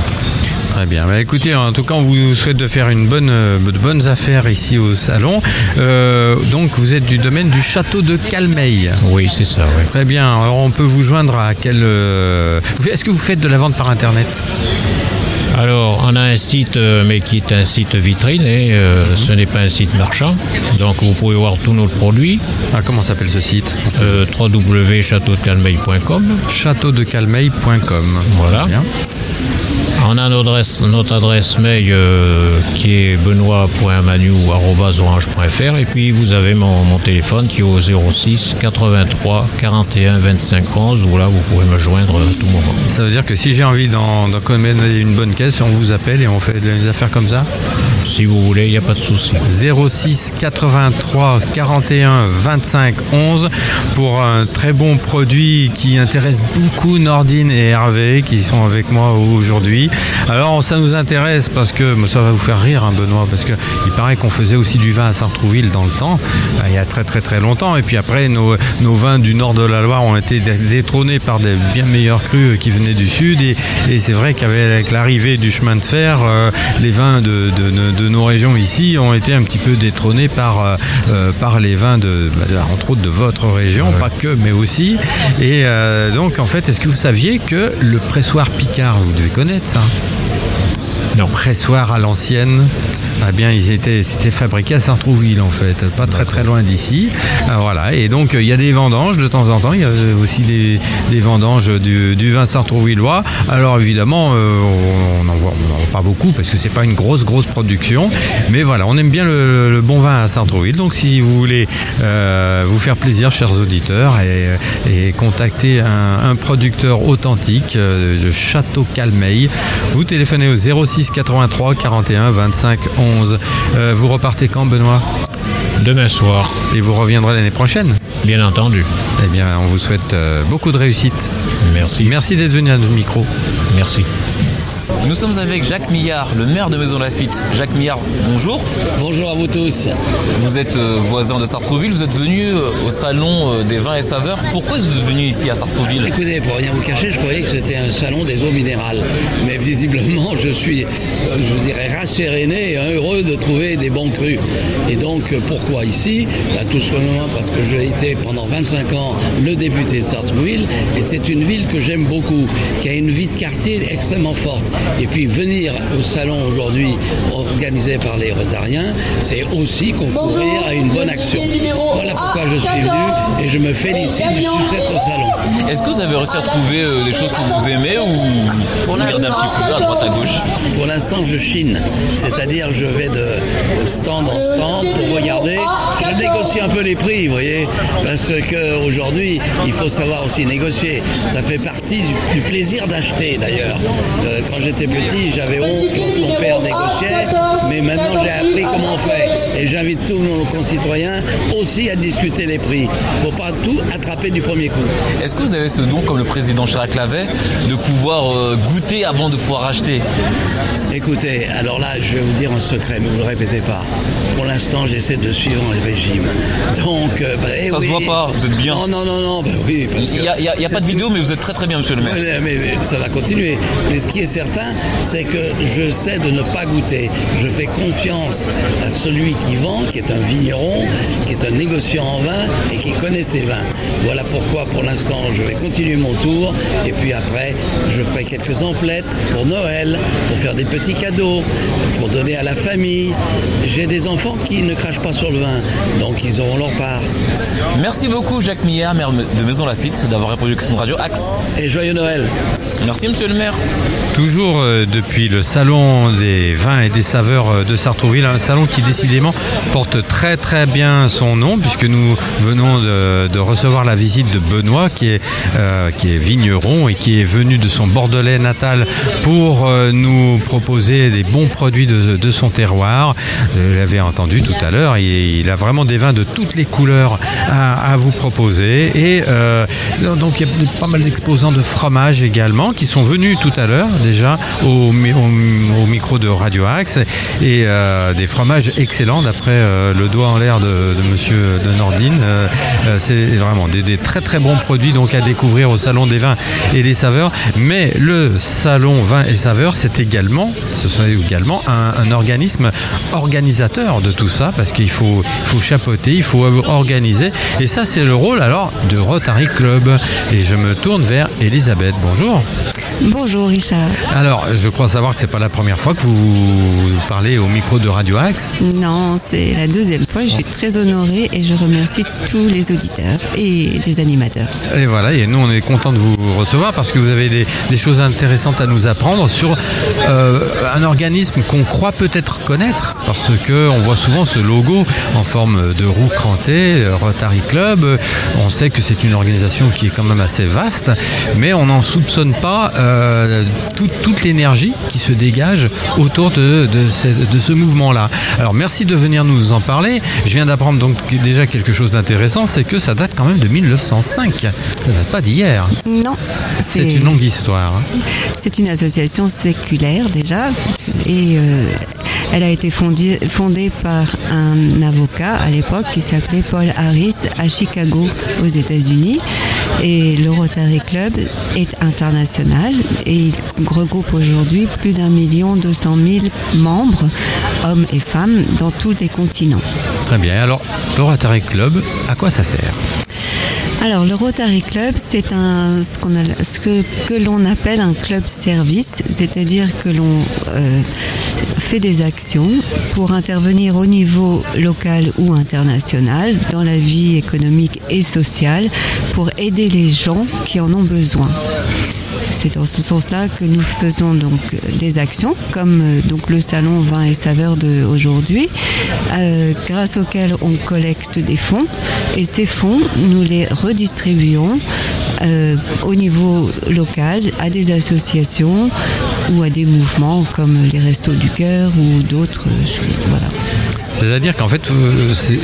[SPEAKER 11] Très bien. Bah, écoutez, en tout cas, on vous souhaite de faire une bonne, euh, de bonnes affaires ici au salon. Euh, donc, vous êtes du domaine du château de Calmeil.
[SPEAKER 14] Oui, c'est ça. oui.
[SPEAKER 11] Très bien. Alors, on peut vous joindre à quel euh, Est-ce que vous faites de la vente par internet?
[SPEAKER 14] Alors, on a un site, mais qui est un site vitrine, et euh, ce n'est pas un site marchand. Donc, vous pouvez voir tous nos produits.
[SPEAKER 11] Ah, comment s'appelle ce site?
[SPEAKER 14] Euh, www.châteaudecalmeil.com.
[SPEAKER 11] Châteaudecalmeil.com.
[SPEAKER 14] Voilà. On a notre adresse, notre adresse mail euh, qui est benoît.manu.orange.fr et puis vous avez mon, mon, téléphone qui est au 06 83 41 25 11 où là vous pouvez me joindre à tout moment.
[SPEAKER 11] Ça veut dire que si j'ai envie d'en commander une bonne caisse, on vous appelle et on fait des affaires comme ça?
[SPEAKER 14] Si vous voulez, il n'y a pas de souci.
[SPEAKER 11] 06 83 41 25 11 pour un très bon produit qui intéresse beaucoup Nordine et Hervé qui sont avec moi aujourd'hui. Alors ça nous intéresse parce que ça va vous faire rire hein, Benoît parce que il paraît qu'on faisait aussi du vin à Sartrouville dans le temps ben, il y a très très très longtemps. Et puis après nos, nos, vins du nord de la Loire ont été détrônés par des bien meilleurs crus qui venaient du sud. Et, et c'est vrai qu'avec l'arrivée du chemin de fer euh, les vins de, de, de, nos régions ici ont été un petit peu détrônés par, euh, par les vins de, entre autres de votre région pas que mais aussi. Et euh, donc en fait est-ce que vous saviez que le pressoir Picard vous devez connaître ça
[SPEAKER 14] non.
[SPEAKER 11] pressoir à l'ancienne, eh bien, ils étaient, c'était fabriqué à Saint-Trouville en fait, pas très très loin d'ici. Ah, voilà. Et donc, il y a des vendanges de temps en temps. Il y a aussi des, vendanges du, du vin Saint-Trouvillois. Alors évidemment, euh, on n'en voit, pas beaucoup parce que c'est pas une grosse grosse production. Mais voilà, on aime bien le, bon vin à Saint-Trouville. Donc, si vous voulez euh, vous faire plaisir, chers auditeurs, et, contacter un, producteur authentique euh, de Château Calmeil, vous téléphonez au 06 83 41 25 11. Euh, vous repartez quand, Benoît
[SPEAKER 14] Demain soir.
[SPEAKER 11] Et vous reviendrez l'année prochaine
[SPEAKER 14] Bien entendu.
[SPEAKER 11] Eh bien, on vous souhaite euh, beaucoup de réussite.
[SPEAKER 14] Merci.
[SPEAKER 11] Merci d'être venu à notre micro.
[SPEAKER 14] Merci.
[SPEAKER 7] Nous sommes avec Jacques Millard, le maire de Maison Lafitte. Jacques Millard, bonjour.
[SPEAKER 15] Bonjour à vous tous.
[SPEAKER 7] Vous êtes euh, voisin de Sartrouville, vous êtes venu euh, au salon euh, des vins et saveurs. Pourquoi êtes vous venu ici à Sartrouville?
[SPEAKER 15] Écoutez, pour rien vous cacher, je croyais que c'était un salon des eaux minérales. Mais visiblement, je suis, je dirais, rasséréné et heureux de trouver des bons crus. Et donc, pourquoi ici? Bah, Tout simplement parce que j'ai été pendant 25 ans le député de Sartrouville et c'est une ville que j'aime beaucoup, qui a une vie de quartier extrêmement forte. Et puis venir au salon aujourd'hui organisé par les Rotariens, c'est aussi concourir à une bonne action. Voilà pourquoi je suis venu et je me félicite du succès de ce salon.
[SPEAKER 7] Est-ce que vous avez réussi à trouver euh, des choses que vous aimez ou vous regardez un petit peu à droite à gauche?
[SPEAKER 15] Pour l'instant, je chine, c'est-à-dire je vais de stand en stand pour regarder. Je négocie un peu les prix, vous voyez, parce que aujourd'hui, il faut savoir aussi négocier. Ça fait partie du, du plaisir d'acheter, d'ailleurs. Euh, quand j'étais petit, j'avais honte mon père négociait, mais maintenant j'ai appris comment fait. Et j'invite tous nos concitoyens aussi à discuter les prix. Il ne faut pas tout attraper du premier coup.
[SPEAKER 7] Est-ce que vous avez ce don, comme le président Chirac l'avait, de pouvoir euh, goûter avant de pouvoir acheter?
[SPEAKER 15] Écoutez, alors là, je vais vous dire un secret, mais vous ne le répétez pas. Pour l'instant, j'essaie de suivre les régimes. Donc, euh, bah, eh
[SPEAKER 7] Ça se voit pas, vous êtes bien.
[SPEAKER 15] Non, non, non, non, bah oui, parce.
[SPEAKER 7] Il n'y a, y a- il y a pas de vidéo, mais vous êtes très très bien, monsieur le maire.
[SPEAKER 15] Mais, mais ça va continuer. Mais ce qui est certain, c'est que je sais de ne pas goûter. Je fais confiance à celui qui vend, qui est un vigneron, qui est un négociant en vin et qui connaît ses vins. Voilà pourquoi, pour l'instant, je vais continuer mon tour. Et puis après, je ferai quelques emplettes pour Noël, pour faire des petits cadeaux, pour donner à la famille. J'ai des enfants qui ne crachent pas sur le vin, donc ils auront leur part.
[SPEAKER 7] Merci beaucoup, Jacques Millard, maire de Maison Lafitte, d'avoir répondu aux questions de radio Axe.
[SPEAKER 15] Et joyeux Noël.
[SPEAKER 7] Merci, monsieur le maire.
[SPEAKER 11] Toujours euh, depuis le salon des vins et des saveurs euh, de Sartrouville, un salon qui décidément porte très très bien son nom puisque nous venons de, recevoir la visite de Benoît qui est, euh, qui est vigneron et qui est venu de son Bordelais natal pour nous proposer des bons produits de, son terroir. Vous l'avez entendu tout à l'heure, il, a vraiment des vins de toutes les couleurs à, vous proposer et donc il y a pas mal d'exposants de fromage également qui sont venus tout à l'heure déjà au, mi- au- au micro de Radio Axe et euh, des fromages excellents d'après euh, le doigt en l'air de, de monsieur de Nordine. Euh, c'est vraiment des, très très bons produits donc à découvrir au salon des vins et des saveurs. Mais le salon vins et saveurs c'est également, ce sont également un, organisme organisateur de tout ça parce qu'il faut, faut chapeauter, il faut organiser et ça c'est le rôle alors de Rotary Club. Et je me tourne vers Elisabeth. Bonjour.
[SPEAKER 16] Bonjour Richard.
[SPEAKER 11] Alors, je crois savoir que c'est pas la première fois que vous, vous parlez au micro de Radio Axe.
[SPEAKER 16] Non, c'est la deuxième fois. Je suis très honorée et je remercie tous les auditeurs et des animateurs.
[SPEAKER 11] Et voilà, et nous on est content de vous recevoir parce que vous avez des, des choses intéressantes à nous apprendre sur euh, un organisme qu'on croit peut-être connaître parce que on voit souvent ce logo en forme de roue crantée, euh, Rotary Club. On sait que c'est une organisation qui est quand même assez vaste, mais on n'en soupçonne pas euh, tout- toute l'énergie qui se dégage autour de, de ce, de ce mouvement-là. Alors merci de venir nous en parler. Je viens d'apprendre donc déjà quelque chose d'intéressant, c'est que ça date quand même de 1905. Ça date pas d'hier.
[SPEAKER 16] Non,
[SPEAKER 11] C'est une longue histoire. hein.
[SPEAKER 16] C'est une association séculaire déjà et euh, elle a été fondée, fondée par un avocat à l'époque qui s'appelait Paul Harris à Chicago aux États-Unis et le Rotary Club est international et il regroupe aujourd'hui plus d'un million deux cent mille membres, hommes et femmes, dans tous les continents.
[SPEAKER 11] Très bien. Alors, le Rotary Club, à quoi ça sert?
[SPEAKER 16] Alors, le Rotary Club, c'est ce, que l'on appelle un club service, c'est-à-dire que l'on euh, fait des actions pour intervenir au niveau local ou international dans la vie économique et sociale pour aider les gens qui en ont besoin. C'est dans ce sens-là que nous faisons donc euh, des actions, comme euh, le salon vin et saveurs de aujourd'hui, euh, grâce auquel on collecte des fonds et ces fonds nous les redistribuons au niveau local à des associations ou à des mouvements comme les Restos du Cœur ou d'autres choses. Voilà.
[SPEAKER 11] C'est-à-dire qu'en fait, euh, euh,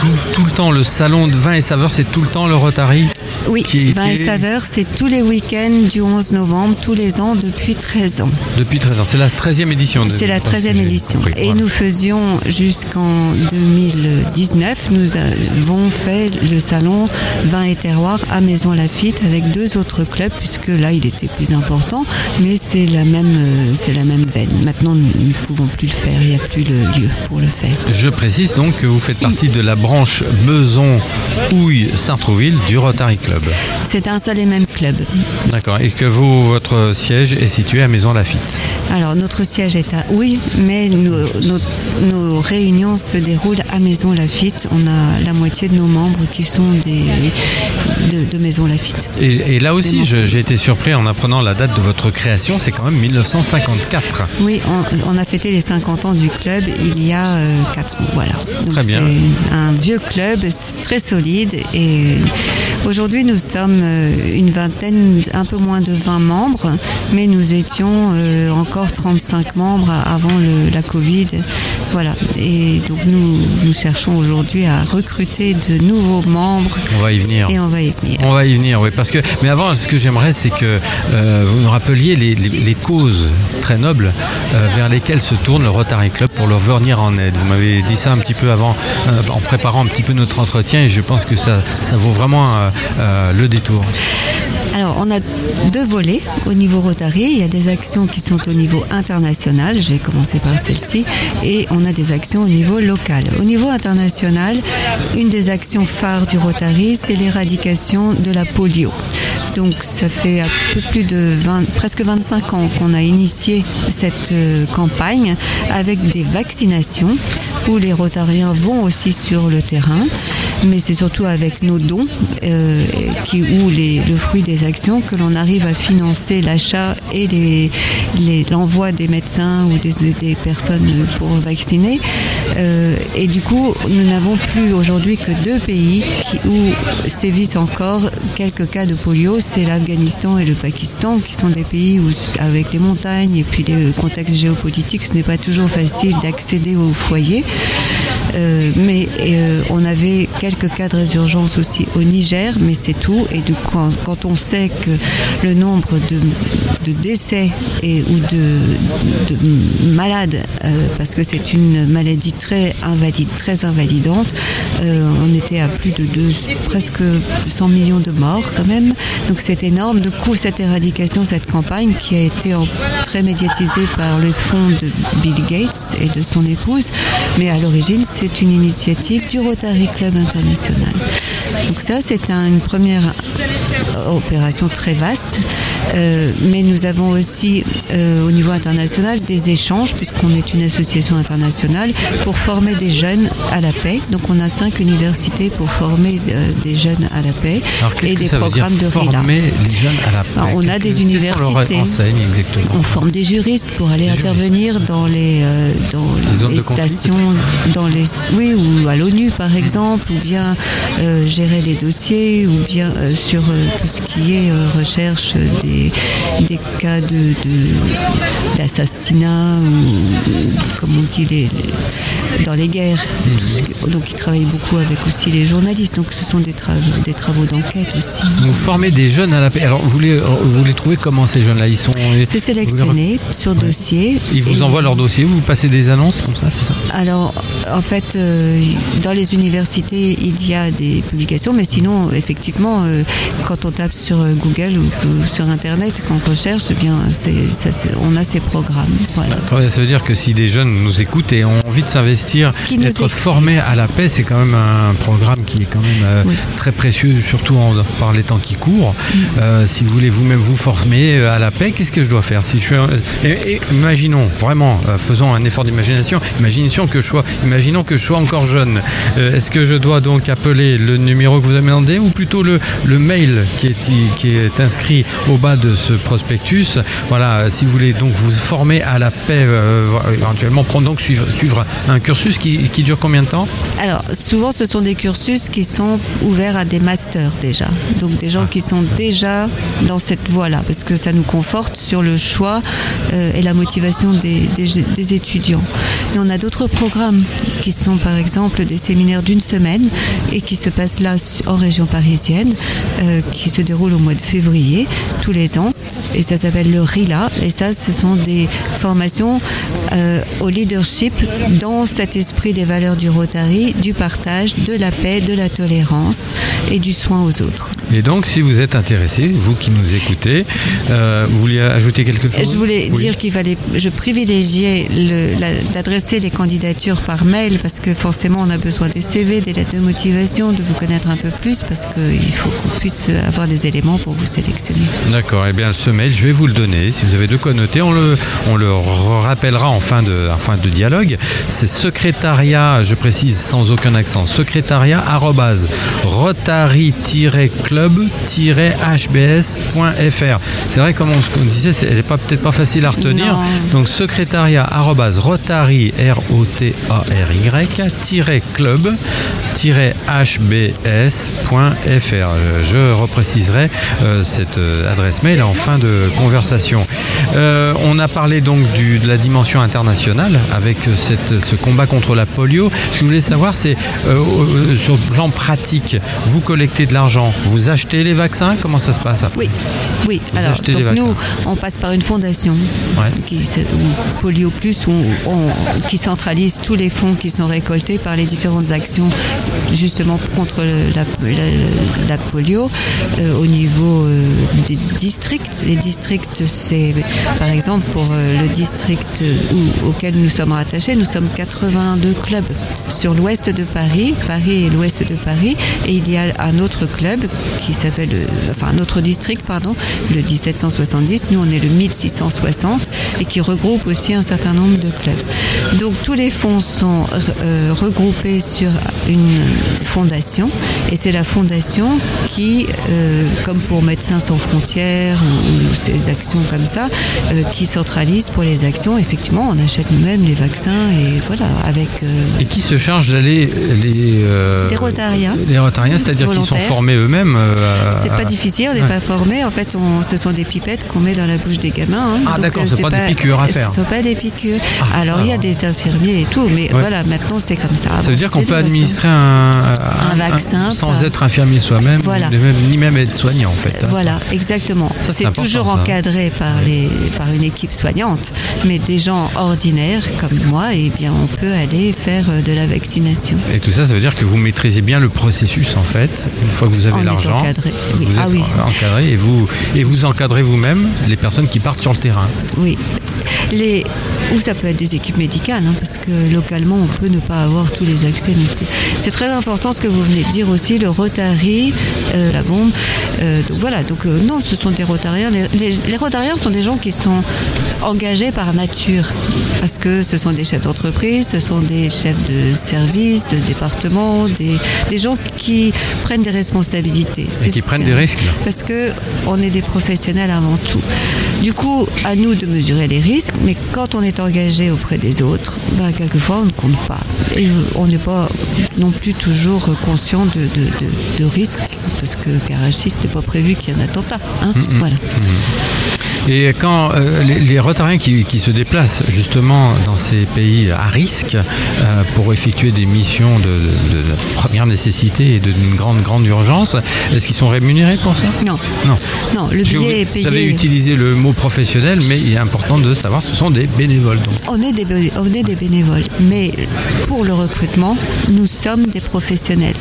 [SPEAKER 11] tout, tout le temps, le salon de vin et saveurs, c'est tout le temps le Rotary
[SPEAKER 16] Oui,
[SPEAKER 11] qui
[SPEAKER 16] vin et saveurs, c'est tous les week-ends du 11 novembre, tous les ans depuis 13 ans.
[SPEAKER 11] Depuis 13 ans. C'est la 13e édition. de-
[SPEAKER 16] C'est la
[SPEAKER 11] je pense que
[SPEAKER 16] 13e
[SPEAKER 11] j'ai
[SPEAKER 16] édition.
[SPEAKER 11] compris.
[SPEAKER 16] Et
[SPEAKER 11] Voilà.
[SPEAKER 16] nous faisions jusqu'en 2019, nous avons fait le salon vin et terroir à Maison Lafitte avec deux autres clubs, puisque là il était plus important, mais c'est la même, euh, c'est la même veine. Maintenant nous ne pouvons plus le faire, il n'y a plus le lieu pour le faire.
[SPEAKER 11] Je précise donc que vous faites partie de la branche Beson Houille Sartrouville du Rotary Club.
[SPEAKER 16] C'est un seul et même club.
[SPEAKER 11] D'accord. Et que vous, votre siège est situé à Maison Lafitte.
[SPEAKER 16] Alors notre siège est à Oui, mais nos, nos réunions se déroulent à Maison Lafitte. On a la moitié de nos membres qui sont des, de, de Maison Lafitte.
[SPEAKER 11] Et, et là aussi, j'ai été surpris en apprenant la date de votre création. C'est quand même 1954.
[SPEAKER 16] Oui, on, on a fêté les 50 ans du club il y a 4 ans. Voilà. Donc
[SPEAKER 11] Très bien.
[SPEAKER 16] C'est un vieux club très solide et aujourd'hui nous sommes euh, une vingtaine, un peu moins de 20 membres, mais nous étions euh, encore 35 membres avant le- la Covid. Voilà. Et donc nous, nous cherchons aujourd'hui à recruter de nouveaux membres.
[SPEAKER 11] On va y venir.
[SPEAKER 16] Et on va y venir.
[SPEAKER 11] On va y venir, oui. Parce que, mais avant, ce que j'aimerais, c'est que euh, vous nous rappeliez les, les- les causes très nobles euh, vers lesquelles se tourne le Rotary Club pour leur venir en aide. Vous m'avez dit ça un petit peu avant, euh, en préparant un petit peu notre entretien, et je pense que ça, ça vaut vraiment euh, euh, le détour.
[SPEAKER 16] On a deux volets au niveau Rotary. Il y a des actions qui sont au niveau international. Je vais commencer par celle-ci. Et on a des actions au niveau local. Au niveau international, une des actions phares du Rotary, c'est l'éradication de la polio. Donc, ça fait un peu plus de 20, presque 25 ans qu'on a initié cette euh, campagne avec des vaccinations où les Rotariens vont aussi sur le terrain. Mais c'est surtout avec nos dons euh, qui, ou les, le fruit des actions que l'on arrive à financer l'achat et les- les- l'envoi des médecins ou des, des personnes pour vacciner. Euh, et du coup, nous n'avons plus aujourd'hui que deux pays qui, où sévissent encore quelques cas de polio, c'est l'Afghanistan et le Pakistan, qui sont des pays où, avec les montagnes et puis les contextes géopolitiques, ce n'est pas toujours facile d'accéder au foyer. Euh, mais euh, on avait quelques cas de résurgence aussi au Niger, mais c'est tout. Et du coup, quand, on sait que le nombre de, décès et, ou de, de malades, euh, parce que c'est une maladie très invalide, très invalidante, on était à plus de presque 100 millions de morts quand même. Donc c'est énorme. Du coup, cette éradication, cette campagne qui a été très médiatisée par le fonds de Bill Gates et de son épouse, mais à l'origine, c'est une initiative du Rotary Club International. Donc ça, c'est un- une première euh, opération très vaste, Euh, mais nous avons aussi euh, au niveau international des échanges, puisqu'on est une association internationale, pour former des jeunes à la paix. Donc on a cinq universités pour former euh, des jeunes à la paix
[SPEAKER 11] Alors,
[SPEAKER 16] et des programmes de RILA.
[SPEAKER 11] former les jeunes à la paix
[SPEAKER 16] Alors, on a des universités.
[SPEAKER 11] enseigne exactement
[SPEAKER 16] On forme des juristes pour aller intervenir dans les, dans
[SPEAKER 11] Les
[SPEAKER 16] stations, dans les, oui, ou à l'ONU par exemple, ou bien euh, gérer les dossiers, ou bien euh, sur euh, tout ce qui est recherche des, des cas de, d'assassinat, ou comme on dit les, les- dans les guerres. Tout ce que- donc ils travaillent beaucoup avec aussi les journalistes. Donc ce sont des travaux, des travaux d'enquête aussi.
[SPEAKER 11] Vous formez des jeunes à la paix. Alors, vous les, vous les trouvez comment ces jeunes-là? Ils sont.
[SPEAKER 16] C'est sélectionné sur dossier.
[SPEAKER 11] Ils vous
[SPEAKER 16] Et-
[SPEAKER 11] envoient leur dossier, vous passez des annonces comme ça, c'est ça?
[SPEAKER 16] Alors, en fait, euh, dans les universités, il y a des publications, mais sinon, effectivement, euh, quand on tape sur euh, Google ou, ou sur Internet, quand on recherche, eh bien, ça, on a ces programmes. Voilà.
[SPEAKER 11] Ouais, Ça veut dire que si des jeunes nous écoutent et ont envie de s'investir, d'être formés à la paix, c'est quand même un programme qui est quand même euh, très précieux, surtout en- par les temps qui courent.
[SPEAKER 16] Mm.
[SPEAKER 11] Si vous voulez vous-même vous former à la paix, qu'est-ce que je dois faire? Si je suis, un- et, et imaginons vraiment, faisons un effort d'imagination. Imaginons que je sois, imaginons que je sois encore jeune. Euh, Est-ce que je dois donc appeler le numéro que vous avez demandé ou plutôt le, le mail qui est, qui est inscrit au bas de ce prospectus? Voilà, si vous voulez donc vous former à la paix, euh, éventuellement prendre donc suivre, suivre un cursus qui, qui dure combien de temps?
[SPEAKER 16] Alors, souvent, ce sont des cursus qui sont ouverts à des masters déjà. Donc, des gens qui sont déjà dans cette voie-là, parce que ça nous conforte sur le choix euh, et la motivation des, des- des étudiants. Et on a d'autres programmes qui sont, par exemple, des séminaires d'une semaine et qui se passent là en région parisienne, euh, qui se déroulent au mois de février tous les ans. Et ça s'appelle le RILA. Et ça, ce sont des formations euh, au leadership dans cet esprit des valeurs du Rotary, du partage, de la paix, de la tolérance et du soin aux autres.
[SPEAKER 11] Et donc, si vous êtes intéressé, vous qui nous écoutez, euh, vous vouliez ajouter quelque chose?
[SPEAKER 16] Je voulais
[SPEAKER 11] Oui.
[SPEAKER 16] dire qu'il fallait, je privilégiais le- la- d'adresser les candidatures par mail parce que forcément on a besoin des CV, des lettres de motivation, de vous connaître un peu plus parce qu'il faut qu'on puisse avoir des éléments pour vous sélectionner.
[SPEAKER 11] D'accord, eh bien ce mail, je vais vous le donner. Si vous avez de quoi noter, on le, on le rappellera en fin de, en fin de dialogue. C'est secrétariat, je précise sans aucun accent, secrétariat arrobase rotary-club-hbs.fr. C'est vrai, comme on, disait, c'est- pas- peut-être pas facile à retenir.
[SPEAKER 16] Non.
[SPEAKER 11] Donc secrétariat arrobase rotary, R-O-T-A-R-Y, club hbs.fr. Je repréciserai euh, cette euh, adresse mail en fin de conversation. Euh, on a parlé donc du- de la dimension internationale avec cette- ce combat contre la polio. Ce que je voulais savoir, c'est euh, sur le plan pratique, vous collectez de l'argent, vous achetez les vaccins, comment ça se passe après?
[SPEAKER 16] Oui, oui.
[SPEAKER 11] Vous
[SPEAKER 16] Alors, donc nous, on passe par une fondation qui, Polio Plus, où on- qui centralise tous les fonds qui sont récoltés par les différentes actions justement contre la, polio euh, au niveau euh, des districts. Les districts, c'est par exemple pour euh, le district auquel nous sommes rattachés, nous sommes 82 clubs sur l'ouest de Paris, Paris et l'ouest de Paris, et il y a un autre club qui s'appelle, enfin un autre district, pardon, le 1770. Nous, on est le 1660 et qui regroupe aussi un certain nombre de clubs. Donc tous les fonds sont euh, regroupés sur une fondation et c'est la fondation qui, euh, comme pour Médecins sans frontières ou, ou ces actions comme ça, euh, qui centralise pour les actions. Effectivement, on achète nous-mêmes les vaccins et voilà, avec
[SPEAKER 11] Et qui se charge d'aller les...
[SPEAKER 16] des rotariens.
[SPEAKER 11] Les rotariens, c'est-à-dire qu'ils sont formés eux-mêmes
[SPEAKER 16] C'est pas difficile, on n'est
[SPEAKER 11] Ouais.
[SPEAKER 16] pas formé. En fait, on, ce sont des pipettes qu'on met dans la bouche des gamins. hein.
[SPEAKER 11] Ah, d'accord,
[SPEAKER 16] euh,
[SPEAKER 11] c'est pas des piqûres à faire.
[SPEAKER 16] Ce ne sont pas des piqûres.
[SPEAKER 11] Ah,
[SPEAKER 16] Alors, il y a des infirmiers et tout, mais
[SPEAKER 11] Ouais.
[SPEAKER 16] voilà, maintenant c'est comme ça.
[SPEAKER 11] Ça veut dire qu'on peut administrer un,
[SPEAKER 16] Un vaccin
[SPEAKER 11] sans
[SPEAKER 16] par-
[SPEAKER 11] être infirmier soi-même,
[SPEAKER 16] Voilà.
[SPEAKER 11] ni même, être soignant en fait. hein.
[SPEAKER 16] Voilà, exactement.
[SPEAKER 11] C'est
[SPEAKER 16] toujours
[SPEAKER 11] ça.
[SPEAKER 16] encadré par, les, par une équipe soignante, mais des gens ordinaires comme moi, eh bien, on peut aller faire euh, de la vaccination.
[SPEAKER 11] Et tout ça, ça veut dire que vous maîtrisez bien le processus en fait, une fois que vous avez l'argent.
[SPEAKER 16] encadré, oui.
[SPEAKER 11] Vous
[SPEAKER 16] Ah
[SPEAKER 11] êtes
[SPEAKER 16] oui.
[SPEAKER 11] encadré et vous, et vous encadrez vous-même les personnes qui partent sur le terrain.
[SPEAKER 16] Oui. Les, ou ça peut être des équipes médicales, hein, parce que localement, on peut ne pas avoir tous les accès. C'est très important ce que vous venez de dire aussi, le Rotary, euh, la bombe. Euh, donc voilà, donc euh, non, ce sont des Rotariens. Les, les- les Rotariens sont des gens qui sont engagés par nature, parce que ce sont des chefs d'entreprise, ce sont des chefs de service, de département, des, des gens qui prennent des responsabilités.
[SPEAKER 11] Et qui prennent des risques.
[SPEAKER 16] Parce que on est des professionnels avant tout. Du coup, à nous de mesurer les risques, mais quand on est engagé auprès des autres, ben, quelquefois on ne compte pas. Et on n'est pas non plus toujours conscient de, de, de- de risques, parce que Karachi, c'était pas prévu qu'il y ait un attentat. hein. Voilà.
[SPEAKER 11] Et quand euh, les, les Rotariens qui, qui se déplacent justement dans ces pays à risque euh, pour effectuer des missions de, de- de première nécessité et d'une grande grande urgence, est-ce qu'ils sont rémunérés pour ça?
[SPEAKER 16] Non.
[SPEAKER 11] Non.
[SPEAKER 16] Non, le billet est
[SPEAKER 11] vous,
[SPEAKER 16] payé.
[SPEAKER 11] vous avez utilisé le mot professionnel, mais il est important de savoir ce sont des bénévoles. Donc.
[SPEAKER 16] On est, des, on est des bénévoles, mais pour le recrutement, nous sommes des professionnels.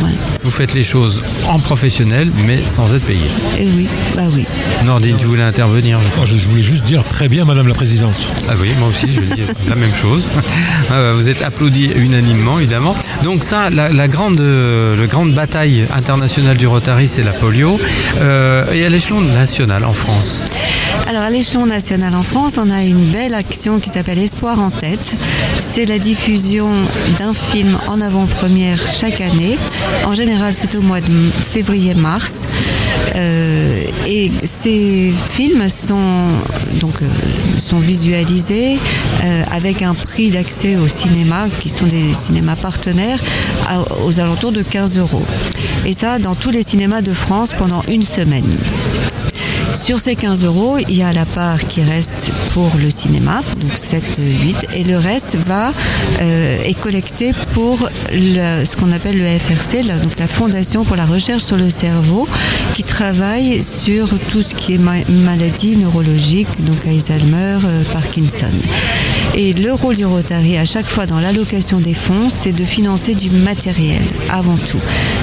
[SPEAKER 16] Voilà.
[SPEAKER 11] Vous faites les choses en professionnel, mais sans être payé.
[SPEAKER 16] Et oui, bah oui.
[SPEAKER 11] Nordine, tu voulais intervenir revenir.
[SPEAKER 1] Oh, Je, je voulais juste dire très bien, Madame la Présidente.
[SPEAKER 11] Ah oui, moi aussi, je vais dire la même chose. Ah, Vous êtes applaudi unanimement, évidemment. Donc ça, la, la grande, le grande bataille internationale du Rotary, c'est la polio. Euh, et à l'échelon national en France.
[SPEAKER 16] Alors à l'échelon national en France, on a une belle action qui s'appelle Espoir en tête. C'est la diffusion d'un film en avant-première chaque année. En général, c'est au mois de février-mars. Euh, et ces films sont donc euh, sont visualisés euh, avec un prix d'accès au cinéma qui sont des cinémas partenaires aux alentours de 15 euros. Et ça dans tous les cinémas de France pendant une semaine. Sur ces 15 euros, il y a la part qui reste pour le cinéma, donc 7, 8, et le reste va euh, est collecté pour ce qu'on appelle le FRC, la- donc la Fondation pour la recherche sur le cerveau, qui travaille sur tout ce qui est ma- maladie neurologique, donc Alzheimer, euh, Parkinson. Et le rôle du Rotary à chaque fois dans l'allocation des fonds, c'est de financer du matériel avant tout.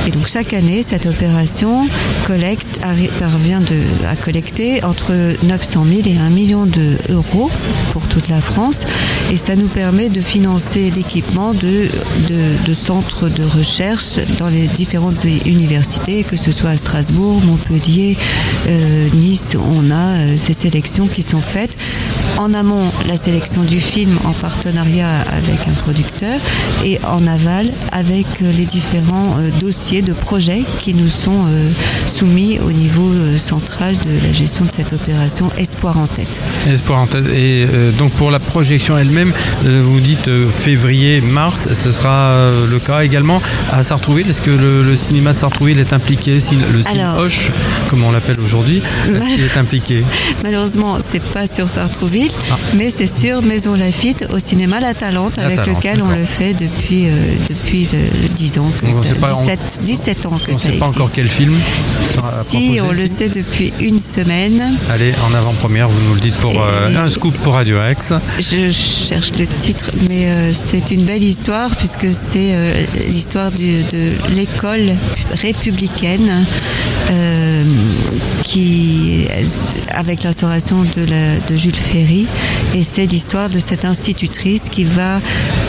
[SPEAKER 16] Et donc chaque année, cette opération collecte, parvient à collecter entre 900 000 et 1 million d'euros pour toute la France. Et ça nous permet de financer l'équipement de centres de recherche dans les différentes universités, que ce soit à Strasbourg, Montpellier, euh, Nice. On a euh, ces sélections qui sont faites. En amont, la sélection du film en partenariat avec un producteur et en aval avec euh, les différents euh, dossiers de projets qui nous sont euh, soumis au niveau central de la gestion de cette opération Espoir en tête.
[SPEAKER 11] Espoir en tête. Et donc pour la projection elle-même, vous dites euh, février, mars, ce sera le cas également à Sartrouville. Est-ce que le, le cinéma de Sartrouville est impliqué Le
[SPEAKER 16] Alors-
[SPEAKER 11] Hoche, comme on l'appelle aujourd'hui, est-ce qu'il est impliqué?
[SPEAKER 16] Malheureusement, c'est pas sur Sartrouville, mais c'est sur Maison Lafitte au cinéma La Talente,
[SPEAKER 11] La
[SPEAKER 16] avec
[SPEAKER 11] Talente,
[SPEAKER 16] lequel on le fait depuis, euh, depuis le- 10 ans, que
[SPEAKER 11] On
[SPEAKER 16] ça-
[SPEAKER 11] pas, on-
[SPEAKER 16] 17, 17 ans que
[SPEAKER 11] On ne
[SPEAKER 16] ça
[SPEAKER 11] sait pas encore quel film sera
[SPEAKER 16] Si,
[SPEAKER 11] proposé,
[SPEAKER 16] on le sait depuis une semaine.
[SPEAKER 11] Allez, en avant-première, vous nous le dites pour euh, un scoop pour Radio X.
[SPEAKER 16] Je cherche le titre, mais euh, c'est une belle histoire puisque c'est euh, l'histoire de l'école républicaine euh, qui, avec l'instauration de, la- de Jules Ferry, et c'est l'histoire de cette institutrice qui va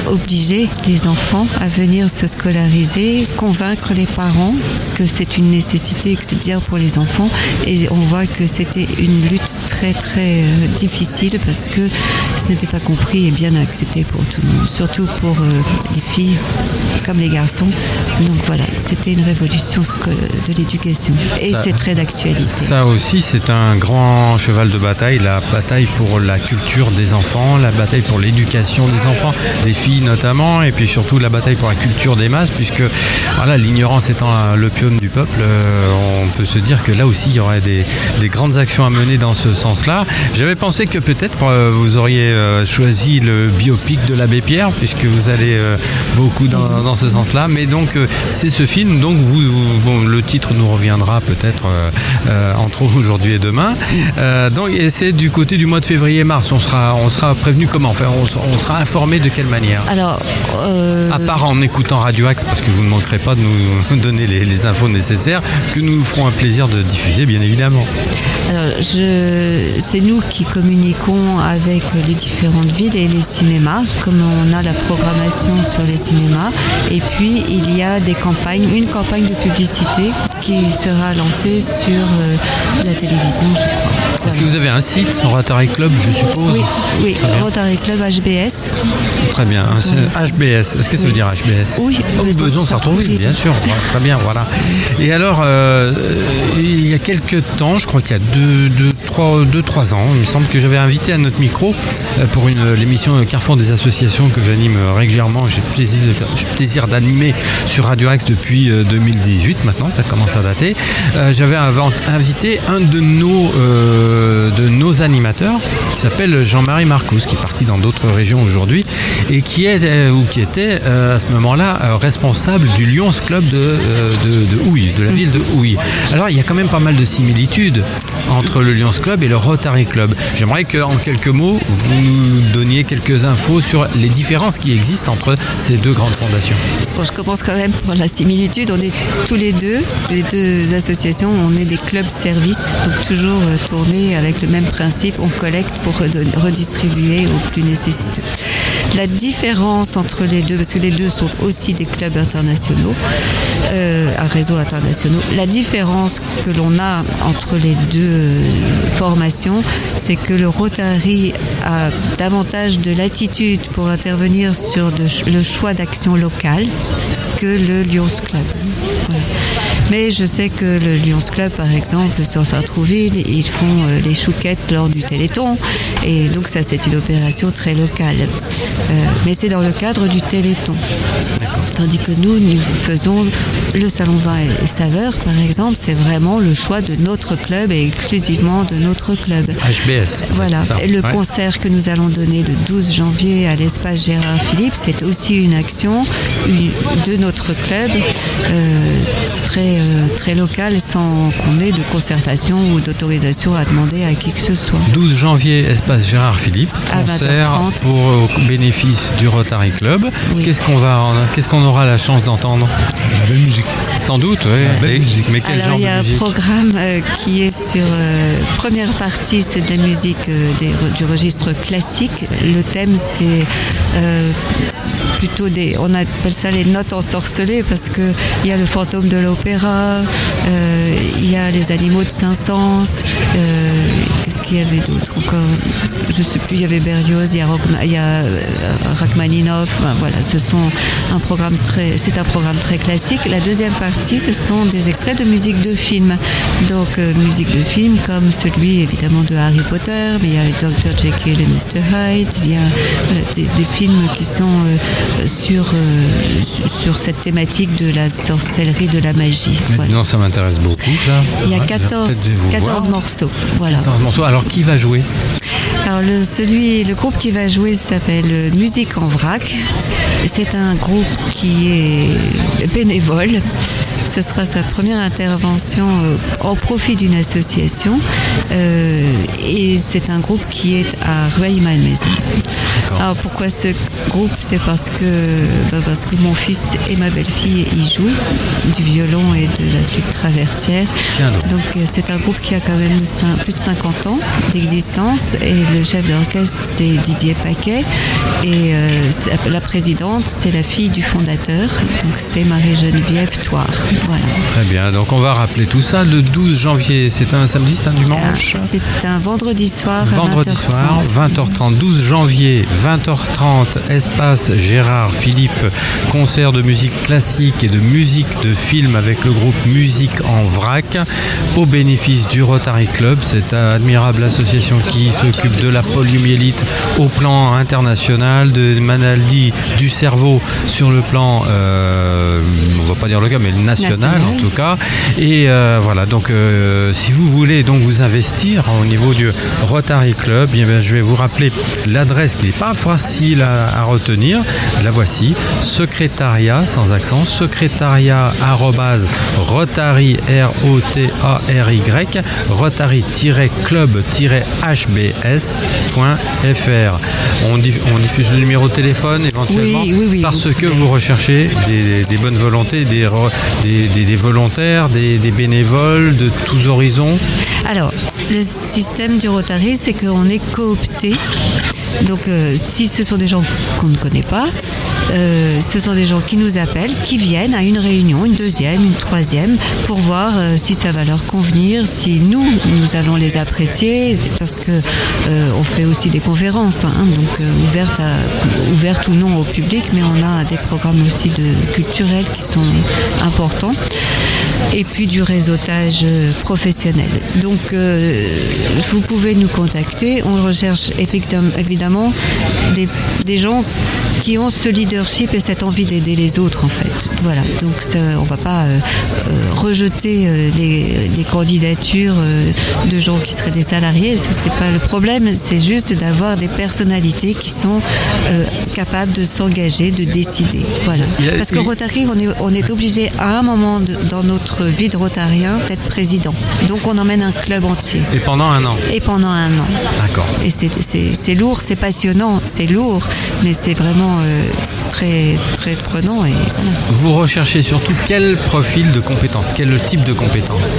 [SPEAKER 16] obliger les enfants à venir se scolariser, convaincre les parents que c'est une nécessité et que c'est bien pour les enfants. Et on voit que c'était une lutte très très euh, difficile parce que ce n'était pas compris et bien accepté pour tout le monde, surtout pour euh, les filles comme les garçons. Donc voilà, c'était une révolution de l'éducation et c'est très d'actualité.
[SPEAKER 11] Ça aussi, c'est un grand cheval de bataille, la bataille pour la culture des enfants, la bataille pour l'éducation des enfants, des filles notamment, et puis surtout la bataille pour la culture des masses, puisque voilà, l'ignorance étant la- le du peuple, euh, on peut se dire que là aussi, il y aurait des, des grandes actions à mener dans ce sens-là. J'avais pensé que peut-être euh, vous auriez euh, choisi le biopic de l'abbé Pierre, puisque vous allez euh, beaucoup dans, ce sens-là, mais donc euh, c'est ce film, donc vous, le titre nous reviendra peut-être euh, euh, entre aujourd'hui et demain. Euh, donc, et c'est du côté du mois de février-mars. On sera, on sera prévenu comment? Enfin, on, on sera informé de quelle manière?
[SPEAKER 16] Alors, euh,
[SPEAKER 11] À part en écoutant Radio Axe, parce que vous ne manquerez pas de nous donner les, les infos nécessaires, que nous ferons un plaisir de diffuser, bien évidemment.
[SPEAKER 16] Alors, je, c'est nous qui communiquons avec les différentes villes et les cinémas, comme on a la programmation sur les cinémas. Et puis, il y a des campagnes, une campagne de publicité qui sera lancée sur euh, la télévision, je crois.
[SPEAKER 11] Est-ce que vous avez un site, Rotary Club, je suppose
[SPEAKER 16] Oui. Rotary Club HBS.
[SPEAKER 11] Très bien. HBS. Est-ce que ça veut dire HBS
[SPEAKER 16] Oui,
[SPEAKER 11] Oh, Beson Sartrouville, bien sûr. Ouais, Très bien, voilà. Et alors, euh, il y a quelques temps, je crois qu'il y a deux, deux, trois, deux, trois ans, il me semble que j'avais invité à notre micro euh, pour une l'émission Carrefour des associations que j'anime régulièrement. J'ai le plaisir, plaisir d'animer sur Radio Axe depuis euh, 2018. Maintenant, ça commence à dater. Euh, j'avais avant- un de nos, euh, de nos animateurs, qui s'appelle Jean-Marie Marcous, qui est parti dans d'autres régions aujourd'hui et qui est euh, ou qui était euh, à ce moment-là responsable du Lions Club de, de, de Houille, de la ville de Houille. Alors il y a quand même pas mal de similitudes entre le Lions Club et le Rotary Club. J'aimerais qu'en quelques mots, vous nous donniez quelques infos sur les différences qui existent entre ces deux grandes fondations.
[SPEAKER 16] Bon, je commence quand même par la similitude. On est tous les deux, les deux associations, on est des clubs donc toujours euh, tournés avec le même principe. On collecte pour redistribuer aux plus nécessiteux. La différence entre les deux, parce que les deux sont aussi des clubs internationaux, euh, un réseau international. La différence que l'on a entre les deux euh, formations, c'est que le Rotary a davantage de latitude pour intervenir sur le choix d'action locale que le Lions Club. Mais je sais que le Lions Club, par exemple, sur Saint-Trouville, ils font euh, les chouquettes lors du Téléthon. Et donc ça, c'est une opération très locale. Euh, mais c'est dans le cadre du Téléthon. Tandis que nous, nous faisons le Salon Vin et Saveur, par exemple, c'est vraiment le choix de notre club et exclusivement de notre club.
[SPEAKER 11] HBS.
[SPEAKER 16] Voilà, Et le
[SPEAKER 11] ouais.
[SPEAKER 16] concert que nous allons donner le 12 janvier à l'espace Gérard Philippe, c'est aussi une action une- de notre club euh, très, euh, très locale sans qu'on ait de concertation ou d'autorisation à demander à qui que ce soit.
[SPEAKER 11] 12 janvier, espace Gérard Philippe,
[SPEAKER 16] À
[SPEAKER 11] concert
[SPEAKER 16] 20h30.
[SPEAKER 11] pour euh, au bénéfice du Rotary Club. Qu'est-ce qu'on va, qu'est-ce qu'on aura la chance d'entendre?
[SPEAKER 1] La belle musique.
[SPEAKER 11] Sans doute, oui. Et- Mais quel
[SPEAKER 16] Alors
[SPEAKER 11] genre
[SPEAKER 16] il y a
[SPEAKER 11] de
[SPEAKER 16] un
[SPEAKER 11] musique?
[SPEAKER 16] programme euh, qui est sur euh, première partie, c'est de la musique euh, des- du registre classique. Le thème c'est euh, on appelle ça les notes ensorcelées parce que il y a le fantôme de l'opéra, euh, il y a les animaux de Saint-Saëns. Qu'il y avait d'autre encore Je sais plus. Il y avait Berlioz, il y a, Rockma- il y a euh, Rachmaninoff. Enfin, voilà, ce sont un programme très, c'est un programme très classique. La deuxième partie, ce sont des extraits de musique de film. Donc euh, musique de film comme celui évidemment de Harry Potter, mais il y a Dr Jekyll et Mr Hyde. Il y a voilà, des, des films qui sont euh, sur euh, sur- sur cette thématique de la sorcellerie, de la magie. Voilà.
[SPEAKER 11] Non, ça m'intéresse beaucoup. Ça.
[SPEAKER 16] Il y a
[SPEAKER 11] Ouais, je vais
[SPEAKER 16] 14,
[SPEAKER 11] peut-être vous
[SPEAKER 16] 14
[SPEAKER 11] voir.
[SPEAKER 16] morceaux. Voilà.
[SPEAKER 11] 14 morceaux. Alors qui va jouer
[SPEAKER 16] Alors le, celui, le groupe qui va jouer s'appelle Musique en vrac. C'est un groupe qui est bénévole. Ce sera sa première intervention euh, au profit d'une association. Euh, et c'est un groupe qui est à Rueil-Malmaison. Alors pourquoi ce groupe? C'est parce que, bah, parce que mon fils et ma belle-fille y jouent du violon et de la flûte traversière. Donc euh, c'est un groupe qui a quand même plus de 50 ans d'existence et le chef d'orchestre c'est Didier Paquet et euh, la présidente c'est la fille du fondateur donc c'est Marie-Geneviève Toire. Voilà.
[SPEAKER 11] Très bien. Donc on va rappeler tout ça. Le 12 janvier, c'est un samedi, c'est un dimanche.
[SPEAKER 16] C'est un vendredi soir.
[SPEAKER 11] Vendredi
[SPEAKER 16] 20h30.
[SPEAKER 11] soir, 20h30, 12 janvier, 20h30, espace Gérard Philippe, concert de musique classique et de musique de film avec le groupe Musique en vrac, au bénéfice du Rotary Club, cette admirable association qui s'occupe de la poliomyélite au plan international, de maladies du cerveau sur le plan, euh, on va pas dire le cas, mais le national, En tout cas. Et euh, voilà, donc euh, si vous voulez donc vous investir au niveau du Rotary Club, eh bien, je vais vous rappeler l'adresse qui n'est pas facile à, à retenir. La voici, secrétariat sans accent, secrétariat arrobase Rotary R O T A R Y Rotary-club-hbs.fr. On, diff- on diffuse le numéro de téléphone éventuellement
[SPEAKER 16] Oui, oui, oui,
[SPEAKER 11] parce que vous recherchez des, des bonnes volontés, des, des, volontaires, des, des bénévoles de tous horizons.
[SPEAKER 16] Alors, le système du Rotary, c'est qu'on est coopté. Donc, euh, si ce sont des gens qu'on ne connaît pas, euh, ce sont des gens qui nous appellent, qui viennent à une réunion, une deuxième, une troisième, pour voir euh, si ça va leur convenir, si nous, nous allons les apprécier, parce que euh, on fait aussi des conférences, hein, donc euh, ouvertes, ouvertes ou non au public, mais on a des programmes aussi culturels qui sont importants et puis du réseautage professionnel. Donc, vous pouvez nous contacter. On recherche évidemment des gens qui ont ce leadership et cette envie d'aider les autres en fait. Voilà, donc ça, on va pas euh, euh, rejeter euh, les, les candidatures de gens qui seraient des salariés, ça c'est pas le problème, c'est juste d'avoir des personnalités qui sont capables de s'engager, de décider. Voilà. Parce que
[SPEAKER 11] il-
[SPEAKER 16] Rotary, on est, on est obligé à un moment de- dans notre vie de Rotarien d'être président. Donc on emmène un club entier.
[SPEAKER 11] Et pendant un an.
[SPEAKER 16] Et pendant un an.
[SPEAKER 11] D'accord.
[SPEAKER 16] Et c'est lourd, c'est passionnant, c'est lourd, mais c'est vraiment euh, très, prenant.
[SPEAKER 11] Vous recherchez surtout quel profil de compétences, quel type de compétences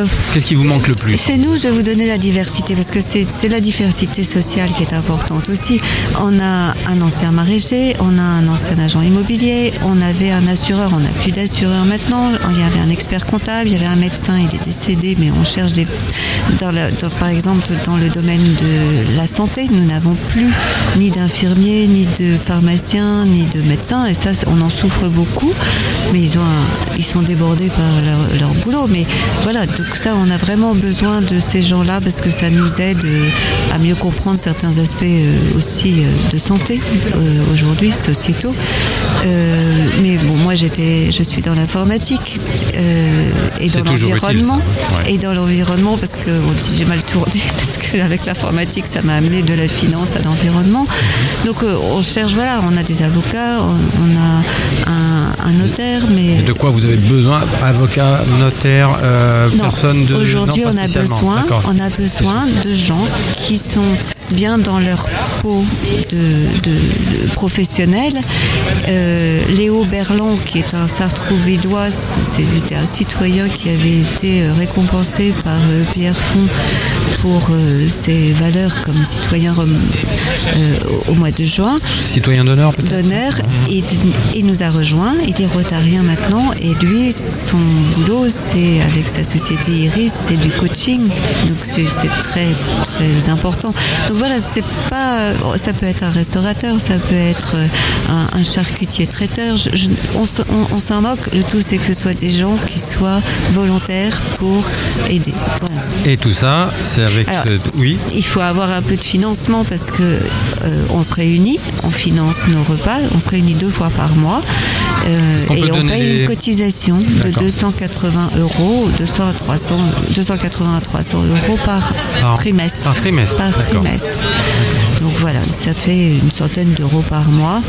[SPEAKER 16] Euh,
[SPEAKER 11] Qu'est-ce qui vous manque le plus
[SPEAKER 16] Chez nous, je vais vous donner la diversité parce que c'est la diversité sociale qui est importante aussi. On a un ancien maraîcher, on a un ancien agent immobilier, on avait un assureur, on n'a plus d'assureur maintenant. Il y avait un expert comptable, il y avait un médecin, il est décédé, mais on cherche des. Dans la- dans- par exemple, dans le domaine de la santé, nous n'avons plus ni d'infirmiers, ni de pharmaciens, ni de médecins, et ça, on en souffre beaucoup. Mais ils, ont un- ils sont débordés par leur, leur boulot. Mais voilà, donc ça, on a vraiment besoin de ces gens-là parce que ça nous aide euh, à mieux comprendre certains aspects euh, aussi euh, de santé aujourd'hui, sociétaux. Mais bon, moi, j'étais, je suis dans l'informatique et dans l'environnement.
[SPEAKER 11] ouais.
[SPEAKER 16] Et dans l'environnement, parce que on dit, j'ai mal tourné, parce qu'avec l'informatique, ça m'a amené de la finance à l'environnement.
[SPEAKER 11] Mhm.
[SPEAKER 16] Donc, on cherche, voilà, on a des avocats, on, on a un, notaire, mais
[SPEAKER 11] Et de quoi vous avez besoin Avocat, notaire, euh,
[SPEAKER 16] non,
[SPEAKER 11] personne de.
[SPEAKER 16] Aujourd'hui, on a besoin, on a besoin de gens qui sont bien dans leur peau de, de- de professionnels. Euh, Léo Berland, qui est un Sartrouvillois, c'était un citoyen qui avait été euh, récompensé par euh, Pierre Font pour euh, ses valeurs comme citoyen au- mois de juin
[SPEAKER 11] Citoyen d'honneur, peut-être
[SPEAKER 16] d'honneur. Il, il nous a rejoint, il est rotarien maintenant et lui, son boulot, c'est avec sa société Iris, c'est du coaching. Donc c'est c'est très très important. Donc voilà, c'est pas, ça peut être un restaurateur, ça peut être un, un charcutier traiteur. Je- je- on se- on- on s'en moque. Le tout, c'est que ce soit des gens qui soient volontaires pour aider. Voilà.
[SPEAKER 11] Et tout ça, c'est avec.
[SPEAKER 16] Alors,
[SPEAKER 11] Oui.
[SPEAKER 16] Il faut avoir un peu de financement parce que euh, on se réunit, on finance nos repas, on se réunit deux fois par mois euh, et on paye une cotisation de
[SPEAKER 11] D'accord.
[SPEAKER 16] 280 euros, 200 à 300, 280 à 300 euros par,
[SPEAKER 11] Par-
[SPEAKER 16] trimestre.
[SPEAKER 11] par trimestre,
[SPEAKER 16] Par trimestre. Donc voilà, ça fait une centaine d'euros par mois.
[SPEAKER 11] Mhm.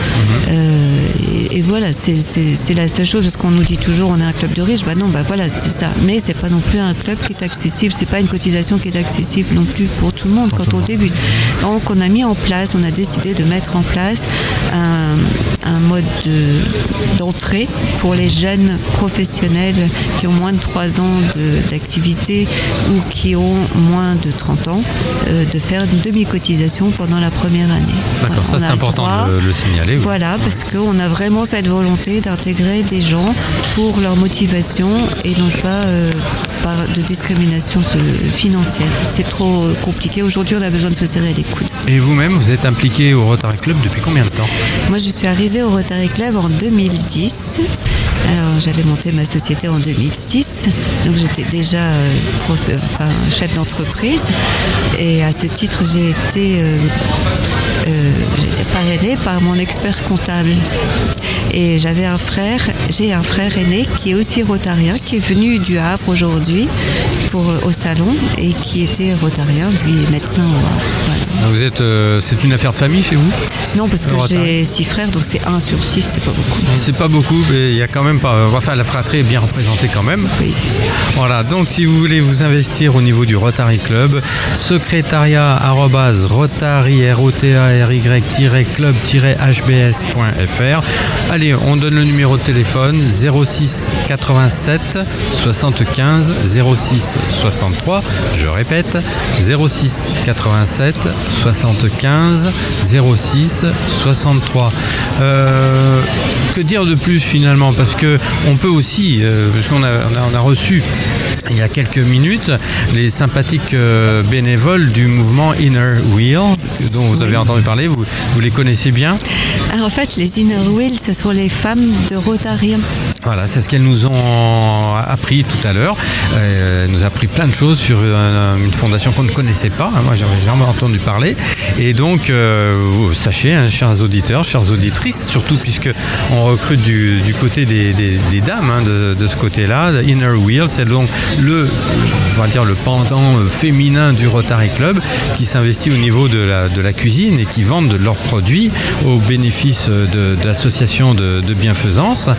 [SPEAKER 16] Euh, et, et voilà, c'est la seule chose parce qu'on nous dit toujours on est un club de riches. Bah non, bah voilà, c'est ça. Mais c'est pas non plus un club qui est accessible. C'est pas une cotisation qui est accessible non plus pour tout le monde quand on débute. Donc on a mis en place, on a décidé de mettre en place un, un mode de- d'entrée pour les jeunes professionnels qui ont moins de 3 ans d'activité ou qui ont moins de 30 ans, euh, de faire une demi-cotisation pendant la première année.
[SPEAKER 11] D'accord, ça c'est important de le, le signaler. oui.
[SPEAKER 16] Voilà, parce qu'on a vraiment cette volonté d'intégrer des gens pour leur motivation et non pas euh, par de discrimination financière. C'est trop euh, compliqué. Aujourd'hui, on a besoin de se serrer les coudes.
[SPEAKER 11] Et vous-même, vous êtes impliqué au Rotary Club depuis combien de temps?
[SPEAKER 16] Moi, je suis arrivée au Rotary Club en 2010. Alors, j'avais monté ma société en 2006. Donc, j'étais déjà euh, enfin, chef d'entreprise. Et à ce titre, j'ai été, euh, euh, parrainée par mon expert comptable. Et j'avais un frère, j'ai un frère aîné qui est aussi rotarien, qui est venu du Havre aujourd'hui au salon et qui était rotarien, lui médecin au Havre.
[SPEAKER 11] Vous êtes, euh, c'est une affaire de famille chez vous
[SPEAKER 16] Non, parce que j'ai six frères, donc c'est un sur six, c'est pas beaucoup.
[SPEAKER 11] C'est pas beaucoup, mais il y a quand même pas. Enfin, la fratrie est bien représentée quand même. Voilà, donc si vous voulez vous investir au niveau du Rotary Club, secrétariat rotary, club hbs.fr. Allez, on donne le numéro de téléphone 06 87 75 06 63. Je répète 06 87 75 06 63. Euh, que dire de plus finalement? Parce que on peut aussi, euh, parce qu'on a, on a, on a reçu il y a quelques minutes les sympathiques euh, bénévoles du mouvement Inner Wheel, dont vous avez entendu parler. Vous, vous les connaissez bien
[SPEAKER 16] Alors, en fait, les Inner Wheel, ce sont les femmes de Rotariens.
[SPEAKER 11] Voilà, c'est ce qu'elles nous ont appris tout à l'heure. Euh, elle nous a appris plein de choses sur euh, une fondation qu'on ne connaissait pas. Moi, j'avais jamais entendu parler. Parler. Et donc, euh, vous sachez, hein, chers auditeurs, chères auditrices, surtout puisque on recrute du, du côté des, des- des dames hein, de, de ce côté-là, Inner Wheel, c'est donc le, on va dire le pendant euh, féminin du Rotary Club qui s'investit au niveau de la, de la cuisine et qui vendent leurs produits au bénéfice de, de l'association de, de bienfaisance.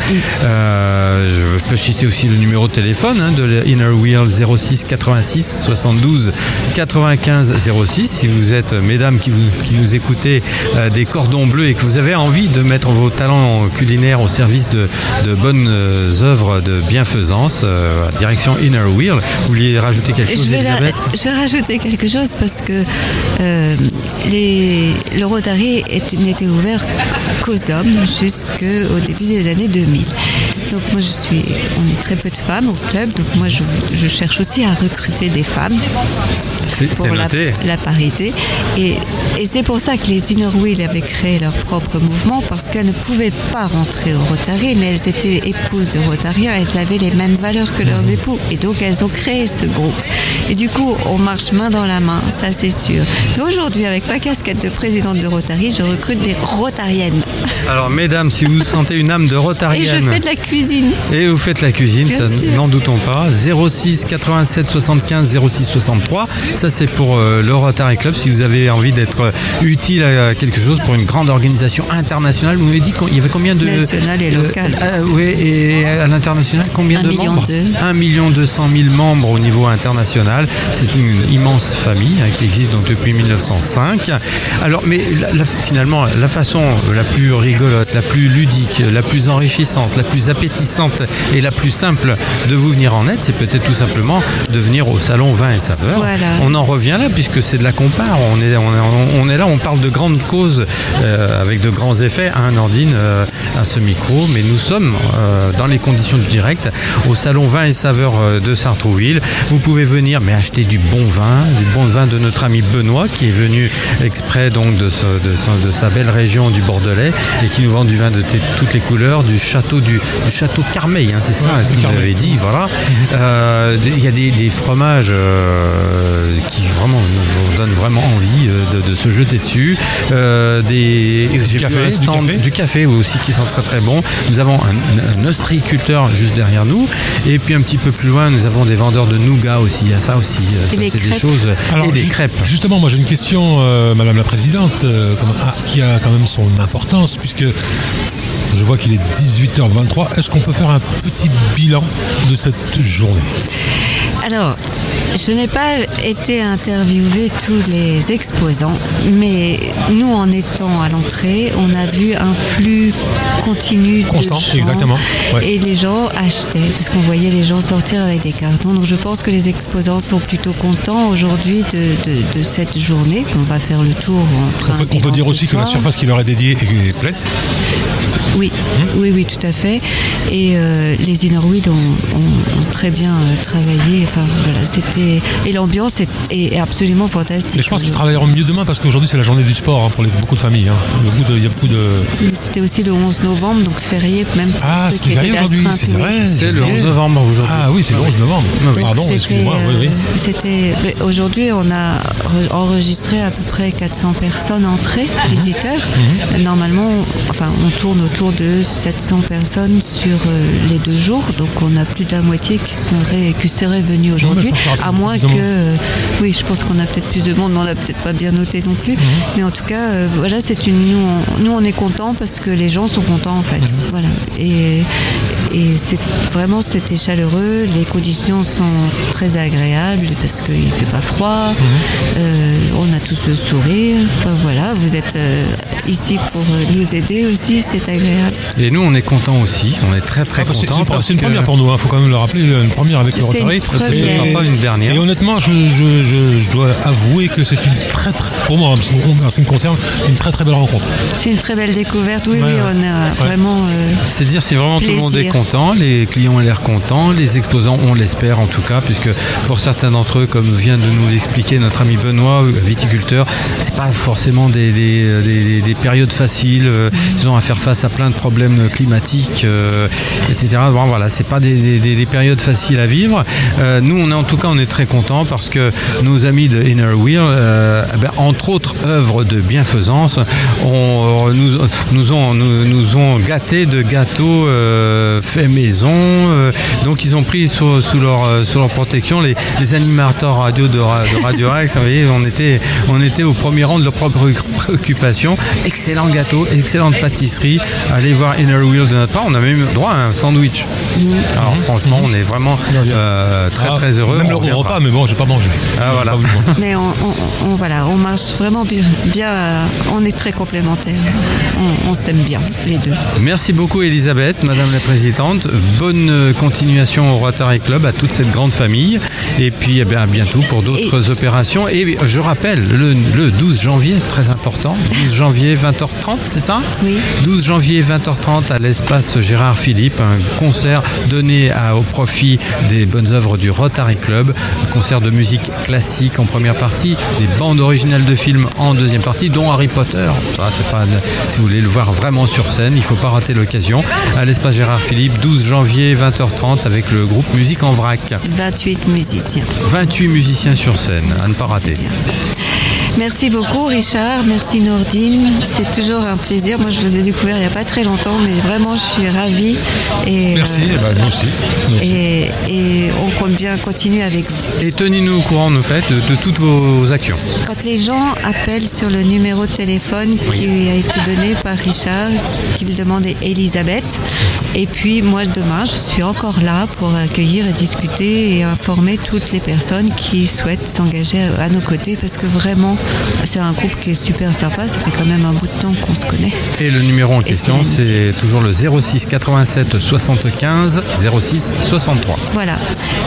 [SPEAKER 11] Euh, je peux citer aussi le numéro de téléphone hein, de Inner Wheel 06 86 72 95 06. Si vous êtes, mesdames qui, vous- qui nous écoutez, euh, des cordons bleus et que vous avez envie de mettre vos talents culinaires au service de, de bonnes euh, œuvres de bienfaisance, euh, direction Inner Wheel, vous vouliez rajouter quelque
[SPEAKER 16] Je
[SPEAKER 11] chose,
[SPEAKER 16] vais, la-
[SPEAKER 11] Elisabeth
[SPEAKER 16] je vais rajouter quelque chose parce que euh, les, le Rotary était- n'était ouvert qu'aux hommes jusqu'au début des années 2000. Donc moi je suis, on est très peu de femmes au club, donc moi je, je cherche aussi à recruter des femmes
[SPEAKER 11] C'est
[SPEAKER 16] pour la, parité. Et, et c'est pour ça que les Inner Wheel avaient créé leur propre mouvement parce qu'elles ne pouvaient pas rentrer au Rotary, mais elles étaient épouses de Rotariens, elles avaient les mêmes valeurs que leurs époux. Et donc elles ont créé ce groupe. Et du coup, on marche main dans la main, ça c'est sûr. Mais aujourd'hui, avec ma casquette de présidente de Rotary, je recrute des Rotariennes.
[SPEAKER 11] Alors, mesdames, si vous sentez une âme de
[SPEAKER 16] Et
[SPEAKER 11] rotarienne.
[SPEAKER 16] je fais de la cuisine.
[SPEAKER 11] Et vous faites la cuisine, ça, n'en doutons pas. 06 87 75 06 63. Ça, c'est pour euh, le Rotary Club. Si vous avez envie d'être euh, utile à quelque chose pour une grande organisation internationale, vous m'avez dit qu'il y avait combien de.
[SPEAKER 16] Nationale et locale.
[SPEAKER 11] Euh, euh, oui, et à l'international, combien
[SPEAKER 16] Un
[SPEAKER 11] de
[SPEAKER 16] million
[SPEAKER 11] membres
[SPEAKER 16] deux.
[SPEAKER 11] 1 million 200 000 membres au niveau international. C'est une immense famille hein, qui existe donc depuis 1905. Alors, mais la- la- finalement, la façon la plus rigolote, la plus ludique, la plus enrichissante, la plus et la plus simple de vous venir en aide, c'est peut-être tout simplement de venir au salon vin et saveurs.
[SPEAKER 16] Voilà.
[SPEAKER 11] On en revient là puisque c'est de la compare. On est, on est, on est là, on parle de grandes causes euh, avec de grands effets. Un Nordine euh, à ce micro, mais nous sommes euh, dans les conditions du direct au salon vin et saveurs euh, de Sartrouville. Vous pouvez venir, mais acheter du bon vin, du bon vin de notre ami Benoît qui est venu exprès donc de, ce- de sa belle région du Bordelais et qui nous vend du vin de toutes les couleurs, du château du, du château Carmeil, hein, c'est ça, ce qu'il avait dit, voilà. Euh, Il y a des, des fromages euh, qui vraiment vous donnent vraiment envie euh, de, de se jeter dessus. Euh, des,
[SPEAKER 1] café, du café?
[SPEAKER 11] du café aussi qui sont très très bons. Nous avons un, un ostréiculteur juste derrière nous et puis un petit peu plus loin nous avons des vendeurs de nougat aussi. Il y a ça aussi. euh, c'est des choses
[SPEAKER 1] Alors,
[SPEAKER 11] et des crêpes.
[SPEAKER 1] Justement, moi j'ai une question, euh, Madame la Présidente, euh, ah, qui a quand même son importance, puisque je vois qu'il est 18h23. Est-ce qu'on peut faire un petit bilan de cette journée?
[SPEAKER 16] Alors, je n'ai pas été interviewer tous les exposants, mais nous, en étant à l'entrée, on a vu un flux continu
[SPEAKER 1] Constant,
[SPEAKER 16] de gens
[SPEAKER 1] exactement, ouais.
[SPEAKER 16] et les gens achetaient parce qu'on voyait les gens sortir avec des cartons. Donc, je pense que les exposants sont plutôt contents aujourd'hui de, de- de cette journée. On va faire le tour. On,
[SPEAKER 1] peut, on peut dire aussi que la surface qui leur est dédiée est pleine.
[SPEAKER 16] Oui, oui, oui, tout à fait. Et euh, les ont, ont- ont très bien euh, travaillé. Enfin, voilà, c'était et l'ambiance est, est absolument fantastique.
[SPEAKER 1] Mais je pense qu'ils travailleront mieux demain parce qu'aujourd'hui c'est la journée du sport hein, pour les- beaucoup de familles. hein. Il y a beaucoup de- il y a beaucoup de.
[SPEAKER 16] C'était aussi le 11 novembre, donc férié même pour
[SPEAKER 1] Ah,
[SPEAKER 16] ceux
[SPEAKER 1] c'est
[SPEAKER 16] qui étaient
[SPEAKER 1] férié aujourd'hui, c'est
[SPEAKER 16] oui.
[SPEAKER 1] vrai.
[SPEAKER 11] C'est le
[SPEAKER 1] j'ai oublié.
[SPEAKER 11] 11 novembre aujourd'hui.
[SPEAKER 1] Ah oui, c'est le 11 novembre.
[SPEAKER 16] Donc,
[SPEAKER 1] Pardon, excusez-moi.
[SPEAKER 16] euh,
[SPEAKER 1] oui, oui.
[SPEAKER 16] C'était mais aujourd'hui, on a re- enregistré à peu près 400 personnes entrées,
[SPEAKER 1] Mhm.
[SPEAKER 16] visiteurs. Normalement, enfin, on tourne autour de 700 personnes sur euh, les deux jours, donc on a plus de la moitié qui serait qui serait aujourd'hui, à moins que, euh, oui, je pense qu'on a peut-être plus de monde, mais on n'a peut-être pas bien noté non
[SPEAKER 1] Mhm.
[SPEAKER 16] plus. Mais en tout cas, euh, voilà, c'est une nous, on, nous on est contents parce que les gens sont contents en fait,
[SPEAKER 1] Mhm.
[SPEAKER 16] voilà. Et et c'est vraiment c'était chaleureux, les conditions sont très agréables parce qu'il fait pas froid,
[SPEAKER 1] Mhm.
[SPEAKER 16] euh, on a tous le sourire. Enfin, voilà, vous êtes euh, ici pour nous aider aussi, c'est agréable.
[SPEAKER 11] Et nous, on est contents aussi. On est très très
[SPEAKER 1] Ah, que
[SPEAKER 11] contents.
[SPEAKER 1] C'est une,
[SPEAKER 11] parce
[SPEAKER 1] c'est une
[SPEAKER 11] que-
[SPEAKER 1] première pour nous, il faut quand même le rappeler, une première avec le Rotary.
[SPEAKER 16] première.
[SPEAKER 1] Et-
[SPEAKER 11] pas une dernière.
[SPEAKER 1] Et honnêtement, je, je- je- je dois avouer que c'est une très, très, pour moi, en ce qui- me concerne, une très très belle rencontre.
[SPEAKER 16] C'est une très belle découverte, oui,
[SPEAKER 1] Ouais,
[SPEAKER 16] oui, on a
[SPEAKER 1] Ouais.
[SPEAKER 16] vraiment. euh,
[SPEAKER 11] C'est dire si vraiment tout le monde est
[SPEAKER 16] Plaisir.
[SPEAKER 11] Les clients ont l'air contents, les exposants on l'espère en tout cas, puisque pour certains d'entre eux, comme vient de nous l'expliquer notre ami Benoît, euh, viticulteur, c'est pas forcément des, des, des- des- des périodes faciles. euh, ils ont à faire face à plein de problèmes climatiques, euh, etc. Bon, voilà, c'est pas des, des- des périodes faciles à vivre. Nous, on est en tout cas, on est très contents parce que nos amis de Inner Wheel, ben, entre autres œuvres de bienfaisance, nous, ont, nous ont gâtés de gâteaux faits maison. euh, donc, ils ont pris sous, sous leur, euh, sous leur protection les, les animateurs radio de, Ra- de Radio Rex. Vous voyez, on était, on était au premier rang de leurs propres préoccupations. Excellent gâteau, excellente pâtisserie. Allez voir Inner Wheel de notre part. On a même droit à un sandwich. Alors, franchement, on est vraiment euh, très
[SPEAKER 1] Ah,
[SPEAKER 11] très heureux.
[SPEAKER 1] Même le repas, mais bon, j'ai pas mangé.
[SPEAKER 11] Ah, voilà.
[SPEAKER 16] Mais on, on- on- voilà, on marche vraiment bien. bien, euh, on est très complémentaires. On, on s'aime bien, les deux.
[SPEAKER 11] Merci beaucoup Elisabeth, Madame la Présidente. Bonne continuation au Rotary Club, à toute cette grande famille. Et puis eh bien, à bientôt pour d'autres opérations. Et je rappelle, le, le 12 janvier, très important, 12 janvier 20h30, c'est ça?
[SPEAKER 16] Oui.
[SPEAKER 11] 12 janvier 20h30 à l'espace Gérard Philippe, un concert donné à- au profit des bonnes œuvres du Rotary Club, un concert de musique classique en première partie, des bandes originales de films en deuxième partie, dont Harry Potter. Pas, si vous voulez le voir vraiment sur scène, il ne faut pas rater l'occasion. À l'espace Gérard Philippe, 12 janvier 20h30 avec le groupe Musique en vrac.
[SPEAKER 16] 28 musiciens.
[SPEAKER 11] 28 musiciens sur scène, à ne pas rater.
[SPEAKER 16] Merci beaucoup Richard, merci Nordine. C'est toujours un plaisir. Moi je vous ai découvert il n'y a pas très longtemps, mais vraiment je suis ravie. Et,
[SPEAKER 1] Merci,
[SPEAKER 16] euh,
[SPEAKER 1] eh ben, nous aussi. Nous
[SPEAKER 16] et, et on compte bien continuer avec vous.
[SPEAKER 11] Et tenez-nous au courant, nous faites, de, de toutes vos actions.
[SPEAKER 16] Quand les gens appellent sur le numéro de téléphone qui a été donné par Richard, qui me demandait Elisabeth, et puis moi demain je suis encore là pour accueillir et discuter et informer toutes les personnes qui souhaitent s'engager à nos côtés parce que vraiment c'est un groupe qui est super sympa, ça fait quand même un bout de temps qu'on se connaît.
[SPEAKER 11] Et le numéro en question, c'est toujours le 06 87 75 06 63.
[SPEAKER 16] Voilà.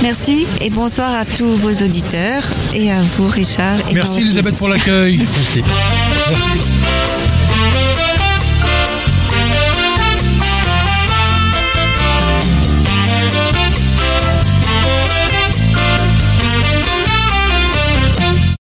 [SPEAKER 16] Merci et bonsoir à tous vos auditeurs et à vous Richard. Et
[SPEAKER 1] Merci. Elisabeth pour l'accueil.
[SPEAKER 11] Merci.
[SPEAKER 1] Merci.